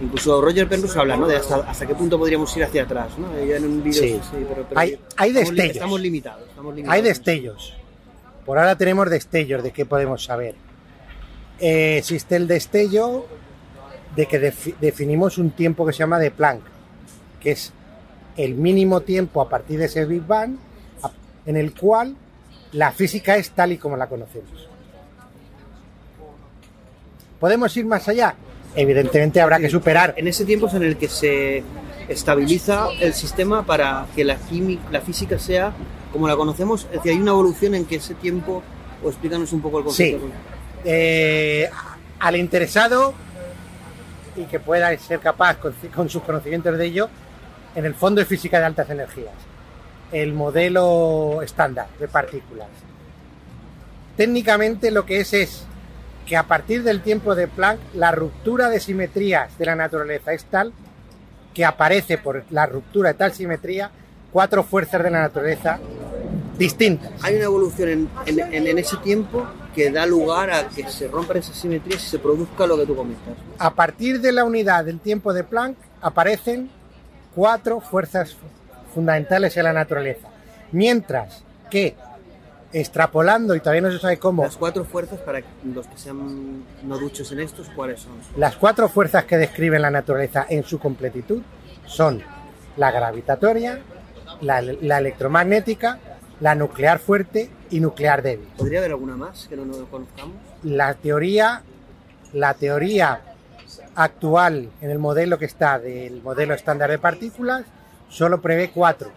Incluso Roger Penrose habla, ¿no? De hasta, hasta qué punto podríamos ir hacia atrás, ¿no? En un sí. sí, pero, pero hay, hay estamos, destellos. Estamos limitados, estamos limitados. Hay destellos. Por ahora tenemos destellos de qué podemos saber. Eh, existe el destello de que defi definimos un tiempo que se llama de Planck, que es el mínimo tiempo a partir de ese Big Bang en el cual la física es tal y como la conocemos. ¿Podemos ir más allá? Evidentemente habrá que superar. En ese tiempo es en el que se estabiliza el sistema para que la, química, la física sea como la conocemos. Es decir, hay una evolución en que ese tiempo, o explícanos un poco el concepto. Sí. Eh, al interesado y que pueda ser capaz con, con, sus conocimientos de ello, en el fondo es física de altas energías, el modelo estándar de partículas. Técnicamente lo que es es que a partir del tiempo de Planck la ruptura de simetrías de la naturaleza es tal que aparece por la ruptura de tal simetría cuatro fuerzas de la naturaleza distintas. Hay una evolución en, en, en, ese tiempo que da lugar a que se rompan esas simetrías y se produzca lo que tú comentas. A partir de la unidad del tiempo de Planck aparecen cuatro fuerzas fundamentales en la naturaleza, mientras que extrapolando y todavía no se sabe cómo. Las cuatro fuerzas, para los que sean no duchos en estos, ¿cuáles son? Las cuatro fuerzas que describen la naturaleza en su completitud son la gravitatoria, la, la electromagnética, la nuclear fuerte y nuclear débil. ¿Podría haber alguna más que no nos conozcamos? La teoría, la teoría actual en el modelo que está del modelo estándar de partículas solo prevé cuatro.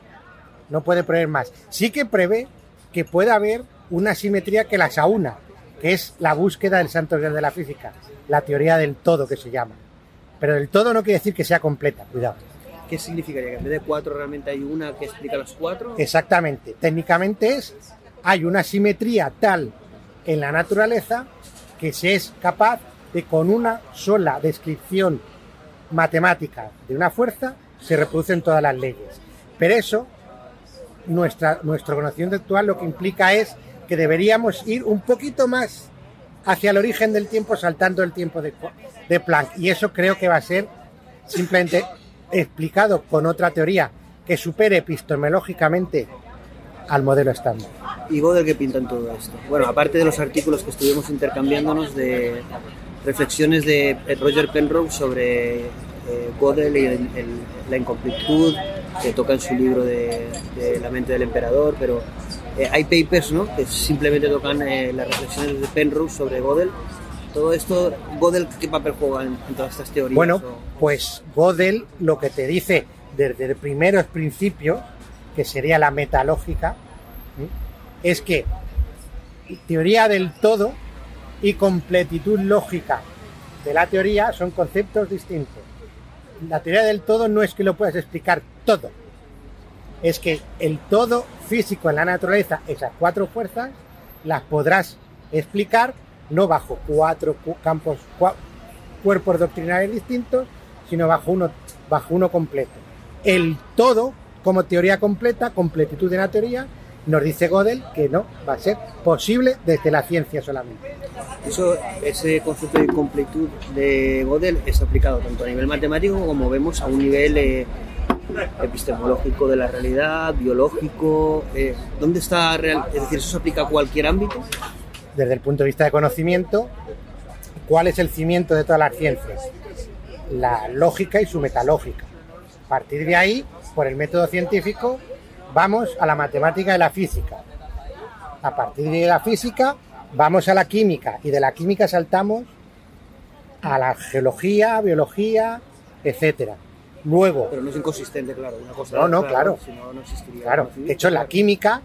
No puede prever más. Sí que prevé que pueda haber una simetría que las aúna, que es la búsqueda del santo grial de la física, la teoría del todo que se llama. Pero del todo no quiere decir que sea completa, cuidado. ¿Qué significaría? ¿Que en vez de cuatro realmente hay una que explica las cuatro? Exactamente. Técnicamente es, hay una simetría tal en la naturaleza que se es capaz de con una sola descripción matemática de una fuerza se reproducen todas las leyes. Pero eso, nuestra, nuestro conocimiento actual lo que implica es que deberíamos ir un poquito más hacia el origen del tiempo saltando el tiempo de, de Planck. Y eso creo que va a ser simplemente explicado con otra teoría que supere epistemológicamente al modelo estándar. ¿Y Gödel qué pinta en todo esto? Bueno, aparte de los artículos que estuvimos intercambiándonos de reflexiones de Roger Penrose sobre eh, Gödel y el- el- la incompletitud que toca en su libro de, de La mente del emperador, pero eh, hay papers ¿no? que simplemente tocan eh, las reflexiones de Penrose sobre Gödel. Todo esto, Gödel, ¿qué papel juega en, en todas estas teorías? Bueno, O- pues Gödel lo que te dice desde el primeros principio, que sería la metalógica, ¿sí? es que teoría del todo y completitud lógica de la teoría son conceptos distintos. La teoría del todo no es que lo puedas explicar todo, es que el todo físico en la naturaleza, esas cuatro fuerzas, las podrás explicar no bajo cuatro cu- campos, cuerpos doctrinales distintos, sino bajo uno, bajo uno completo. El todo, como teoría completa, completitud de la teoría, nos dice Gödel que no va a ser posible desde la ciencia solamente. Eso, ese concepto de completud de Gödel es aplicado tanto a nivel matemático como vemos a un nivel eh, epistemológico de la realidad, biológico. eh, ¿Dónde está real? Es decir, ¿eso se aplica a cualquier ámbito? Desde el punto de vista de conocimiento, ¿cuál es el cimiento de todas las ciencias? La lógica y su metalógica. A partir de ahí, por el método científico, vamos a la matemática y la física. A partir de la física, vamos a la química y de la química saltamos a la geología, biología, etcétera. Luego, Pero no es inconsistente, claro. Una cosa No, no, claro. Si no, no existiría. Claro, de hecho la química,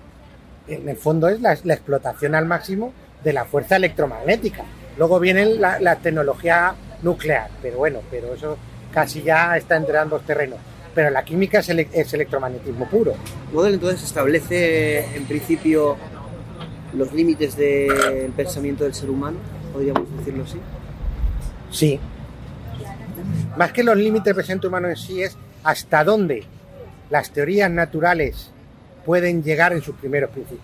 en el fondo es la, la explotación al máximo de la fuerza electromagnética. Luego viene la, la tecnología nuclear, pero bueno, pero eso casi ya está entre ambos terrenos. Pero la química es, ele- es electromagnetismo puro. Gödel entonces establece en principio los límites del pensamiento del ser humano, podríamos decirlo así. Sí. Más que los límites del presente humano en sí es hasta dónde las teorías naturales pueden llegar en sus primeros principios.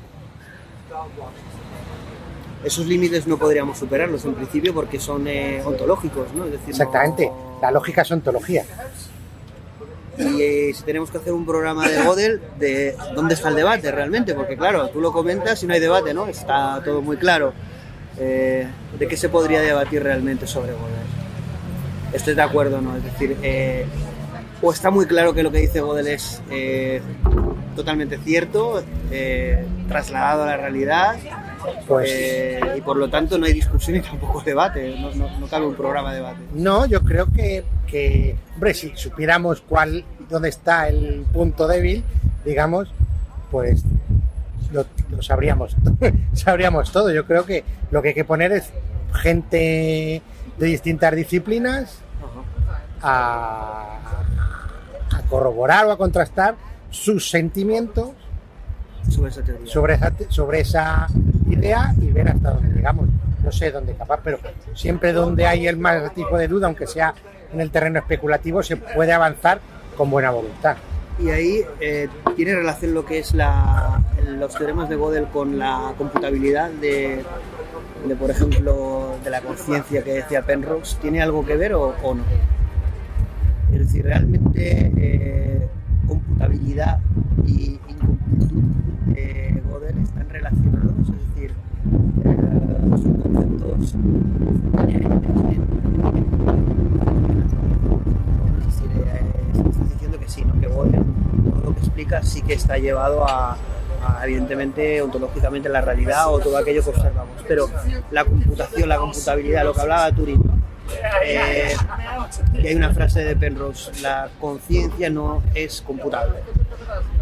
Esos límites no podríamos superarlos en principio porque son eh, ontológicos, ¿no? Es decir, no- Exactamente. La lógica es ontología. Y eh, si tenemos que hacer un programa de Gödel, de dónde está el debate realmente, porque claro, tú lo comentas y no hay debate, ¿no? Está todo muy claro. Eh, ¿De qué se podría debatir realmente sobre Gödel? Estoy de acuerdo, ¿no? Es decir, eh, o está muy claro que lo que dice Gödel es totalmente cierto, trasladado a la realidad, Pues eh, y por lo tanto no hay discusión y tampoco debate, no, no, no cabe un programa de debate. No, yo creo que, que, hombre, si supiéramos cuál, dónde está el punto débil, digamos, pues lo, lo sabríamos, (laughs) sabríamos todo. Yo creo que lo que hay que poner es gente de distintas disciplinas a, a corroborar o a contrastar sus sentimientos Sobre esa teoría. sobre esa, sobre esa y ver hasta dónde llegamos. No sé dónde capaz, pero siempre donde hay el más tipo de duda, aunque sea en el terreno especulativo, se puede avanzar con buena voluntad. Y ahí eh, tiene relación lo que es la, los teoremas de Gödel con la computabilidad de, de, por ejemplo, de la conciencia que decía Penrose. ¿Tiene algo que ver o, o no? Es decir, realmente eh, computabilidad y incompletud de Gödel están relacionados, es decir, eh, son conceptos que sí, ¿no? que Gödel todo lo que explica sí que está llevado a, a, evidentemente ontológicamente la realidad o todo aquello que observamos, pero la computación, la computabilidad, lo que hablaba Turing, eh, y hay una frase de Penrose, la conciencia no es computable.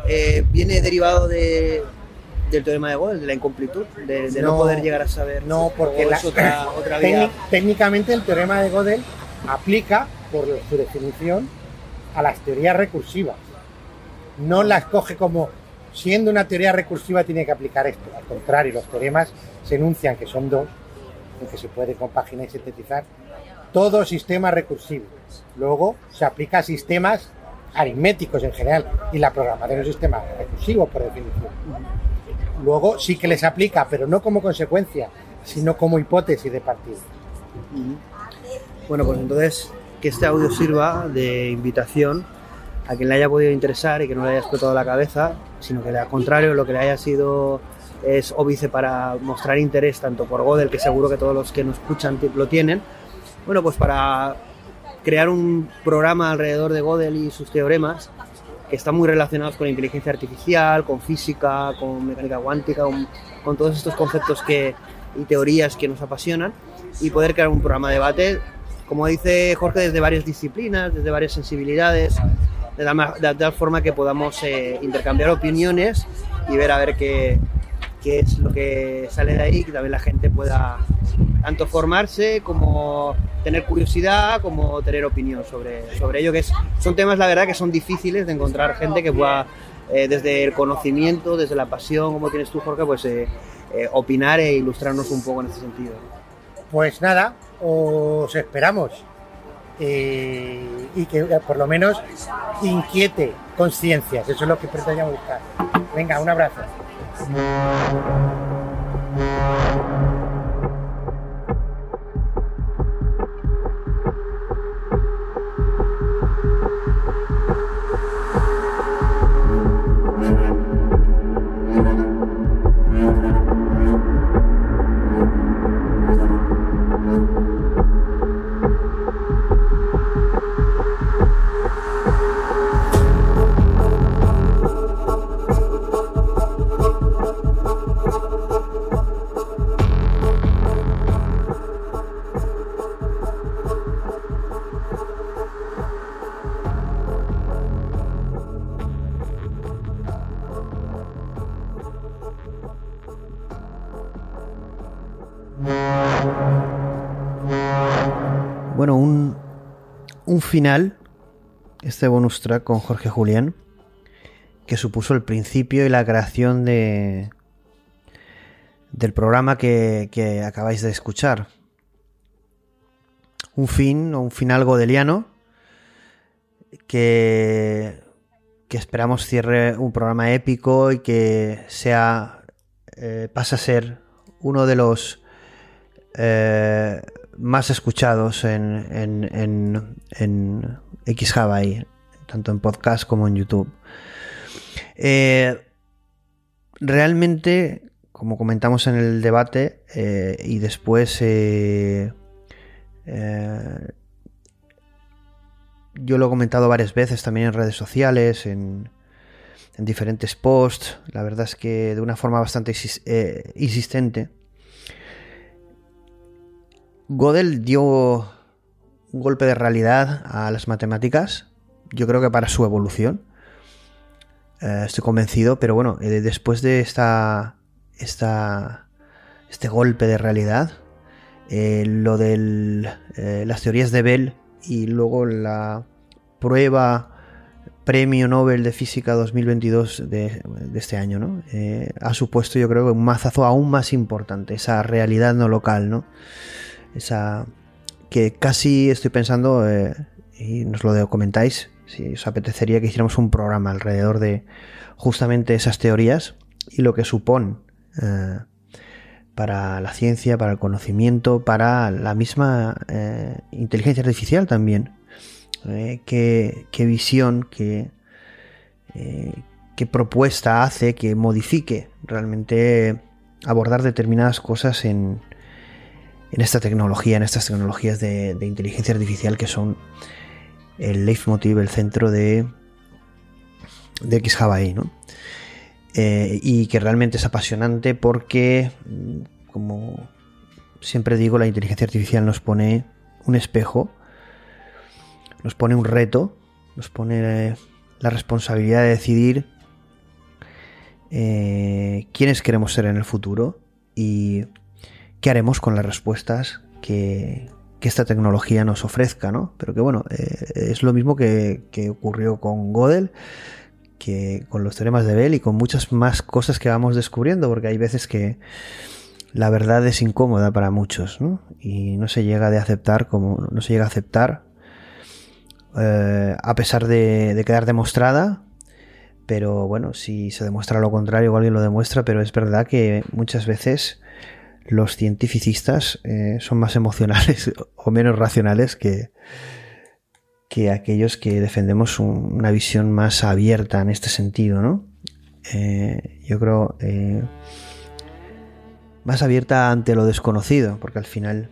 Eh, viene derivado de, del teorema de Gödel, de la incompletud, de, de no, No, poder llegar a saber. No, porque la- otra, (laughs) otra vía. técnicamente el teorema de Gödel aplica, por su definición, a las teorías recursivas. No las coge como siendo una teoría recursiva tiene que aplicar esto. Al contrario, los teoremas se enuncian que son dos, en que se puede compaginar y sintetizar todo sistema recursivo. Luego se aplica a sistemas aritméticos en general y la programación es un sistema recursivo por definición. Luego sí que les aplica, pero no como consecuencia, sino como hipótesis de partida. Bueno, pues entonces que este audio sirva de invitación a quien le haya podido interesar y que no le haya explotado la cabeza, sino que al contrario, lo que le haya sido es óbice para mostrar interés tanto por Gödel, que seguro que todos los que nos escuchan lo tienen, bueno, pues para crear un programa alrededor de Gödel y sus teoremas que están muy relacionados con inteligencia artificial, con física, con mecánica cuántica, con, con todos estos conceptos que, y teorías que nos apasionan y poder crear un programa de debate, como dice Jorge, desde varias disciplinas, desde varias sensibilidades, de tal, ma- de tal forma que podamos eh, intercambiar opiniones y ver a ver qué, qué es lo que sale de ahí, que también la gente pueda tanto formarse como tener curiosidad, como tener opinión sobre, sobre ello, que es, son temas, la verdad, que son difíciles de encontrar gente que pueda, eh, desde el conocimiento, desde la pasión, como tienes tú, Jorge, pues eh, eh, opinar e ilustrarnos un poco en este sentido. Pues nada, os esperamos. Eh, y que por lo menos inquiete conciencias, eso es lo que pretendíamos buscar. Venga, un abrazo. Thank you. Final, este bonus track con Jorge Julián, que supuso el principio y la creación de del programa que, acabáis de escuchar. Un fin o un final godeliano que, que esperamos cierre un programa épico y que sea eh, pasa a ser uno de los eh, más escuchados en, en, en, en XHawaii, tanto en podcast como en YouTube. Eh, realmente, como comentamos en el debate eh, y después eh, yo lo he comentado varias veces también en redes sociales, en, en diferentes posts, la verdad es que de una forma bastante insis- insistente. Gödel dio un golpe de realidad a las matemáticas, yo creo que para su evolución. Eh, estoy convencido, pero bueno, eh, después de esta, esta, este golpe de realidad, eh, lo de las teorías de Bell y luego la prueba premio Nobel de Física 2022 de, de este año, ¿no? Ha supuesto yo creo un mazazo aún más importante, esa realidad no local, ¿no? Esa que casi estoy pensando, eh, y nos lo comentáis, si os apetecería que hiciéramos un programa alrededor de justamente esas teorías y lo que supone eh, para la ciencia, para el conocimiento, para la misma eh, inteligencia artificial también. Qué, qué visión, qué, qué propuesta hace que modifique realmente abordar determinadas cosas en, en esta tecnología, en estas tecnologías de, inteligencia artificial que son el leitmotiv, el centro de, de XHawaii, ¿no? Eh, y que realmente es apasionante porque, como siempre digo, la inteligencia artificial nos pone un espejo, nos pone un reto, nos pone la responsabilidad de decidir eh, quiénes queremos ser en el futuro y qué haremos con las respuestas que, esta tecnología nos ofrezca, ¿no? Pero que bueno, eh, es lo mismo que, ocurrió con Gödel, que con los teoremas de Bell y con muchas más cosas que vamos descubriendo, porque hay veces que la verdad es incómoda para muchos, ¿no? Y no se llega de aceptar como no se llega a aceptar eh, a pesar de, quedar demostrada. Pero bueno, si se demuestra lo contrario, alguien lo demuestra, pero es verdad que muchas veces los cientificistas eh, son más emocionales (laughs) o menos racionales que, que aquellos que defendemos una visión más abierta en este sentido, ¿no? Eh, yo creo eh, más abierta ante lo desconocido, porque al final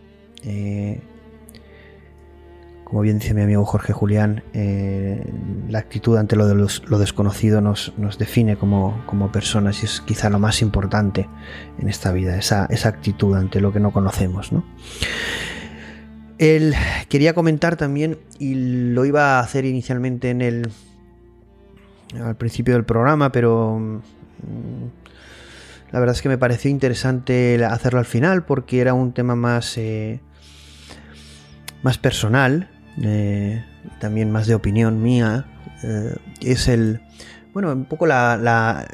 como bien dice mi amigo Jorge Julián, eh, la actitud ante lo, de lo desconocido nos, define como, personas y es quizá lo más importante en esta vida, esa, actitud ante lo que no conocemos. ¿no? Él quería comentar también, y lo iba a hacer inicialmente en el al principio del programa, pero mm, la verdad es que me pareció interesante hacerlo al final porque era un tema más, eh, más personal eh, también más de opinión mía, eh, es el, bueno, un poco la,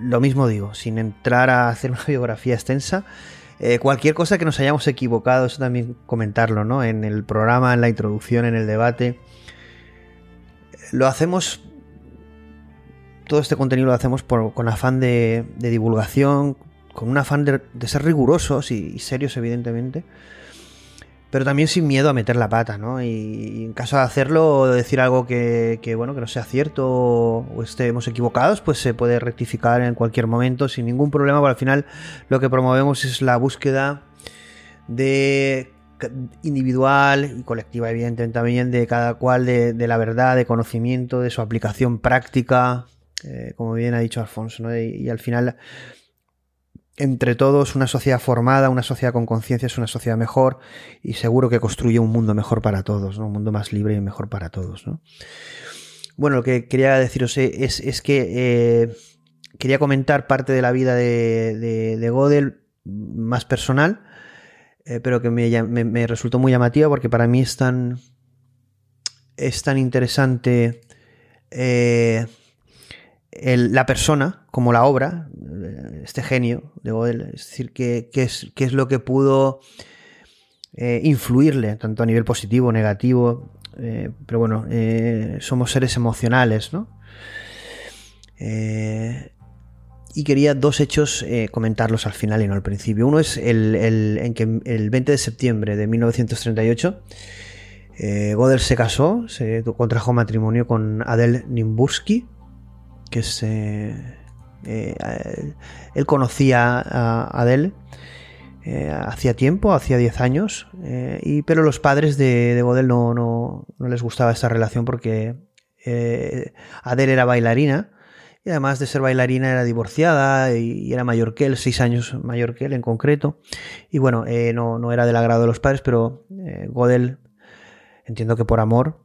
lo mismo digo, sin entrar a hacer una (laughs) biografía extensa, eh, cualquier cosa que nos hayamos equivocado, eso también comentarlo, ¿no? En el programa, en la introducción, en el debate, lo hacemos, todo este contenido lo hacemos con afán de, divulgación, con un afán de, ser rigurosos y serios, evidentemente pero también sin miedo a meter la pata, ¿no? Y, en caso de hacerlo, decir algo que, bueno, que no sea cierto o estemos equivocados, pues se puede rectificar en cualquier momento sin ningún problema, porque al final lo que promovemos es la búsqueda de individual y colectiva, evidentemente también, de cada cual de, la verdad, de conocimiento, de su aplicación práctica, eh, como bien ha dicho Alfonso, ¿no? y al final entre todos una sociedad formada, una sociedad con conciencia es una sociedad mejor y seguro que construye un mundo mejor para todos, un mundo más libre y mejor para todos. Bueno, lo que quería deciros es, que eh, quería comentar parte de la vida de, de, más personal, eh, pero que me, resultó muy llamativa porque para mí es tan, es tan interesante eh, la persona como la obra, este genio de Godel, es decir, qué, es, qué es, lo que pudo eh, influirle, tanto a nivel positivo, negativo, eh, pero bueno, eh, somos seres emocionales, ¿no? y quería dos hechos comentarlos al final y no al principio. Uno es el, en que el 20 de septiembre de 1938 Godel se casó, se contrajo matrimonio con Adele Nimbursky, que se, eh, él conocía a Adele eh, hacía tiempo, hacía 10 años, eh, y, pero los padres de, de Godel no, no, les gustaba esta relación porque Adele era bailarina y además de ser bailarina era divorciada y, era mayor que él, 6 años mayor que él en concreto, y bueno, no, no, era del agrado de los padres, pero Godel, entiendo que por amor,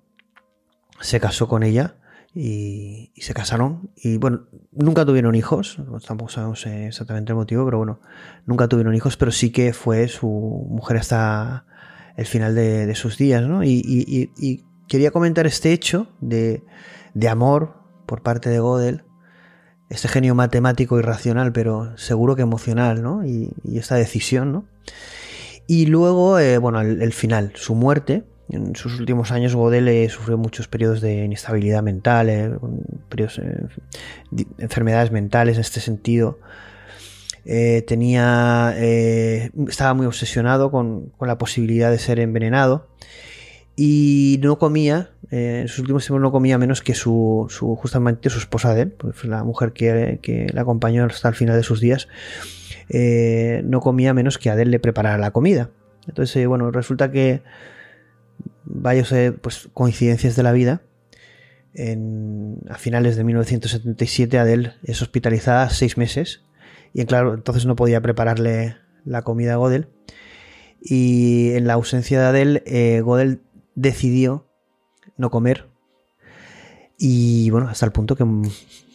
se casó con ella y, se casaron. Y bueno, nunca tuvieron hijos, tampoco sabemos exactamente el motivo, pero bueno, nunca tuvieron hijos, pero sí que fue su mujer hasta el final de, sus días, ¿no? Y, quería comentar este hecho de, amor por parte de Godel, este genio matemático y racional, pero seguro que emocional, ¿no? Y, esta decisión, ¿no? Y luego, eh, bueno, el, final, su muerte, en sus últimos años Godel sufrió muchos periodos de inestabilidad mental, eh, periodos, eh, enfermedades mentales en este sentido. Eh, tenía, estaba muy obsesionado con, la posibilidad de ser envenenado y no comía eh, en sus últimos tiempos no comía menos que su, justamente su esposa de pues la mujer que, que le acompañó hasta el final de sus días, eh, no comía menos que Adele le preparara la comida. Entonces, eh, bueno, resulta que varias pues, coincidencias de la vida. En, a finales de 1977 Adele es hospitalizada seis meses y claro, entonces no podía prepararle la comida a Godel. Y en la ausencia de Adele, eh, Godel decidió no comer. Y bueno, hasta el punto que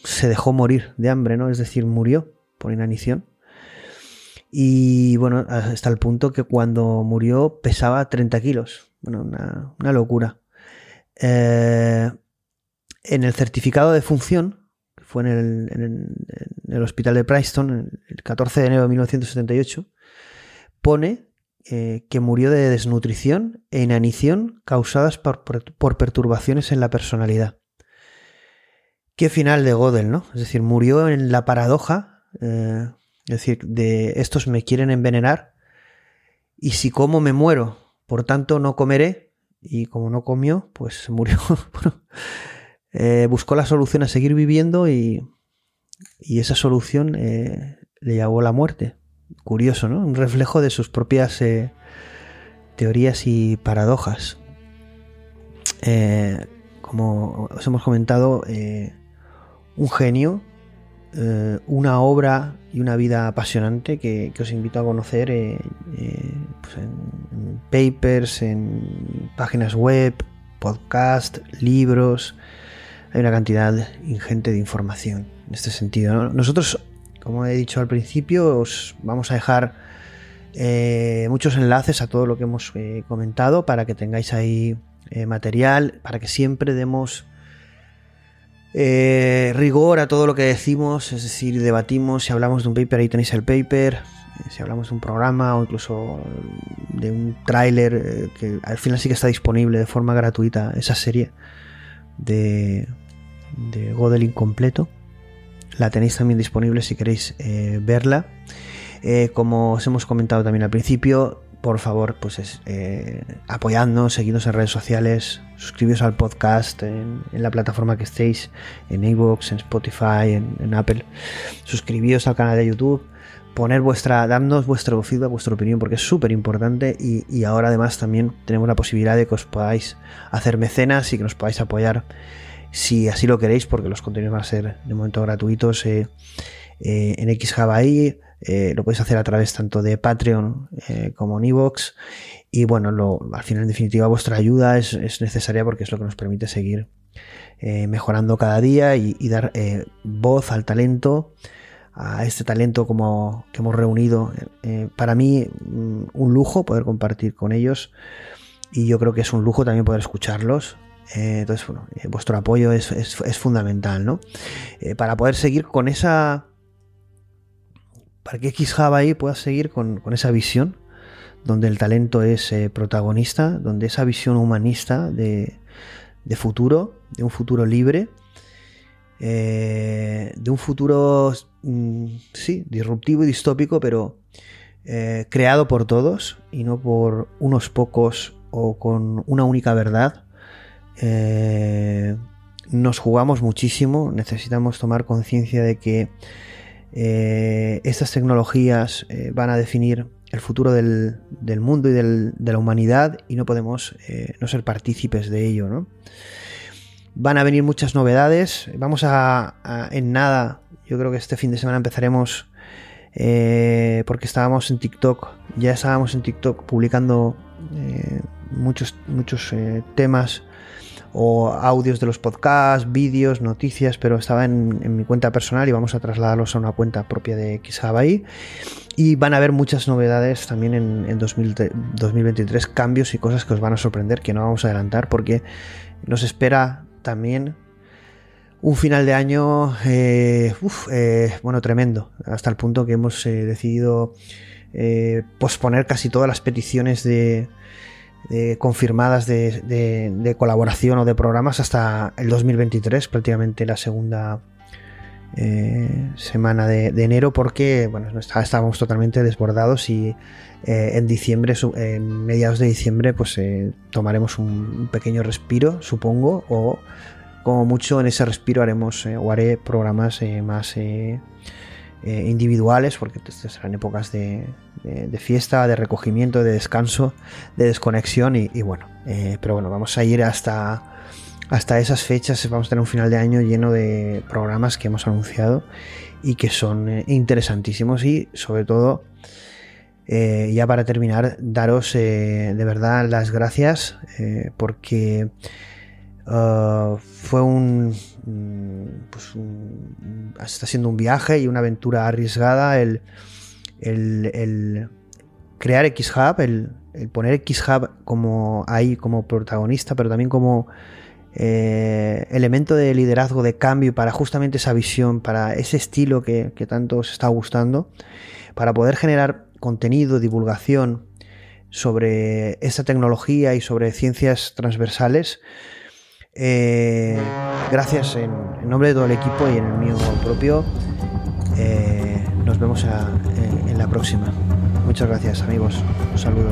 se dejó morir de hambre, ¿no? Es decir, murió por inanición. Y bueno, hasta el punto que cuando murió pesaba 30 kilos. Bueno, una, locura. Eh, en el certificado de función, que fue en el, hospital de Preston, el 14 de enero de 1978, pone eh, que murió de desnutrición e inanición causadas por, perturbaciones en la personalidad. Qué final de Godel, ¿no? Es decir, murió en la paradoja, eh, es decir, de estos me quieren envenenar y si como me muero, por tanto no comeré y como no comió, pues murió. (laughs) Eh, buscó la solución a seguir viviendo y, esa solución le llevó a la muerte curioso, ¿no? Un reflejo de sus propias eh, teorías y paradojas. Eh, como os hemos comentado, eh, un genio, una obra y una vida apasionante que, os invito a conocer pues en, papers, en páginas web, podcast, libros. Hay una cantidad ingente de información en este sentido. Nosotros como he dicho al principio, os vamos a dejar eh, muchos enlaces a todo lo que hemos eh, comentado para que tengáis ahí eh, material, para que siempre demos rigor a todo lo que decimos, es decir, debatimos, si hablamos de un paper, ahí tenéis el paper, si hablamos de un programa o incluso de un tráiler, que al final sí que está disponible de forma gratuita esa serie de, de Godel incompleto la tenéis también disponible si queréis eh, verla. Eh, como os hemos comentado también al principio, por favor, pues es, eh, apoyadnos, seguidnos en redes sociales, suscribiros al podcast en, la plataforma que estéis, en iVoox, en Spotify, en, Apple. Suscribíos al canal de YouTube, poner vuestra, darnos vuestro feedback, vuestra opinión, porque es súper importante. Y, ahora además también tenemos la posibilidad de que os podáis hacer mecenas y que nos podáis apoyar si así lo queréis, porque los contenidos van a ser de momento gratuitos eh, eh, en XJavaI. Eh, lo podéis hacer a través tanto de Patreon como en Evox. Y bueno, al final, en definitiva, vuestra ayuda es, necesaria porque es lo que nos permite seguir mejorando cada día y, dar voz al talento, a este talento como que hemos reunido. para mí, mm, un lujo poder compartir con ellos. Y yo creo que es un lujo también poder escucharlos, eh, entonces, bueno, eh, vuestro apoyo es, fundamental, ¿no? Eh, para poder seguir con esa. Para que XJava ahí pueda seguir con, esa visión, donde el talento es protagonista, donde esa visión humanista de, futuro, de un futuro libre, de un futuro, mm, sí, disruptivo y distópico, pero creado por todos y no por unos pocos o con una única verdad eh, nos jugamos muchísimo, necesitamos tomar conciencia de que eh, estas tecnologías eh, van a definir el futuro del, mundo y de la humanidad y no podemos no ser partícipes de ello. Van a venir muchas novedades, vamos a, en nada, yo creo que este fin de semana empezaremos porque estábamos en TikTok, ya estábamos en TikTok publicando muchos, muchos temas o audios de los podcasts, vídeos, noticias, pero estaba en, mi cuenta personal y vamos a trasladarlos a una cuenta propia de Xabai. Y van a haber muchas novedades también en, 2023, cambios y cosas que os van a sorprender que no vamos a adelantar porque nos espera también un final de año, eh, eh, bueno, tremendo, hasta el punto que hemos eh, decidido posponer casi todas las peticiones de, confirmadas de, colaboración o de programas hasta el 2023, prácticamente la segunda eh, semana de, enero porque bueno, estábamos totalmente desbordados y eh, en diciembre, en mediados de diciembre, pues tomaremos un, pequeño respiro, supongo, o como mucho en ese respiro haremos o haré programas más individuales porque serán épocas de, fiesta, de recogimiento, de descanso, de desconexión y, bueno, pero bueno, vamos a ir hasta hasta esas fechas. Vamos a tener un final de año lleno de programas que hemos anunciado y que son eh, interesantísimos y sobre todo eh, ya para terminar daros eh, de verdad las gracias porque uh, fue un, pues está siendo un viaje y una aventura arriesgada el, el, crear XHub el, el poner XHub como ahí como protagonista pero también como eh, elemento de liderazgo, de cambio para justamente esa visión, para ese estilo que, tanto os está gustando, para poder generar contenido, divulgación sobre esta tecnología y sobre ciencias transversales. Eh, gracias en, nombre de todo el equipo y en el mío propio. Eh, nos vemos en la próxima. Muchas gracias amigos. Un saludo.